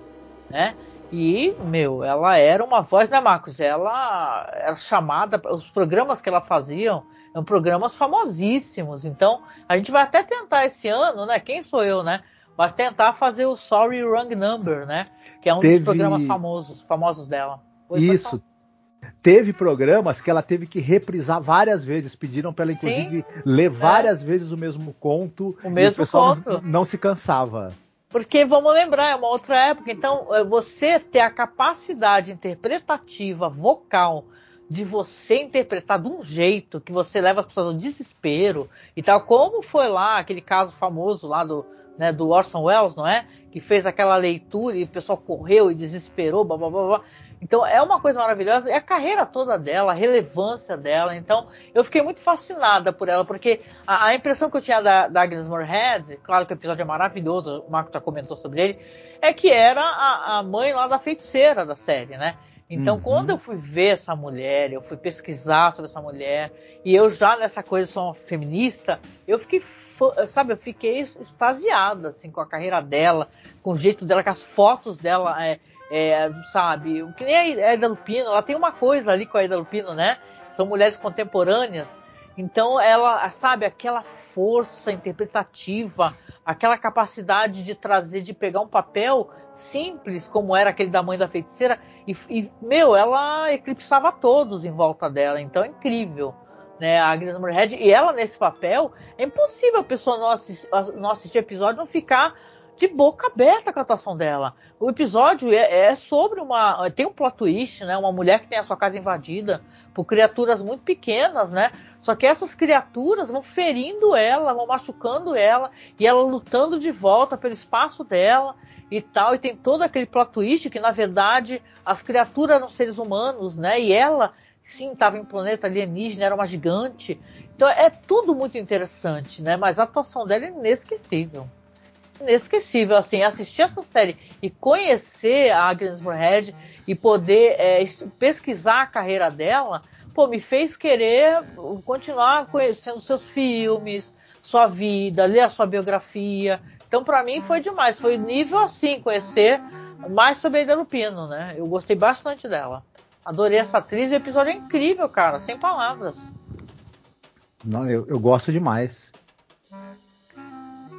né, e, meu, ela era uma voz, né, Marcos? Ela era chamada, os programas que ela fazia são programas famosíssimos. Então, a gente vai até tentar esse ano, né? Quem sou eu, né? Mas tentar fazer o Sorry Wrong Number, né? Que é um teve... dos programas famosos, famosos dela. Isso. Teve programas que ela teve que reprisar várias vezes. Pediram para ela, inclusive, Sim, ler é. várias vezes o mesmo conto. O mesmo o conto. Não, não se cansava. Porque vamos lembrar, é uma outra época. Então, é, você ter a capacidade interpretativa, vocal, de você interpretar de um jeito que você leva as pessoas ao desespero e tal, como foi lá aquele caso famoso lá do, né, do Orson Welles, não é? Que fez aquela leitura e o pessoal correu e desesperou, blá blá blá blá. Então é uma coisa maravilhosa, é a carreira toda dela, a relevância dela. Então eu fiquei muito fascinada por ela, porque a, a impressão que eu tinha da, da Agnes Moorehead, claro que o episódio é maravilhoso, o Marco já comentou sobre ele, é que era a, a mãe lá da feiticeira da série, né? Então, uhum. quando eu fui ver essa mulher, eu fui pesquisar sobre essa mulher, e eu já nessa coisa sou uma feminista, eu fiquei, sabe, eu fiquei extasiada, assim, com a carreira dela, com o jeito dela, com as fotos dela, é, é, sabe, que nem a Eda Lupino, ela tem uma coisa ali com a Eda Lupino, né? São mulheres contemporâneas, então ela, sabe, aquela força interpretativa, aquela capacidade de trazer, de pegar um papel simples como era aquele da mãe da feiticeira e, e, meu, ela eclipsava todos em volta dela, então é incrível. Né, a Agnes Moorehead, e ela nesse papel, é impossível a pessoa não assistir, não assistir episódio não ficar de boca aberta com a atuação dela. O episódio é, é, sobre uma. Tem um plot twist, né? Uma mulher que tem a sua casa invadida por criaturas muito pequenas, né? Só que essas criaturas vão ferindo ela, vão machucando ela, e ela lutando de volta pelo espaço dela e tal, e tem todo aquele plot twist que, na verdade, as criaturas eram seres humanos, né? E ela, sim, estava em um planeta alienígena, era uma gigante. Então é tudo muito interessante, né? Mas a atuação dela é inesquecível. Inesquecível, assim, assistir essa série e conhecer a Agnes Moorehead e poder é, pesquisar a carreira dela, pô, me fez querer continuar conhecendo seus filmes, sua vida, ler a sua biografia, então, para mim, foi demais. Foi nível assim, conhecer mais sobre a Ida Lupino, né? Eu gostei bastante dela. Adorei essa atriz e o episódio é incrível, cara, sem palavras. Não, eu, eu gosto demais.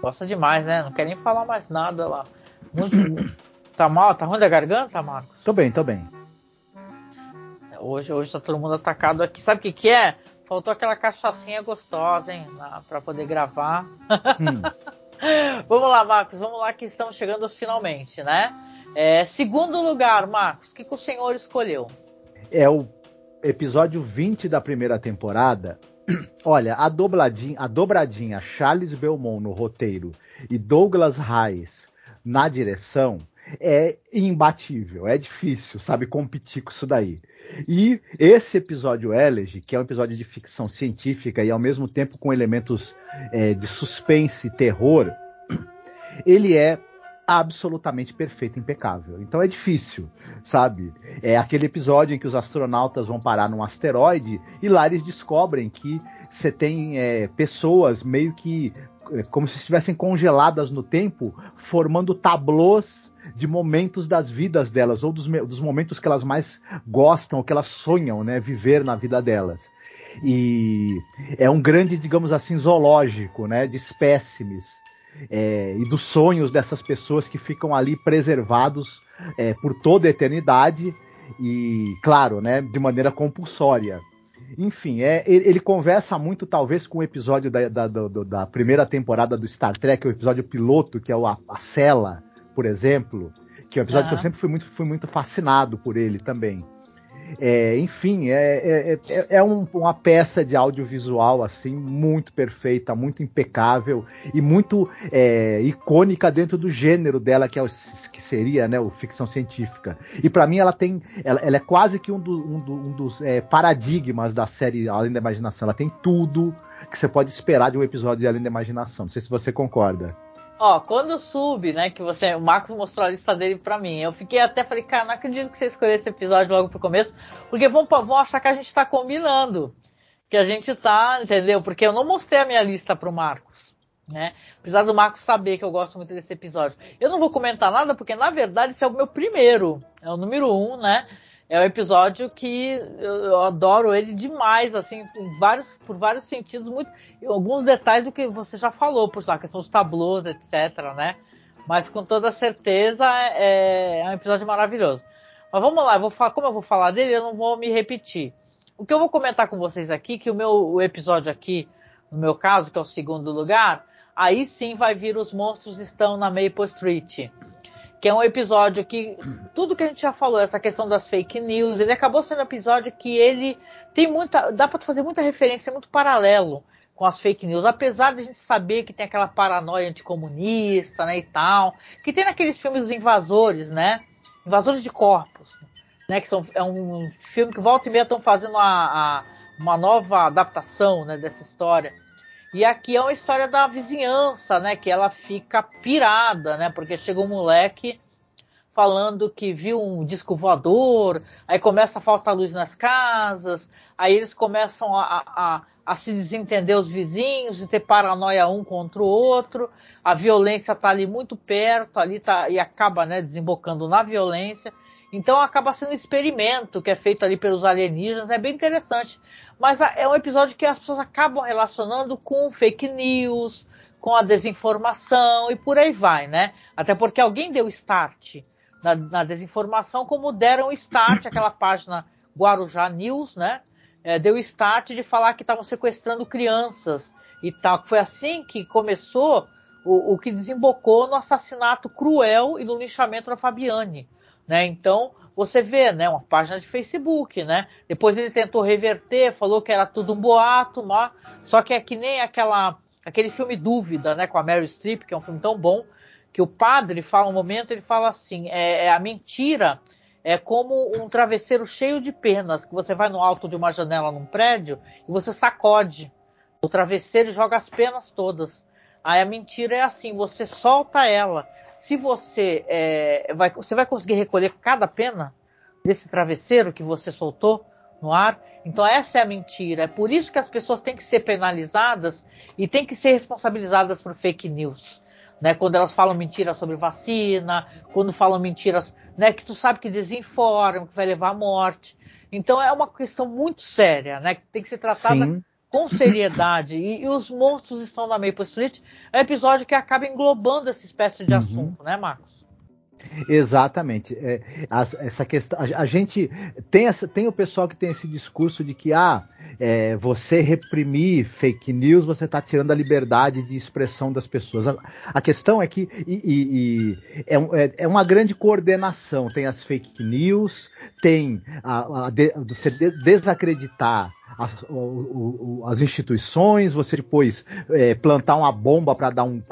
Gosta demais, né? Não quer nem falar mais nada lá. tá mal? Tá ruim da garganta, Marcos? Tô bem, tô bem. Hoje, hoje tá todo mundo atacado aqui. Sabe o que, que é? Faltou aquela cachaçinha gostosa, hein? Para poder gravar. Hum. vamos lá, Marcos, vamos lá que estamos chegando finalmente, né? É, segundo lugar, Marcos, o que, que o senhor escolheu? É o episódio 20 da primeira temporada. Olha, a dobradinha, a dobradinha Charles Belmont no roteiro e Douglas Reis na direção é imbatível, é difícil, sabe, competir com isso daí. E esse episódio Elegy, que é um episódio de ficção científica e ao mesmo tempo com elementos é, de suspense e terror, ele é absolutamente perfeito, impecável. Então é difícil, sabe? É aquele episódio em que os astronautas vão parar num asteroide e lá eles descobrem que você tem é, pessoas meio que é, como se estivessem congeladas no tempo, formando tablôs de momentos das vidas delas, ou dos, dos momentos que elas mais gostam, ou que elas sonham, né, viver na vida delas. E é um grande, digamos assim, zoológico, né, de espécimes. É, e dos sonhos dessas pessoas que ficam ali preservados é, por toda a eternidade e, claro, né, de maneira compulsória. Enfim, é, ele, conversa muito, talvez, com o episódio da, da, da, da, primeira temporada do Star Trek, o episódio piloto, que é o, a, a Cela, por exemplo, que é um episódio uhum. que eu sempre fui muito, fui muito fascinado por ele também. É, enfim, é, é, é, é um, uma peça de audiovisual assim muito perfeita, muito impecável e muito é, icônica dentro do gênero dela que é o, que seria, né, o ficção científica. E para mim ela tem, ela, ela, é quase que um, do, um, do, um dos é, paradigmas da série Além da Imaginação. Ela tem tudo que você pode esperar de um episódio de Além da Imaginação. Não sei se você concorda. Ó, quando sub, né, que você, o Marcos mostrou a lista dele pra mim, eu fiquei até, falei, cara, não acredito que você escolheu esse episódio logo pro começo, porque vão, vão achar que a gente tá combinando, que a gente tá, entendeu? Porque eu não mostrei a minha lista pro Marcos, né? Apesar do Marcos saber que eu gosto muito desse episódio. Eu não vou comentar nada, porque na verdade esse é o meu primeiro, é o número um, né? É um episódio que eu adoro ele demais, assim, vários, por vários sentidos, muito, alguns detalhes do que você já falou, por exemplo, a questão dos tablôs, etc, né? Mas com toda certeza é, é um episódio maravilhoso. Mas vamos lá, eu vou falar, como eu vou falar dele, eu não vou me repetir. O que eu vou comentar com vocês aqui, que o meu o episódio aqui, no meu caso, que é o segundo lugar, aí sim vai vir os monstros estão na Maple Street que é um episódio que tudo que a gente já falou, essa questão das fake news, ele acabou sendo um episódio que ele tem muita, dá para fazer muita referência, muito paralelo com as fake news, apesar de a gente saber que tem aquela paranoia anticomunista, né, e tal, que tem naqueles filmes dos invasores, né, invasores de corpos, né, que são, é um filme que volta e meia estão fazendo a, a, uma nova adaptação, né, dessa história. E aqui é uma história da vizinhança, né? Que ela fica pirada, né? Porque chega um moleque falando que viu um disco voador, aí começa a faltar luz nas casas, aí eles começam a, a, a se desentender os vizinhos e ter paranoia um contra o outro, a violência tá ali muito perto, ali tá, e acaba, né, desembocando na violência. Então acaba sendo um experimento que é feito ali pelos alienígenas, é bem interessante. Mas é um episódio que as pessoas acabam relacionando com fake news, com a desinformação e por aí vai, né? Até porque alguém deu start na, na desinformação, como deram start aquela página Guarujá News, né? É, deu start de falar que estavam sequestrando crianças e tal. Foi assim que começou o, o que desembocou no assassinato cruel e no linchamento da Fabiane, né? Então você vê, né, uma página de Facebook, né? Depois ele tentou reverter, falou que era tudo um boato, mas só que é que nem aquela aquele filme Dúvida, né, com a Mary Streep, que é um filme tão bom, que o padre fala um momento, ele fala assim, é, é a mentira é como um travesseiro cheio de penas, que você vai no alto de uma janela num prédio e você sacode o travesseiro e joga as penas todas. Aí a mentira é assim, você solta ela se você é, vai, você vai conseguir recolher cada pena desse travesseiro que você soltou no ar. Então essa é a mentira. É por isso que as pessoas têm que ser penalizadas e têm que ser responsabilizadas por fake news. Né, quando elas falam mentiras sobre vacina, quando falam mentiras, né, que tu sabe que desinformam, que vai levar à morte. Então é uma questão muito séria, né, que tem que ser tratada Sim com seriedade e, e, os monstros estão na Maple Street, é um episódio que acaba englobando essa espécie de uhum. assunto, né, Marcos? Exatamente. É, a, essa questão, a, a, gente tem, essa, tem o pessoal que tem esse discurso de que ah, é, você reprimir fake news, você está tirando a liberdade de expressão das pessoas. A, a questão é que e, e, e é, é, é, uma grande coordenação. Tem as fake news, tem a, a de, você desacreditar as, o, o, as, instituições, você depois é, plantar uma bomba para um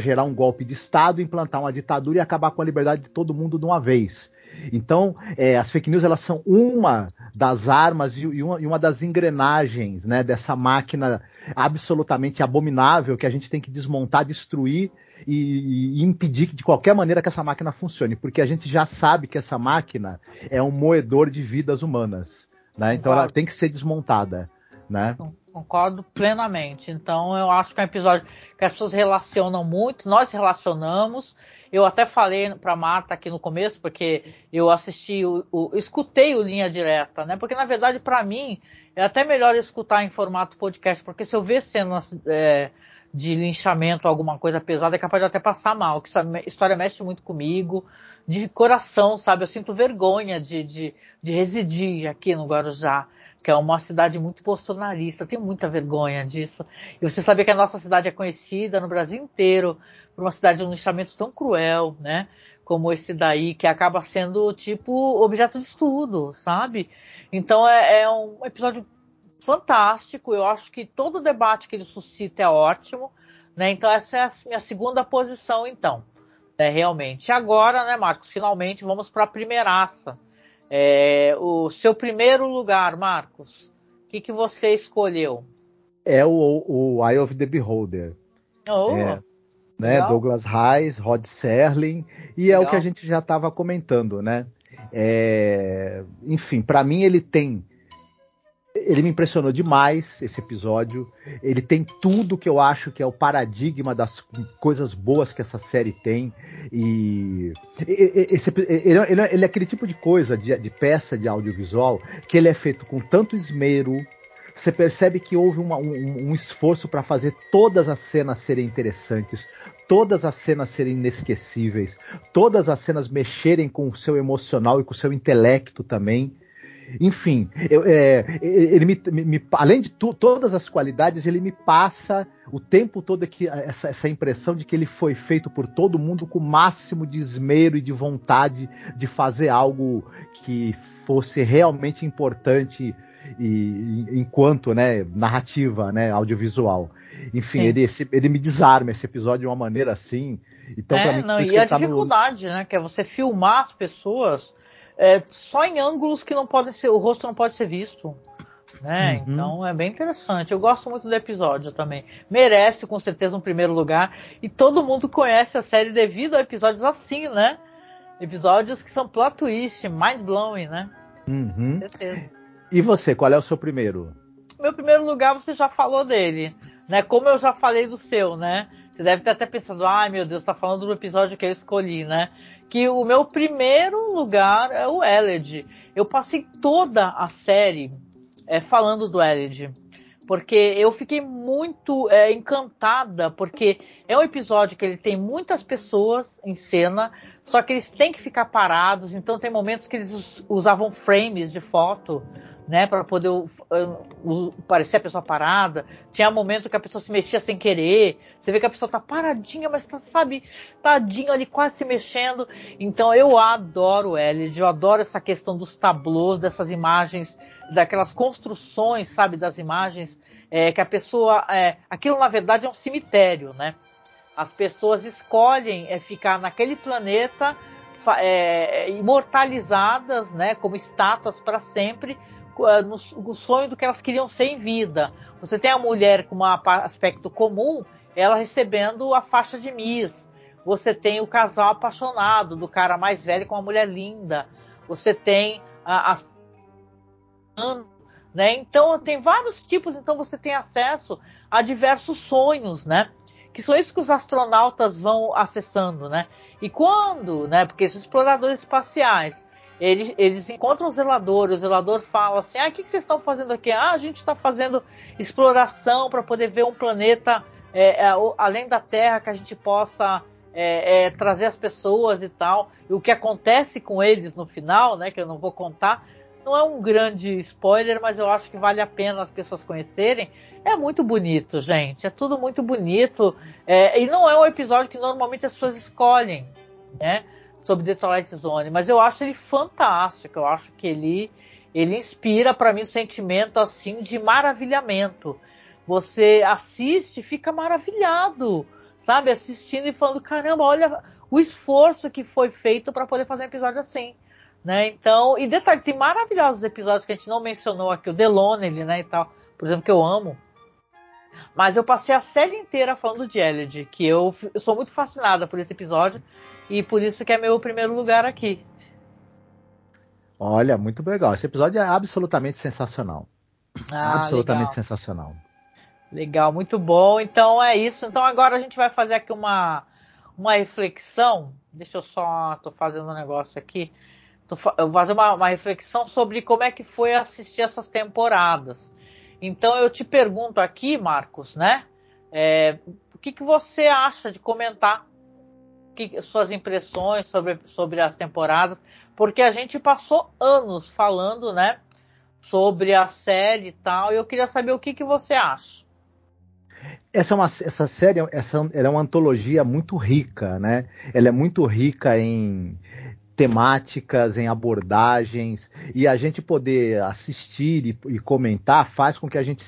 gerar um golpe de Estado, implantar uma ditadura e acabar com a liberdade de todo mundo de uma vez. Então, é, as fake news elas são uma das armas e uma, e uma das engrenagens né, dessa máquina absolutamente abominável que a gente tem que desmontar, destruir e, e, impedir de qualquer maneira que essa máquina funcione, porque a gente já sabe que essa máquina é um moedor de vidas humanas. Né? Então ela tem que ser desmontada. Né? Concordo plenamente. Então eu acho que é um episódio que as pessoas relacionam muito, nós relacionamos, eu até falei para Marta aqui no começo, porque eu assisti, o, o, escutei o Linha Direta, né? Porque na verdade, para mim, é até melhor escutar em formato podcast, porque se eu ver cenas é, de linchamento, alguma coisa pesada, é capaz de até passar mal, que essa história mexe muito comigo, de coração, sabe? Eu sinto vergonha de, de, de residir aqui no Guarujá que é uma cidade muito bolsonarista, tenho muita vergonha disso. E você saber que a nossa cidade é conhecida no Brasil inteiro por uma cidade de um lixamento tão cruel, né? Como esse daí, que acaba sendo, tipo, objeto de estudo, sabe? Então é, é um episódio fantástico. Eu acho que todo o debate que ele suscita é ótimo, né? Então essa é a minha segunda posição, então. É, realmente. Agora, né, Marcos, finalmente vamos para a primeiraça é, o seu primeiro lugar, Marcos, o que, que você escolheu? É o, o Eye of the Beholder. Oh, é, né, Douglas Reis, Rod Serling, e legal. é o que a gente já estava comentando, né? É, enfim, para mim ele tem ele me impressionou demais esse episódio. Ele tem tudo que eu acho que é o paradigma das coisas boas que essa série tem. E esse, ele, ele, ele é aquele tipo de coisa, de, de, peça de audiovisual, que ele é feito com tanto esmero. Você percebe que houve uma, um, um esforço para fazer todas as cenas serem interessantes, todas as cenas serem inesquecíveis, todas as cenas mexerem com o seu emocional e com o seu intelecto também. Enfim, eu, é, ele me, me, além de tu, todas as qualidades, ele me passa o tempo todo aqui essa, essa, impressão de que ele foi feito por todo mundo com o máximo de esmero e de vontade de fazer algo que fosse realmente importante e, enquanto né, narrativa né, audiovisual. Enfim, ele, esse, ele me desarma esse episódio de uma maneira assim. Então, é, mim, não, e a tá dificuldade, no... né? Que é você filmar as pessoas é, só em ângulos que não podem ser, o rosto não pode ser visto. Né? Uhum. Então é bem interessante. Eu gosto muito do episódio também. Merece com certeza um primeiro lugar. E todo mundo conhece a série devido a episódios assim, né? Episódios que são plot twist, mind blowing, né? Uhum. certeza. E você, qual é o seu primeiro? Meu primeiro lugar você já falou dele, né? Como eu já falei do seu, né? Você deve ter até pensado, ai meu Deus, tá falando do episódio que eu escolhi, né? Que o meu primeiro lugar é o Eled. Eu passei toda a série é, falando do Eled. Porque eu fiquei muito é, encantada, porque é um episódio que ele tem muitas pessoas em cena, só que eles têm que ficar parados, então tem momentos que eles usavam frames de foto né, para poder uh, uh, parecer a pessoa parada. Tinha momento que a pessoa se mexia sem querer. Você vê que a pessoa tá paradinha, mas tá, sabe, tadinho ali quase se mexendo. Então eu adoro Elliot, eu adoro essa questão dos tablôs, dessas imagens, daquelas construções, sabe, das imagens, é, que a pessoa, é, aquilo na verdade é um cemitério, né? As pessoas escolhem é, ficar naquele planeta é, imortalizadas, né, como estátuas para sempre, no, no sonho do que elas queriam ser em vida. Você tem a mulher com um aspecto comum, ela recebendo a faixa de Miss. Você tem o casal apaixonado do cara mais velho com uma mulher linda. Você tem as né? Então tem vários tipos, então você tem acesso a diversos sonhos, né? Que são isso que os astronautas vão acessando, né? E quando, né? Porque esses exploradores espaciais, eles, eles encontram o zelador, o zelador fala assim: ah, o que, que vocês estão fazendo aqui? Ah, a gente está fazendo exploração para poder ver um planeta é, é, além da Terra que a gente possa é, é, trazer as pessoas e tal. E o que acontece com eles no final, né? Que eu não vou contar, não é um grande spoiler, mas eu acho que vale a pena as pessoas conhecerem. É muito bonito, gente. É tudo muito bonito. É, e não é um episódio que normalmente as pessoas escolhem, né? Sobre The Twilight Zone. Mas eu acho ele fantástico. Eu acho que ele, ele inspira para mim um sentimento assim de maravilhamento. Você assiste, fica maravilhado, sabe? Assistindo e falando, caramba, olha o esforço que foi feito para poder fazer um episódio assim. Né? Então, e detalhe, tem maravilhosos episódios que a gente não mencionou aqui, o Delone, né, e tal, por exemplo, que eu amo. Mas eu passei a série inteira falando de Elliot, que eu, eu sou muito fascinada por esse episódio e por isso que é meu primeiro lugar aqui. Olha, muito legal. Esse episódio é absolutamente sensacional. Ah, absolutamente legal. sensacional. Legal, muito bom. Então é isso. Então agora a gente vai fazer aqui uma, uma reflexão. Deixa eu só. tô fazendo um negócio aqui eu vou fazer uma, uma, reflexão sobre como é que foi assistir essas temporadas. Então eu te pergunto aqui, Marcos, né? É, o que, que você acha de comentar que, suas impressões sobre, sobre as temporadas? Porque a gente passou anos falando, né? Sobre a série e tal, e eu queria saber o que, que você acha. Essa, é uma, essa série essa, é uma antologia muito rica, né? Ela é muito rica em, temáticas, em abordagens, e a gente poder assistir e, e comentar faz com que a gente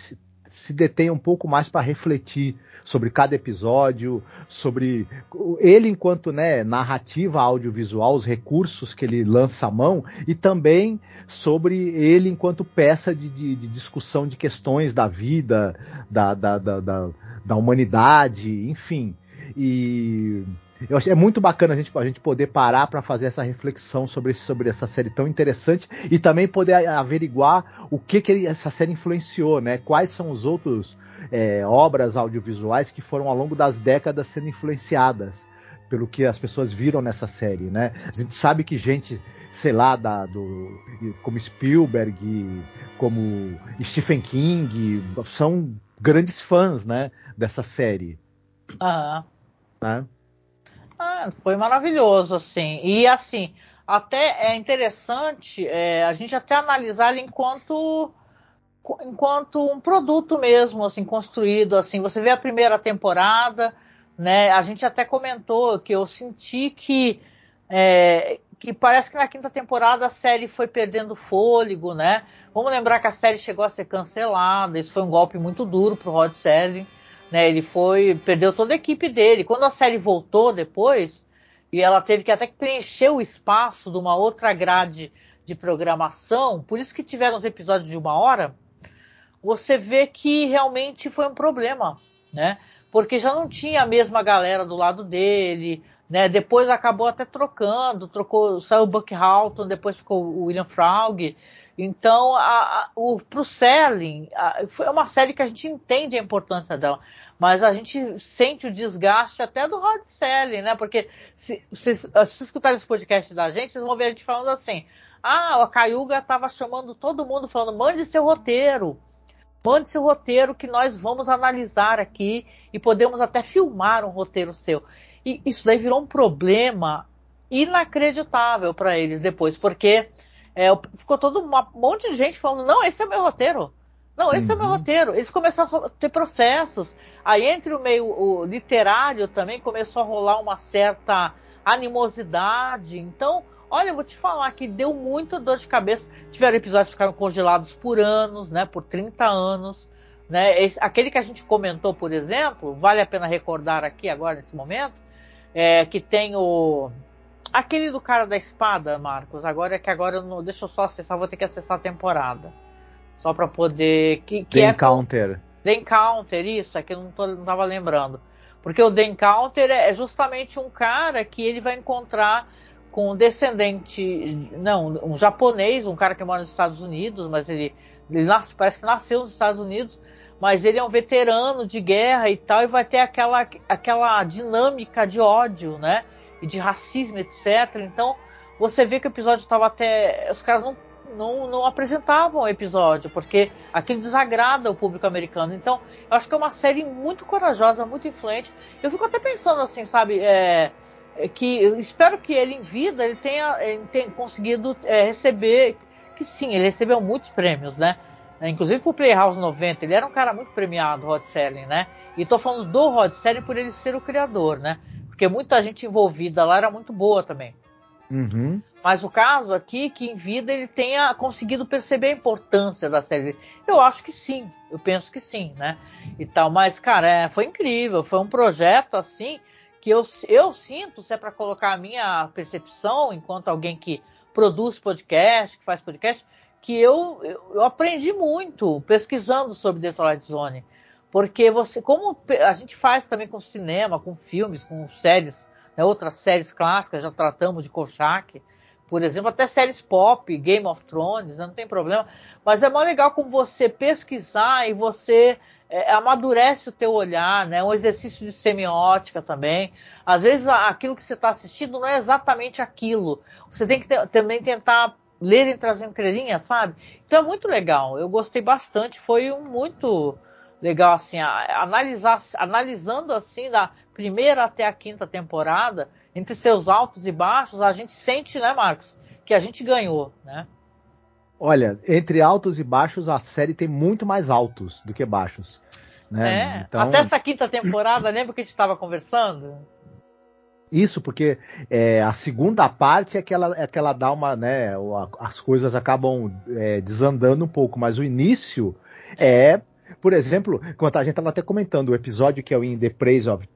se, detenha um pouco mais para refletir sobre cada episódio, sobre ele enquanto né, narrativa audiovisual, os recursos que ele lança à mão, e também sobre ele enquanto peça de, de, de discussão de questões da vida, da, da, da, da, da humanidade, enfim. E eu acho é muito bacana a gente, a gente poder parar para fazer essa reflexão sobre, sobre essa série tão interessante e também poder averiguar o que, que essa série influenciou, né? Quais são os outros é, obras audiovisuais que foram ao longo das décadas sendo influenciadas pelo que as pessoas viram nessa série, né? A gente sabe que gente, sei lá, da, do, como Spielberg, como Stephen King, são grandes fãs, né, dessa série. Ah. Né? Foi maravilhoso, assim. E assim, até é interessante é, a gente até analisar ele enquanto enquanto um produto mesmo, assim, construído, assim. Você vê a primeira temporada, né? A gente até comentou que eu senti que é, que parece que na quinta temporada a série foi perdendo fôlego, né? Vamos lembrar que a série chegou a ser cancelada. Isso foi um golpe muito duro pro Rod Serling. Né, ele foi, perdeu toda a equipe dele. Quando a série voltou depois, e ela teve que até preencher o espaço de uma outra grade de programação, por isso que tiveram os episódios de uma hora, você vê que realmente foi um problema, né? Porque já não tinha a mesma galera do lado dele, né? Depois acabou até trocando, trocou, saiu o Buck Halton, depois ficou o William Fraug. Então, a, a, o, a, foi uma série que a gente entende a importância dela, mas a gente sente o desgaste até do Rod Serling, né? Porque se vocês se escutarem esse podcast da gente, vocês vão ver a gente falando assim: ah, a Cayuga estava chamando todo mundo, falando, mande seu roteiro. Mande seu roteiro que nós vamos analisar aqui e podemos até filmar um roteiro seu. E isso daí virou um problema inacreditável para eles depois, porque é, ficou todo um monte de gente falando: não, esse é meu roteiro. Não, esse uhum. é meu uhum. roteiro. Eles começaram a ter processos. Aí, entre o meio o literário também, começou a rolar uma certa animosidade. Então, olha, eu vou te falar que deu muita dor de cabeça. Tiveram episódios que ficaram congelados por anos, né? Por 30 anos. Né? Esse, aquele que a gente comentou, por exemplo, vale a pena recordar aqui agora, nesse momento, é, que tem o Aquele do cara da espada, Marcos, agora é que agora eu não. Deixa eu só acessar, vou ter que acessar a temporada. Só pra poder. Que, que The é Encounter. The Encounter, isso, é que eu não, tô, não tava lembrando. Porque o The Encounter é justamente um cara que ele vai encontrar com um descendente, não, um japonês, um cara que mora nos Estados Unidos, mas ele, ele nasce, parece que nasceu nos Estados Unidos, mas ele é um veterano de guerra e tal, e vai ter aquela, aquela dinâmica de ódio, né? E de racismo, etc. Então, você vê que o episódio estava até. Os caras não, não, não apresentavam o episódio, porque aquilo desagrada o público americano. Então, eu acho que é uma série muito corajosa, muito influente. Eu fico até pensando assim, sabe, é, é que espero que ele em vida ele tenha, ele tenha conseguido é, receber que sim, ele recebeu muitos prêmios, né? Inclusive pro Playhouse 90, ele era um cara muito premiado, Rod Serling, né? E tô falando do Rod Serling por ele ser o criador, né? Porque muita gente envolvida lá era muito boa também. Uhum. Mas o caso aqui que em vida ele tenha conseguido perceber a importância da série. Eu acho que sim, eu penso que sim, né? E tal, mas cara, é, foi incrível, foi um projeto assim que eu, eu sinto, se é para colocar a minha percepção enquanto alguém que produz podcast, que faz podcast, que eu, eu, eu aprendi muito pesquisando sobre Twilight Zone. Porque você, como a gente faz também com cinema, com filmes, com séries, né, outras séries clássicas, já tratamos de Kolchak, por exemplo, até séries pop, Game of Thrones, né, não tem problema. Mas é mais legal como você pesquisar e você é, amadurece o teu olhar, né? Um exercício de semiótica também. Às vezes aquilo que você está assistindo não é exatamente aquilo. Você tem que ter, também tentar ler entre as entrelinhas, sabe? Então é muito legal. Eu gostei bastante. Foi um muito legal assim, analisar, analisando assim da primeira até a quinta temporada, entre seus altos e baixos, a gente sente, né, Marcos, que a gente ganhou, né? Olha, entre altos e baixos, a série tem muito mais altos do que baixos. Né? É, então... até essa quinta temporada, lembra que a gente estava conversando? Isso, porque é, a segunda parte é que, ela, é que ela dá uma, né, as coisas acabam é, desandando um pouco, mas o início é por exemplo, quando a gente estava até comentando, o episódio que é o In The Praise of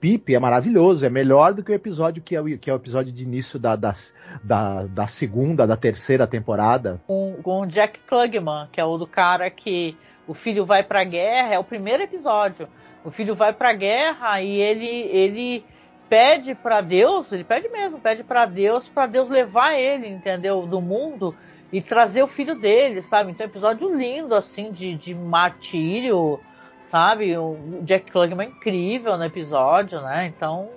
Pip é maravilhoso, é melhor do que o episódio que é o, que é o episódio de início da, da, da, da segunda, da terceira temporada. Com, com o Jack Klugman, que é o do cara que o filho vai pra guerra, é o primeiro episódio. O filho vai pra guerra e ele, ele pede para Deus, ele pede mesmo, pede para Deus, para Deus levar ele, entendeu, do mundo e trazer o filho dele, sabe? Então, episódio lindo, assim, de, de martírio, sabe? O Jack Klugman é incrível no episódio, né? Então,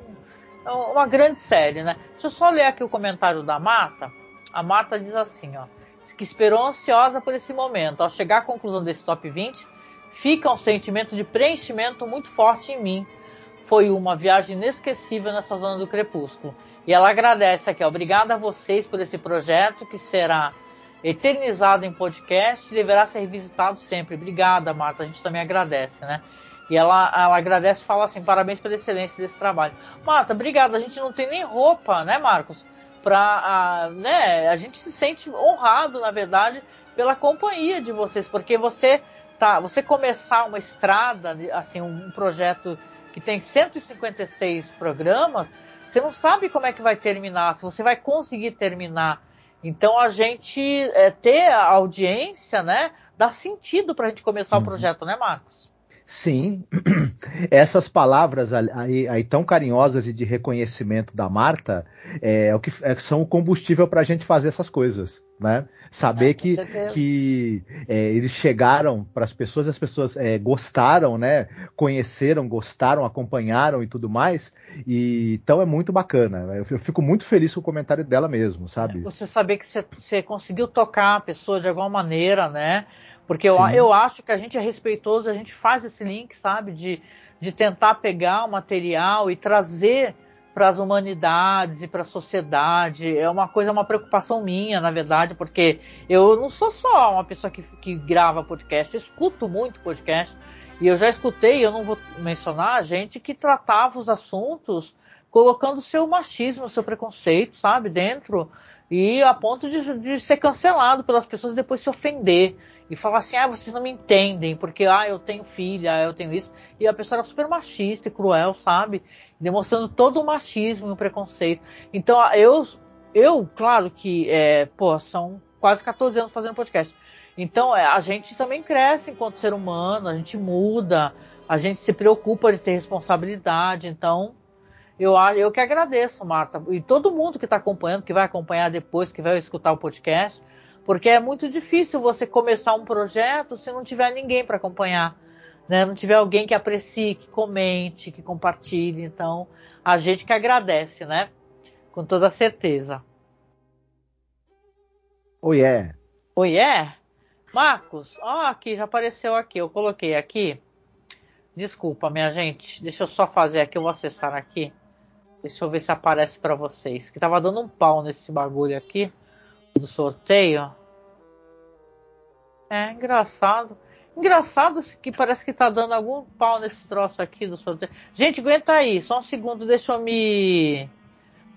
é uma grande série, né? Deixa eu só ler aqui o comentário da Marta. A Marta diz assim, ó. Que esperou ansiosa por esse momento. Ao chegar à conclusão desse top 20, fica um sentimento de preenchimento muito forte em mim. Foi uma viagem inesquecível nessa zona do crepúsculo. E ela agradece aqui. Obrigada a vocês por esse projeto que será eternizado em podcast deverá ser visitado sempre. Obrigada, Marta. A gente também agradece, né? E ela, ela agradece e fala assim: parabéns pela excelência desse trabalho. Marta, obrigada. A gente não tem nem roupa, né, Marcos? Pra, a, né, a gente se sente honrado, na verdade, pela companhia de vocês, porque você tá, você começar uma estrada, assim, um projeto que tem 156 programas, você não sabe como é que vai terminar, se você vai conseguir terminar então a gente é, ter a audiência, né, dá sentido para a gente começar uhum. o projeto, né, Marcos? Sim, essas palavras aí, aí, tão carinhosas e de reconhecimento da Marta é, é o que é, são o combustível para a gente fazer essas coisas, né? Saber é, que, que eles chegaram para as pessoas, as pessoas é, gostaram, né? Conheceram, gostaram, acompanharam e tudo mais. E então é muito bacana. Eu, eu fico muito feliz com o comentário dela mesmo, sabe? Você saber que você, você conseguiu tocar a pessoa de alguma maneira, né? Porque eu, eu acho que a gente é respeitoso, a gente faz esse link, sabe? De, de tentar pegar o material e trazer para as humanidades e para a sociedade. É uma coisa, uma preocupação minha, na verdade, porque eu não sou só uma pessoa que, que grava podcast, eu escuto muito podcast. E eu já escutei, eu não vou mencionar, gente que tratava os assuntos colocando seu machismo, seu preconceito, sabe, dentro, e a ponto de, de ser cancelado pelas pessoas e depois se ofender e falar assim, ah, vocês não me entendem, porque ah, eu tenho filha, eu tenho isso. E a pessoa era super machista e cruel, sabe? Demonstrando todo o machismo e o preconceito. Então, eu, eu claro que, é, pô, são quase 14 anos fazendo podcast. Então, é, a gente também cresce enquanto ser humano, a gente muda, a gente se preocupa de ter responsabilidade. Então, eu, eu que agradeço, Marta, e todo mundo que está acompanhando, que vai acompanhar depois, que vai escutar o podcast porque é muito difícil você começar um projeto se não tiver ninguém para acompanhar. Né? Não tiver alguém que aprecie, que comente, que compartilhe. Então, a gente que agradece, né? Com toda certeza. Oi, é. Oi, é? Marcos, ó, aqui, já apareceu aqui. Eu coloquei aqui. Desculpa, minha gente. Deixa eu só fazer aqui. Eu vou acessar aqui. Deixa eu ver se aparece para vocês. Que tava dando um pau nesse bagulho aqui do sorteio. É engraçado. Engraçado que parece que tá dando algum pau nesse troço aqui do sorteio. Gente, aguenta aí, só um segundo, deixa eu me,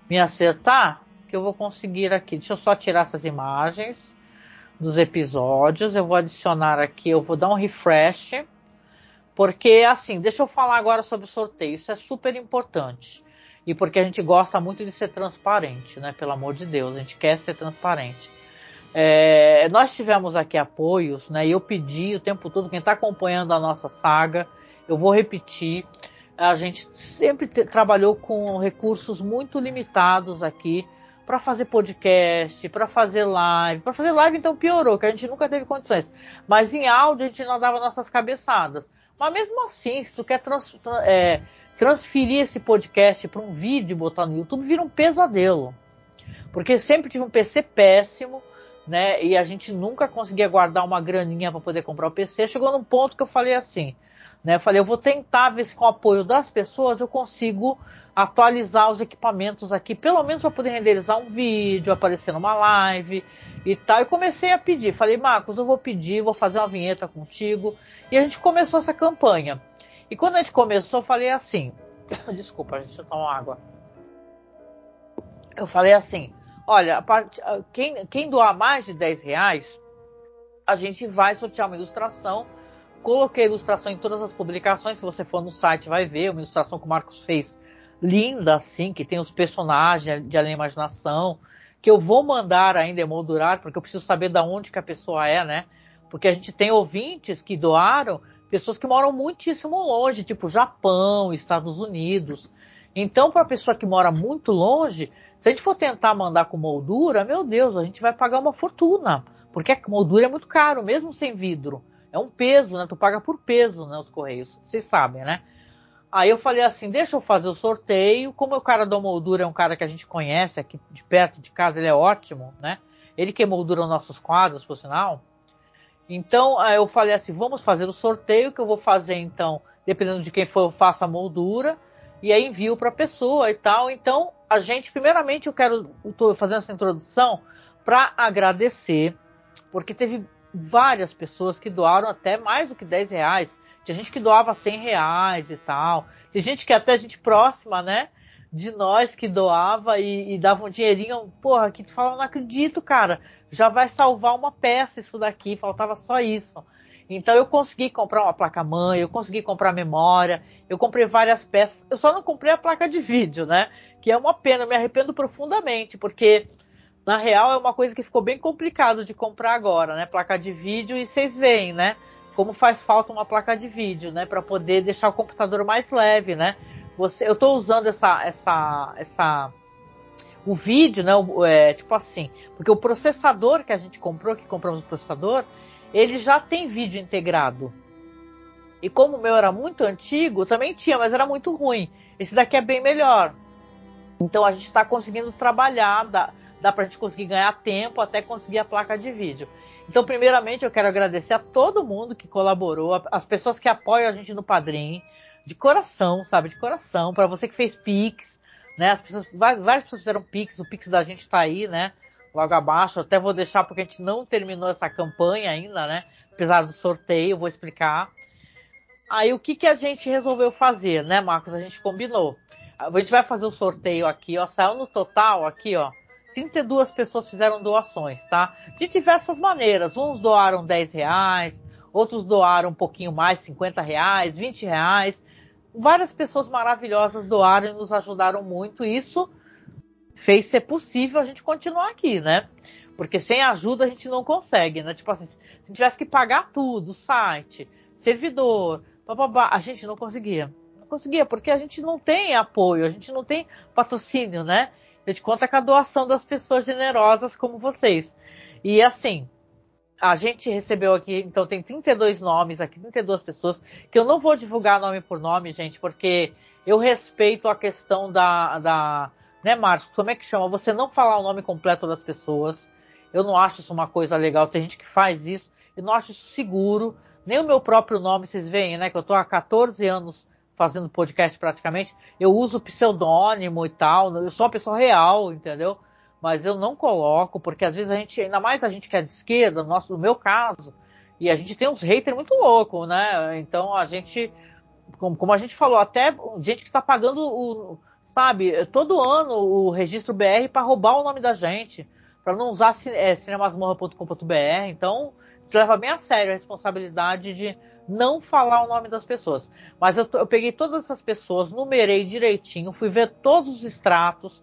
me acertar, que eu vou conseguir aqui. Deixa eu só tirar essas imagens dos episódios. Eu vou adicionar aqui, eu vou dar um refresh. Porque, assim, deixa eu falar agora sobre o sorteio. Isso é super importante. E porque a gente gosta muito de ser transparente, né? Pelo amor de Deus, a gente quer ser transparente. É, nós tivemos aqui apoios, né? E eu pedi o tempo todo, quem está acompanhando a nossa saga, eu vou repetir. A gente sempre trabalhou com recursos muito limitados aqui para fazer podcast, para fazer live. Para fazer live, então piorou, que a gente nunca teve condições. Mas em áudio a gente não dava nossas cabeçadas. Mas mesmo assim, se tu quer trans, é, transferir esse podcast para um vídeo e botar no YouTube, vira um pesadelo. Porque sempre tive um PC péssimo né? E a gente nunca conseguia guardar uma graninha para poder comprar o PC. Chegou num ponto que eu falei assim, né? Eu falei, eu vou tentar ver se com o apoio das pessoas eu consigo atualizar os equipamentos aqui, pelo menos para poder renderizar um vídeo, aparecer numa live e tal. E comecei a pedir. Falei, Marcos, eu vou pedir, vou fazer uma vinheta contigo. E a gente começou essa campanha. E quando a gente começou, eu falei assim: desculpa, gente tomar água. Eu falei assim: Olha, quem, quem doar mais de 10 reais, a gente vai sortear uma ilustração. Coloquei a ilustração em todas as publicações. Se você for no site, vai ver uma ilustração que o Marcos fez linda, assim, que tem os personagens de além imaginação, que eu vou mandar ainda emoldurar, porque eu preciso saber de onde que a pessoa é, né? Porque a gente tem ouvintes que doaram, pessoas que moram muitíssimo longe, tipo Japão, Estados Unidos. Então, para a pessoa que mora muito longe, se a gente for tentar mandar com moldura, meu Deus, a gente vai pagar uma fortuna. Porque a moldura é muito caro, mesmo sem vidro. É um peso, né? Tu paga por peso, né? Os correios. Vocês sabem, né? Aí eu falei assim, deixa eu fazer o sorteio. Como o cara da moldura é um cara que a gente conhece aqui de perto de casa, ele é ótimo, né? Ele que moldura nossos quadros, por sinal. Então aí eu falei assim, vamos fazer o sorteio que eu vou fazer então, dependendo de quem for, eu faço a moldura e aí envio para a pessoa e tal. Então a gente, primeiramente, eu quero, estou fazendo essa introdução para agradecer, porque teve várias pessoas que doaram até mais do que 10 reais. Tinha gente que doava 100 reais e tal. Tem gente que até gente próxima, né? De nós que doava e, e dava um dinheirinho. Porra, que tu fala, não acredito, cara. Já vai salvar uma peça isso daqui. Faltava só isso. Então eu consegui comprar uma placa-mãe, eu consegui comprar memória, eu comprei várias peças. Eu só não comprei a placa de vídeo, né? que é uma pena, eu me arrependo profundamente, porque na real é uma coisa que ficou bem complicado de comprar agora, né? Placa de vídeo e vocês veem, né? Como faz falta uma placa de vídeo, né? Para poder deixar o computador mais leve, né? Você, eu estou usando essa, essa, essa, o vídeo, né? É, tipo assim, porque o processador que a gente comprou, que compramos o processador, ele já tem vídeo integrado. E como o meu era muito antigo, também tinha, mas era muito ruim. Esse daqui é bem melhor. Então a gente está conseguindo trabalhar, dá, dá para a gente conseguir ganhar tempo até conseguir a placa de vídeo. Então, primeiramente, eu quero agradecer a todo mundo que colaborou, as pessoas que apoiam a gente no Padrim, de coração, sabe? De coração. Para você que fez Pix, né? As pessoas, várias pessoas fizeram Pix, o Pix da gente está aí, né? Logo abaixo. Até vou deixar porque a gente não terminou essa campanha ainda, né? Apesar do sorteio, vou explicar. Aí o que, que a gente resolveu fazer, né, Marcos? A gente combinou. A gente vai fazer o sorteio aqui, ó. Saiu no total aqui, ó. 32 pessoas fizeram doações, tá? De diversas maneiras. Uns doaram 10 reais, outros doaram um pouquinho mais, 50 reais, 20 reais. Várias pessoas maravilhosas doaram e nos ajudaram muito. Isso fez ser possível a gente continuar aqui, né? Porque sem ajuda a gente não consegue, né? Tipo assim, se a gente tivesse que pagar tudo, site, servidor, bababá, a gente não conseguia conseguia, porque a gente não tem apoio, a gente não tem patrocínio, né? A gente conta com a doação das pessoas generosas como vocês. E assim, a gente recebeu aqui, então tem 32 nomes aqui, 32 pessoas, que eu não vou divulgar nome por nome, gente, porque eu respeito a questão da, da né, Márcio, como é que chama? Você não falar o nome completo das pessoas. Eu não acho isso uma coisa legal. Tem gente que faz isso. Eu não acho isso seguro. Nem o meu próprio nome, vocês veem, né? Que eu tô há 14 anos fazendo podcast praticamente, eu uso pseudônimo e tal, eu sou uma pessoa real, entendeu? Mas eu não coloco, porque às vezes a gente, ainda mais a gente que é de esquerda, no, nosso, no meu caso, E a gente tem uns haters muito loucos, né? Então a gente, como, como a gente falou, até gente que está pagando o, sabe, todo ano o registro BR para roubar o nome da gente, para não usar é, cinemasmorra.com.br. Então, leva bem a sério a responsabilidade de não falar o nome das pessoas. Mas eu, eu peguei todas essas pessoas, numerei direitinho, fui ver todos os extratos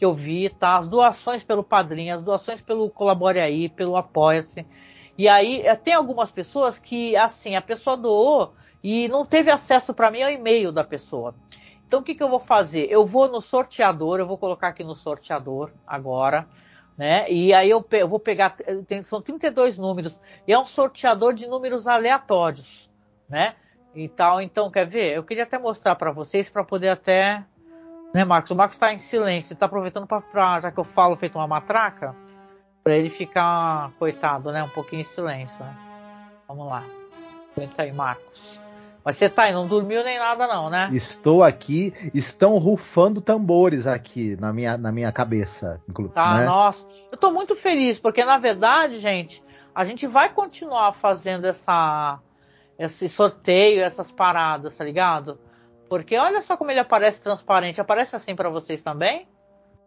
que eu vi, tá? As doações pelo Padrinho, as doações pelo Colabore Aí, pelo Apoia-se. E aí eh, tem algumas pessoas que, assim, a pessoa doou e não teve acesso para mim ao e-mail da pessoa. Então o que, que eu vou fazer? Eu vou no sorteador, eu vou colocar aqui no sorteador agora, né? E aí eu, eu vou pegar, tem, são 32 números, e é um sorteador de números aleatórios, né? E tal, então quer ver? Eu queria até mostrar para vocês para poder até, né, Marcos? O Marcos está em silêncio, está aproveitando para, já que eu falo feito uma matraca, para ele ficar, coitado, né? Um pouquinho em silêncio. Né? Vamos lá. Aguenta aí, Marcos. Mas você tá aí, não dormiu nem nada, não, né? Estou aqui, estão rufando tambores aqui na minha, na minha cabeça. Tá, né? nossa. Eu tô muito feliz, porque na verdade, gente, a gente vai continuar fazendo essa, esse sorteio, essas paradas, tá ligado? Porque olha só como ele aparece transparente. Aparece assim para vocês também?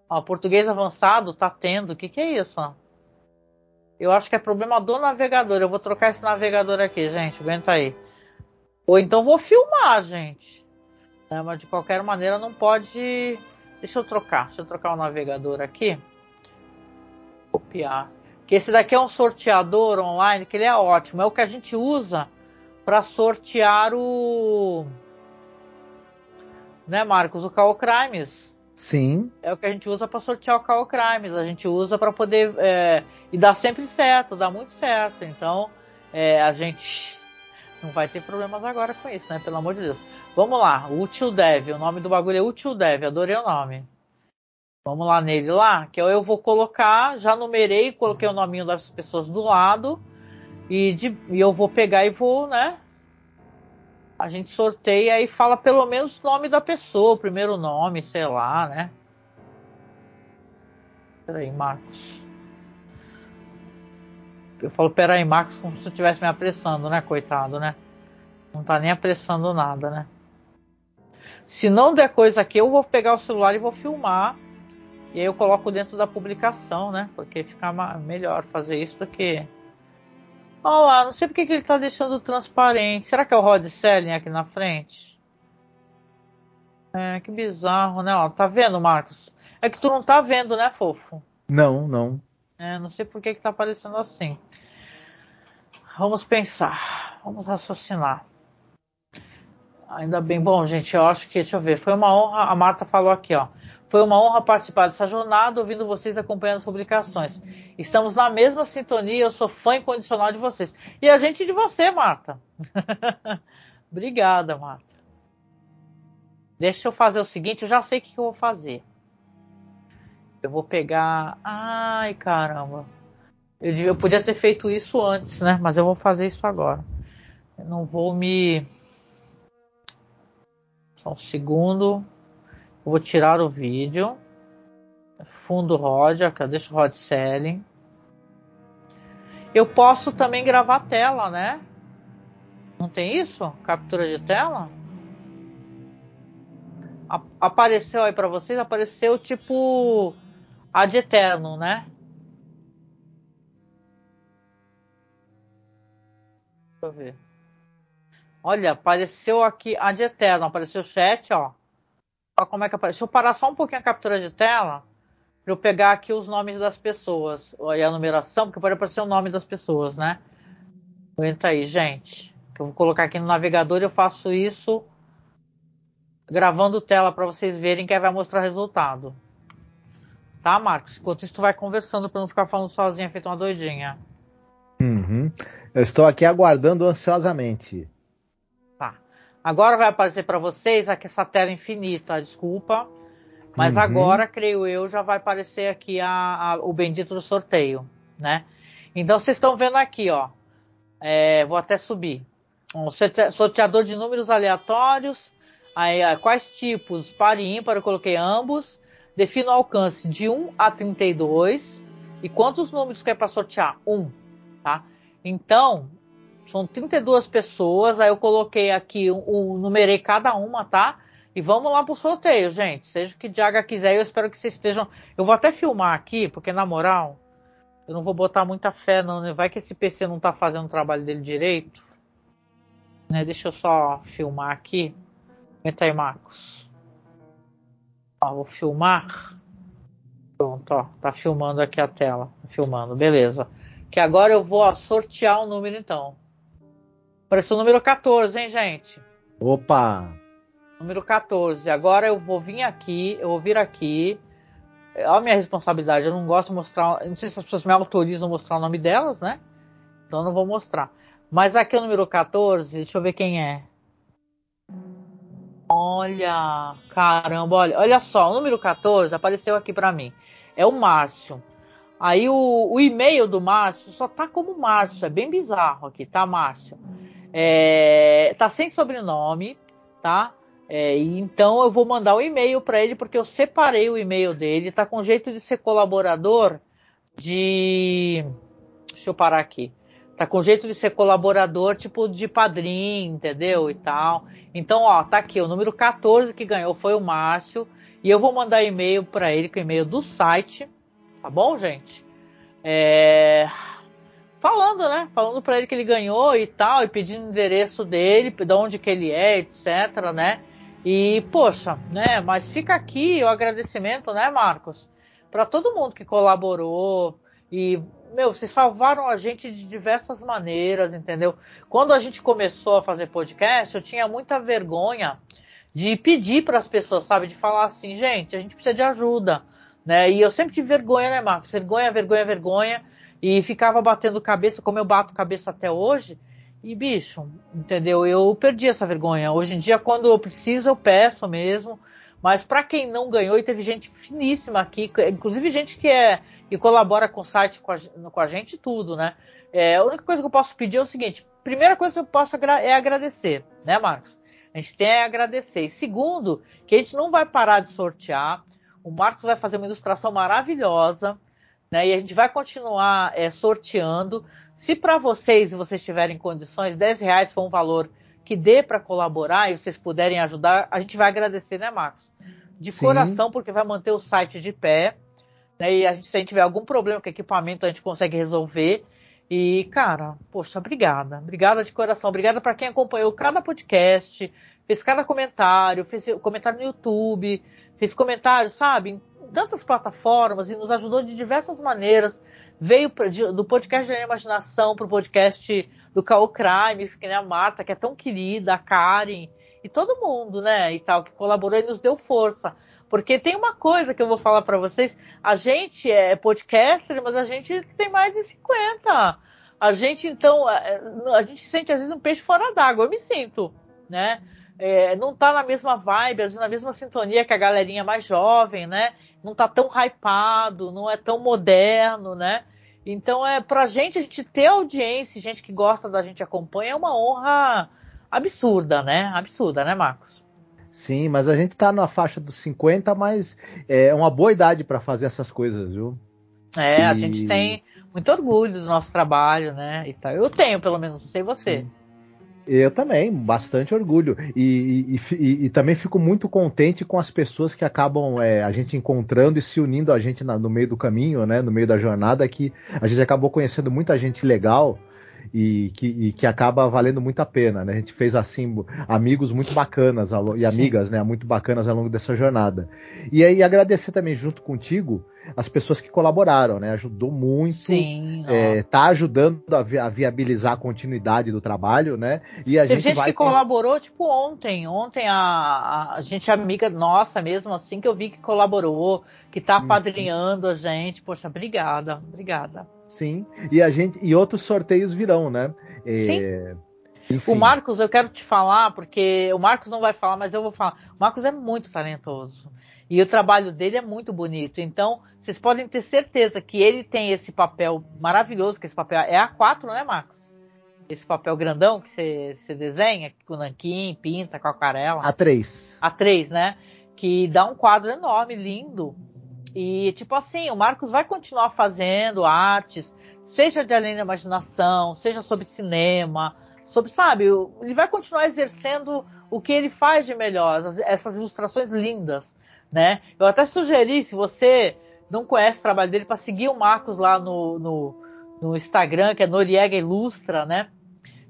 Ó, português avançado tá tendo. O que, que é isso? Eu acho que é problema do navegador. Eu vou trocar esse navegador aqui, gente. Aguenta aí. Ou então vou filmar, gente. É, mas de qualquer maneira não pode. Deixa eu trocar. Deixa eu trocar o navegador aqui. Copiar. Que esse daqui é um sorteador online que ele é ótimo. É o que a gente usa para sortear o. Né, Marcos? O Call Crimes. Sim. É o que a gente usa para sortear o Call Crimes. A gente usa para poder. É, e dá sempre certo, dá muito certo. Então, é, a gente não vai ter problemas agora com isso, né? Pelo amor de Deus. Vamos lá, Util Dev. O nome do bagulho é Util Dev. Adorei o nome. Vamos lá nele lá, que eu vou colocar, já numerei, coloquei o nominho das pessoas do lado. E, de, e eu vou pegar e vou, né? A gente sorteia e fala pelo menos o nome da pessoa, o primeiro nome, sei lá, né? Peraí, Marcos. Eu falo, peraí, Marcos, como se eu estivesse me apressando, né, coitado, né? Não tá nem apressando nada, né? Se não der coisa aqui, eu vou pegar o celular e vou filmar. E aí eu coloco dentro da publicação, né? Porque fica melhor fazer isso do que. Olha lá, não sei porque que ele tá deixando transparente. Será que é o Rod Selling aqui na frente? É, que bizarro, né? Ó, tá vendo, Marcos? É que tu não tá vendo, né, fofo? Não, não. É, não sei por que, que tá aparecendo assim. Vamos pensar, vamos raciocinar. Ainda bem, bom, gente, eu acho que, deixa eu ver, foi uma honra, a Marta falou aqui, ó. Foi uma honra participar dessa jornada, ouvindo vocês acompanhando as publicações. Estamos na mesma sintonia, eu sou fã incondicional de vocês. E a gente de você, Marta. Obrigada, Marta. Deixa eu fazer o seguinte, eu já sei o que eu vou fazer. Eu vou pegar. Ai, caramba. Eu, eu podia ter feito isso antes, né? Mas eu vou fazer isso agora. Eu não vou me. Só um segundo. Vou tirar o vídeo. Fundo ROD, deixa o ROD Selling. Eu posso também gravar tela, né? Não tem isso? Captura de tela? A apareceu aí para vocês? Apareceu tipo ad eterno, né? Deixa eu ver. Olha, apareceu aqui ad eterno, apareceu o chat, ó. Olha como é que apareceu. Deixa eu parar só um pouquinho a captura de tela para eu pegar aqui os nomes das pessoas. Olha a numeração, porque pode aparecer o nome das pessoas, né? Aguenta aí, gente. Eu vou colocar aqui no navegador e eu faço isso gravando tela para vocês verem que vai mostrar o resultado. Tá, Marcos? Enquanto isso, tu vai conversando para não ficar falando sozinha, feito uma doidinha. Uhum. Eu estou aqui aguardando ansiosamente. Agora vai aparecer para vocês aqui essa tela infinita, desculpa. Mas uhum. agora, creio eu, já vai aparecer aqui a, a, o bendito do sorteio, né? Então vocês estão vendo aqui, ó. É, vou até subir. Um sorteador de números aleatórios. Aí, quais tipos? Par e ímpar, eu coloquei ambos. Defina o alcance de 1 a 32. E quantos números quer para sortear? 1. Tá? Então, São 32 pessoas, aí eu coloquei aqui, o, o numerei cada uma, tá? E vamos lá pro sorteio, gente. Seja o que Diaga quiser, eu espero que vocês estejam. Eu vou até filmar aqui, porque na moral, eu não vou botar muita fé, não, né? Vai que esse PC não tá fazendo o trabalho dele direito. Né? Deixa eu só filmar aqui. Aumenta aí, Marcos. Ó, vou filmar. Pronto, ó. Tá filmando aqui a tela. Tá filmando, beleza. Que agora eu vou ó, sortear o um número então. Apareceu o número 14, hein, gente? Opa! Número 14. Agora eu vou vir aqui, eu vou vir aqui. É a minha responsabilidade, eu não gosto de mostrar. Não sei se as pessoas me autorizam a mostrar o nome delas, né? Então eu não vou mostrar. Mas aqui é o número 14, deixa eu ver quem é. Olha, caramba, olha, olha só, o número 14 apareceu aqui para mim. É o Márcio. Aí o, o, e-mail do Márcio só tá como Márcio, é bem bizarro aqui, tá, Márcio? É, tá sem sobrenome, tá? É, então eu vou mandar o um e-mail para ele porque eu separei o e-mail dele. Tá com jeito de ser colaborador de. Deixa eu parar aqui. Tá com jeito de ser colaborador tipo de padrinho, entendeu? E tal. Então, ó, tá aqui. O número 14 que ganhou foi o Márcio. E eu vou mandar e-mail para ele com o e-mail do site. Tá bom, gente? É... Falando, né? Falando para ele que ele ganhou e tal. E pedindo o endereço dele, de onde que ele é, etc, né? E, poxa, né? Mas fica aqui o agradecimento, né, Marcos? Para todo mundo que colaborou. E, meu, vocês salvaram a gente de diversas maneiras, entendeu? Quando a gente começou a fazer podcast, eu tinha muita vergonha de pedir para as pessoas, sabe? De falar assim, gente, a gente precisa de ajuda, né? E eu sempre tive vergonha, né, Marcos? Vergonha, vergonha, vergonha. E ficava batendo cabeça, como eu bato cabeça até hoje. E, bicho, entendeu? Eu perdi essa vergonha. Hoje em dia, quando eu preciso, eu peço mesmo. Mas para quem não ganhou, e teve gente finíssima aqui, inclusive gente que é e colabora com o site, com a, com a gente, tudo, né? É, a única coisa que eu posso pedir é o seguinte: primeira coisa que eu posso é agradecer, né, Marcos? A gente tem a agradecer. E segundo, que a gente não vai parar de sortear. O Marcos vai fazer uma ilustração maravilhosa, né? E a gente vai continuar é, sorteando. Se para vocês, se vocês tiverem condições, 10 reais for um valor que dê para colaborar e vocês puderem ajudar, a gente vai agradecer, né, Marcos? De Sim. coração, porque vai manter o site de pé. Né, e a gente, se a gente tiver algum problema com equipamento, a gente consegue resolver. E, cara, poxa, obrigada. Obrigada de coração. Obrigada para quem acompanhou cada podcast, fez cada comentário, fez comentário no YouTube, fez comentário, sabe, tantas plataformas e nos ajudou de diversas maneiras veio do podcast da imaginação para o podcast do Call Crimes, que nem a Marta, que é tão querida, a Karen, e todo mundo, né, e tal, que colaborou e nos deu força. Porque tem uma coisa que eu vou falar para vocês, a gente é podcaster, mas a gente tem mais de 50. A gente, então, a, gente sente às vezes um peixe fora d'água, eu me sinto, né? É, não tá na mesma vibe, às vezes na mesma sintonia que a galerinha mais jovem, né? Não tá tão hypado, não é tão moderno, né? Então, é pra gente, a gente ter audiência, gente que gosta da gente acompanha, é uma honra absurda, né? Absurda, né, Marcos? Sim, mas a gente tá na faixa dos 50, mas é uma boa idade para fazer essas coisas, viu? É, e... a gente tem muito orgulho do nosso trabalho, né? E tal. Eu tenho, pelo menos, não sei você. Sim. Eu também, bastante orgulho. E, e, e, e, também fico muito contente com as pessoas que acabam é, a gente encontrando e se unindo a gente na, no meio do caminho, né? No meio da jornada, que a gente acabou conhecendo muita gente legal e que, e que acaba valendo muito a pena, né? A gente fez assim amigos muito bacanas e amigas, né? Muito bacanas ao longo dessa jornada. E aí agradecer também junto contigo as pessoas que colaboraram, né? Ajudou muito, Sim, é, tá ajudando a, vi a, viabilizar a continuidade do trabalho, né? E a Teve gente, gente vai que colaborou, tipo ontem, ontem a, a, gente amiga nossa mesmo, assim que eu vi que colaborou, que tá uhum. apadrinhando a gente, poxa, obrigada, obrigada. Sim, e a gente e outros sorteios virão, né? É, Sim. Enfim. O Marcos, eu quero te falar, porque o Marcos não vai falar, mas eu vou falar. O Marcos é muito talentoso. E o trabalho dele é muito bonito. Então, vocês podem ter certeza que ele tem esse papel maravilhoso, que esse papel é A4, né, Marcos? Esse papel grandão que você desenha, com nanquim, pinta, com aquarela. A3. A3, né? Que dá um quadro enorme, lindo. E, tipo assim, o Marcos vai continuar fazendo artes, seja de além da imaginação, seja sobre cinema, sobre, sabe, ele vai continuar exercendo o que ele faz de melhor, essas ilustrações lindas, né? Eu até sugeri, se você não conhece o trabalho dele, para seguir o Marcos lá no, no, no, Instagram, que é Noriega Ilustra, né?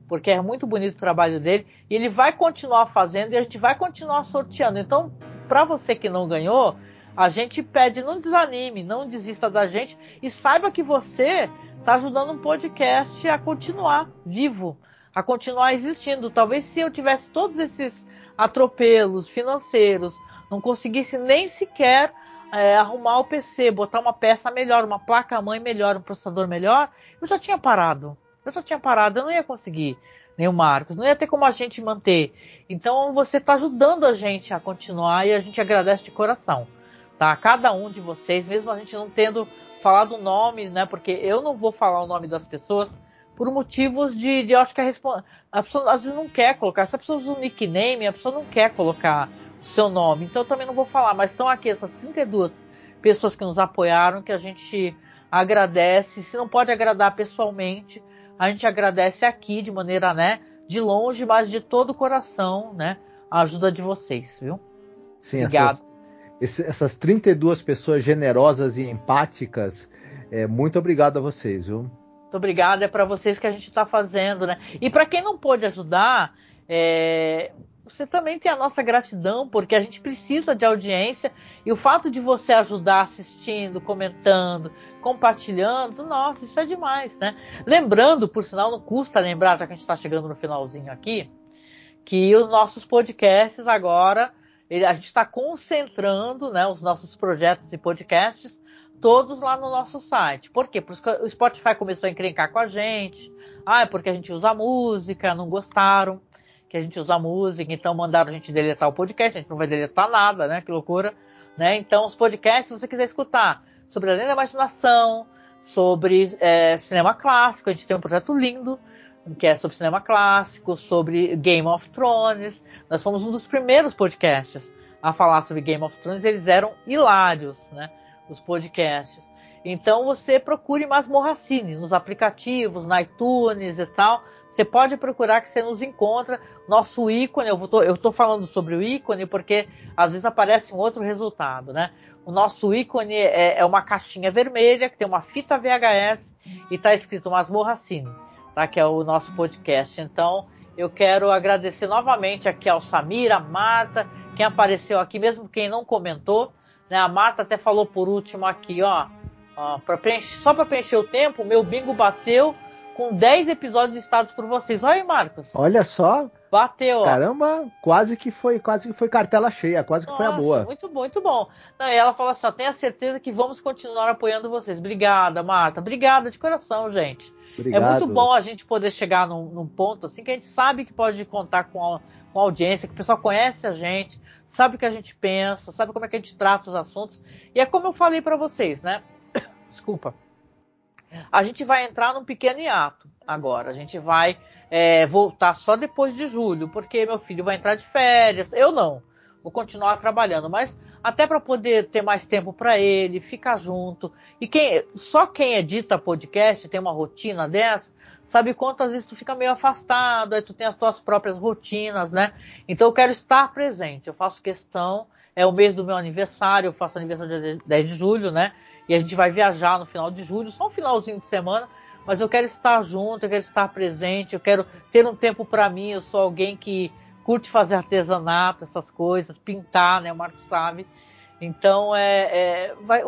Porque é muito bonito o trabalho dele. E ele vai continuar fazendo e a gente vai continuar sorteando. Então, para você que não ganhou, a gente pede, não desanime, não desista da gente e saiba que você está ajudando um podcast a continuar vivo, a continuar existindo. Talvez se eu tivesse todos esses atropelos financeiros, não conseguisse nem sequer é, arrumar o PC, botar uma peça melhor, uma placa-mãe melhor, um processador melhor, eu já tinha parado. Eu já tinha parado, eu não ia conseguir nem o Marcos, não ia ter como a gente manter. Então você está ajudando a gente a continuar e a gente agradece de coração tá? Cada um de vocês, mesmo a gente não tendo falado o nome, né? Porque eu não vou falar o nome das pessoas por motivos de, de eu acho que a, a pessoa às vezes não quer colocar. Se a pessoa usa um nickname, a pessoa não quer colocar o seu nome. Então eu também não vou falar. Mas estão aqui essas 32 pessoas que nos apoiaram, que a gente agradece. Se não pode agradar pessoalmente, a gente agradece aqui de maneira, né? De longe, mas de todo o coração, né? A ajuda de vocês, viu? Sim, Obrigado. Essas esse, essas 32 pessoas generosas e empáticas. É, muito obrigado a vocês, viu? Muito obrigado, é para vocês que a gente está fazendo, né? E para quem não pôde ajudar, é, você também tem a nossa gratidão, porque a gente precisa de audiência e o fato de você ajudar assistindo, comentando, compartilhando, nossa, isso é demais, né? Lembrando, por sinal, não custa lembrar, já que a gente está chegando no finalzinho aqui, que os nossos podcasts agora ele, a gente está concentrando né, os nossos projetos e podcasts todos lá no nosso site. Por quê? Porque o Spotify começou a encrencar com a gente. Ah, é porque a gente usa música, não gostaram que a gente usa música, então mandaram a gente deletar o podcast, a gente não vai deletar nada, né? Que loucura. Né? Então, os podcasts, se você quiser escutar sobre a lei da imaginação, sobre é, cinema clássico, a gente tem um projeto lindo, que é sobre cinema clássico, sobre Game of Thrones. Nós fomos um dos primeiros podcasts a falar sobre Game of Thrones. Eles eram hilários, né? Os podcasts. Então você procure Masmorracine nos aplicativos, na iTunes e tal. Você pode procurar que você nos encontra. Nosso ícone, eu estou falando sobre o ícone porque às vezes aparece um outro resultado, né? O nosso ícone é, é uma caixinha vermelha que tem uma fita VHS e está escrito Masmorracine tá? que é o nosso podcast. Então, eu quero agradecer novamente aqui ao Samir, a Marta, quem apareceu aqui, mesmo quem não comentou. Né? A Marta até falou por último aqui, ó, ó pra preencher, só para preencher o tempo, meu bingo bateu com 10 episódios listados por vocês. Olha aí, Marcos. Olha só. Bateu, ó. Caramba, quase que foi, quase que foi cartela cheia, quase que Nossa, foi a boa. Muito bom, muito bom. Não, e ela fala assim, ó, tenha certeza que vamos continuar apoiando vocês. Obrigada, Marta. Obrigada de coração, gente. Obrigado. É muito bom a gente poder chegar num, num, ponto assim que a gente sabe que pode contar com a, com a audiência, que o pessoal conhece a gente, sabe o que a gente pensa, sabe como é que a gente trata os assuntos. E é como eu falei para vocês, né? Desculpa. A gente vai entrar num pequeno hiato agora. A gente vai é, voltar só depois de julho, porque meu filho vai entrar de férias. Eu não. Vou continuar trabalhando, mas até para poder ter mais tempo para ele, ficar junto. E quem, só quem edita podcast tem uma rotina dessa, sabe quantas vezes tu fica meio afastado, aí tu tem as tuas próprias rotinas, né? Então eu quero estar presente, eu faço questão, é o mês do meu aniversário, eu faço aniversário dia 10 de julho, né? E a gente vai viajar no final de julho, só um finalzinho de semana, mas eu quero estar junto, eu quero estar presente, eu quero ter um tempo para mim, eu sou alguém que curte fazer artesanato, essas coisas, pintar, né? O Marco sabe. Então, é, é vai,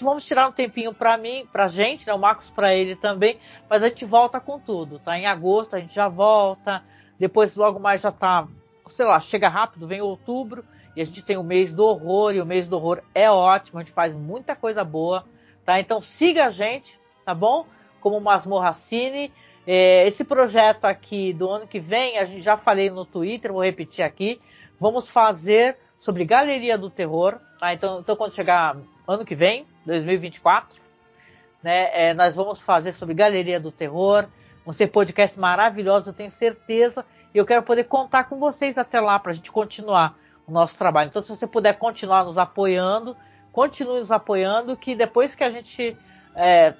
vamos tirar um tempinho para mim, para gente, né? O Marcos para ele também, mas a gente volta com tudo, tá? Em agosto a gente já volta, depois logo mais já tá, sei lá, chega rápido, vem outubro e a gente tem o mês do horror e o mês do horror é ótimo, a gente faz muita coisa boa, tá? Então siga a gente, tá bom? Como Masmorra Cine, é, esse projeto aqui do ano que vem, a gente já falei no Twitter, vou repetir aqui. Vamos fazer sobre Galeria do Terror. Tá? Então, então, quando chegar ano que vem, 2024, né, é, nós vamos fazer sobre Galeria do Terror. Vão ser podcasts maravilhosos, eu tenho certeza. E eu quero poder contar com vocês até lá para a gente continuar o nosso trabalho. Então, se você puder continuar nos apoiando, continue nos apoiando, que depois que a gente é,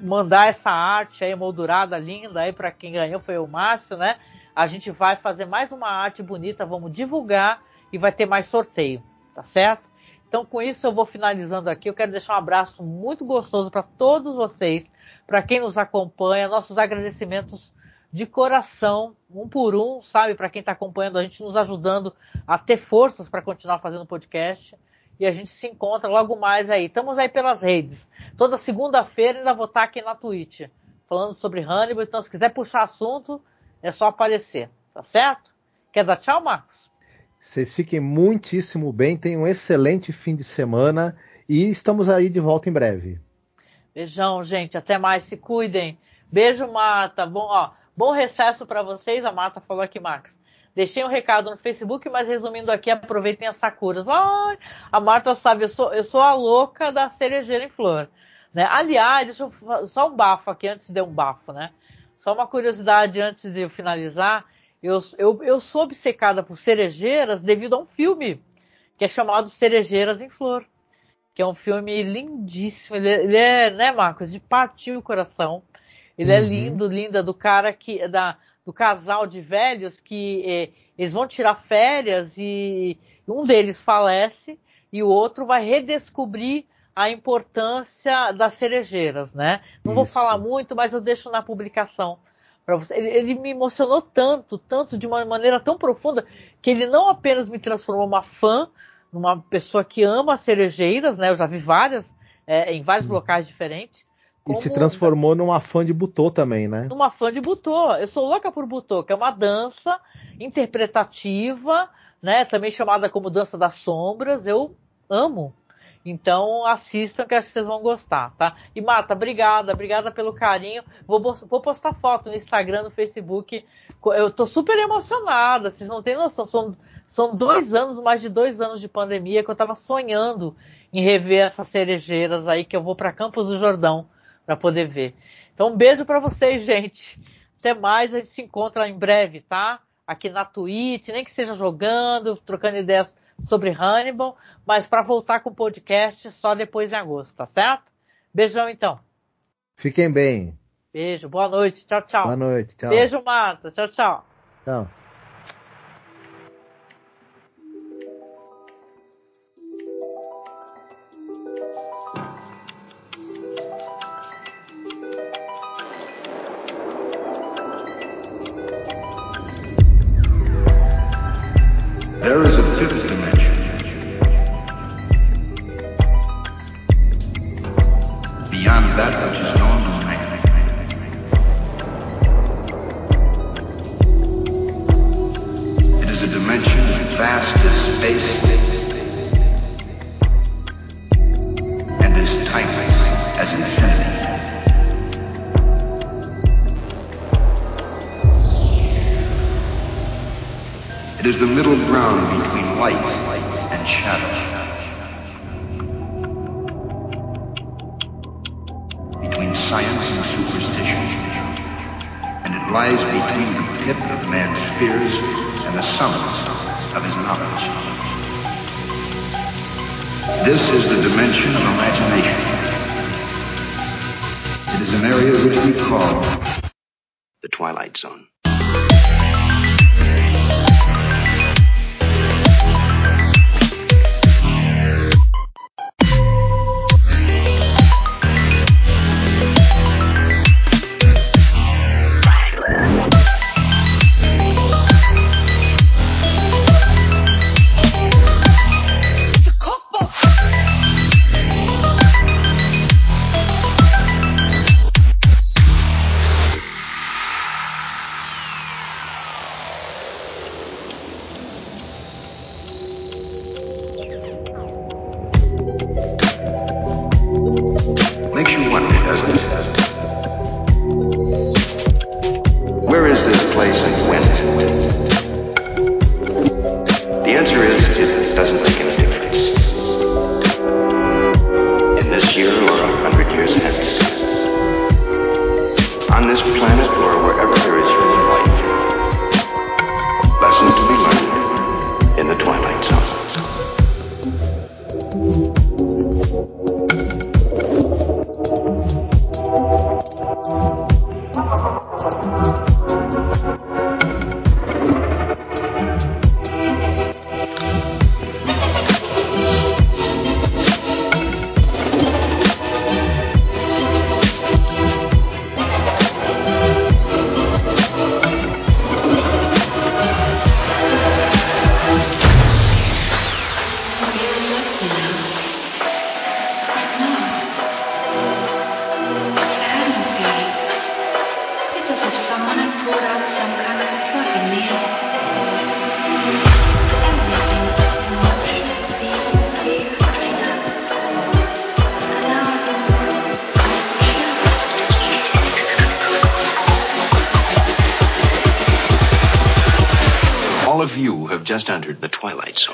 mandar essa arte aí moldurada linda aí para quem ganhou foi o Márcio, né? A gente vai fazer mais uma arte bonita, vamos divulgar e vai ter mais sorteio, tá certo? Então com isso eu vou finalizando aqui. Eu quero deixar um abraço muito gostoso para todos vocês, para quem nos acompanha, nossos agradecimentos de coração, um por um, sabe, para quem está acompanhando a gente, nos ajudando a ter forças para continuar fazendo podcast. E a gente se encontra logo mais aí. Estamos aí pelas redes. Toda segunda-feira ainda vou estar aqui na Twitch, falando sobre Hannibal. Então, se quiser puxar assunto, é só aparecer. Tá certo? Quer dar tchau, Marcos? Vocês fiquem muitíssimo bem, tenham um excelente fim de semana e estamos aí de volta em breve. Beijão, gente. Até mais. Se cuidem. Beijo, Marta. Bom, ó. Bom recesso para vocês, a Marta falou aqui, Max. Deixei um recado no Facebook, mas resumindo aqui, aproveitem as sakuras. Ai, a Marta sabe, eu sou, eu sou a louca da cerejeira em flor. Né? Aliás, deixa eu, só um bafo aqui, antes de um bafo, né? Só uma curiosidade antes de eu finalizar. Eu, eu, eu sou obcecada por cerejeiras devido a um filme que é chamado Cerejeiras em Flor. Que é um filme lindíssimo. Ele, ele é, né, Marcos, de partir o coração. Ele é uhum. é lindo, linda, do cara que. Da, do casal de velhos que eh, eles vão tirar férias e um deles falece e o outro vai redescobrir a importância das cerejeiras, né? Não Isso. vou falar muito, mas eu deixo na publicação para você. Ele, ele, me emocionou tanto, tanto de uma maneira tão profunda que ele não apenas me transformou uma fã, numa pessoa que ama cerejeiras, né? Eu já vi várias é, em vários uhum. locais diferentes, e se transformou numa fã de Butô também, né? Numa fã de Butô. Eu sou louca por Butô, que é uma dança interpretativa, né? Também chamada como dança das sombras. Eu amo. Então assistam que acho que vocês vão gostar, tá? E Mata, obrigada, obrigada pelo carinho. Vou, vou postar foto no Instagram, no Facebook. Eu tô super emocionada, vocês não têm noção. São, são dois anos, mais de dois anos de pandemia que eu tava sonhando em rever essas cerejeiras aí que eu vou para Campos do Jordão para poder ver. Então, um beijo para vocês, gente. Até mais, a gente se encontra em breve, tá? Aqui na Twitch, nem que seja jogando, trocando ideias sobre Hannibal, mas para voltar com o podcast só depois em agosto, tá certo? Beijão então. Fiquem bem. Beijo, boa noite, tchau, tchau. Boa noite, tchau. Beijo, Marta, tchau, tchau. Tchau. Just entered the twilight zone. Four, three, two.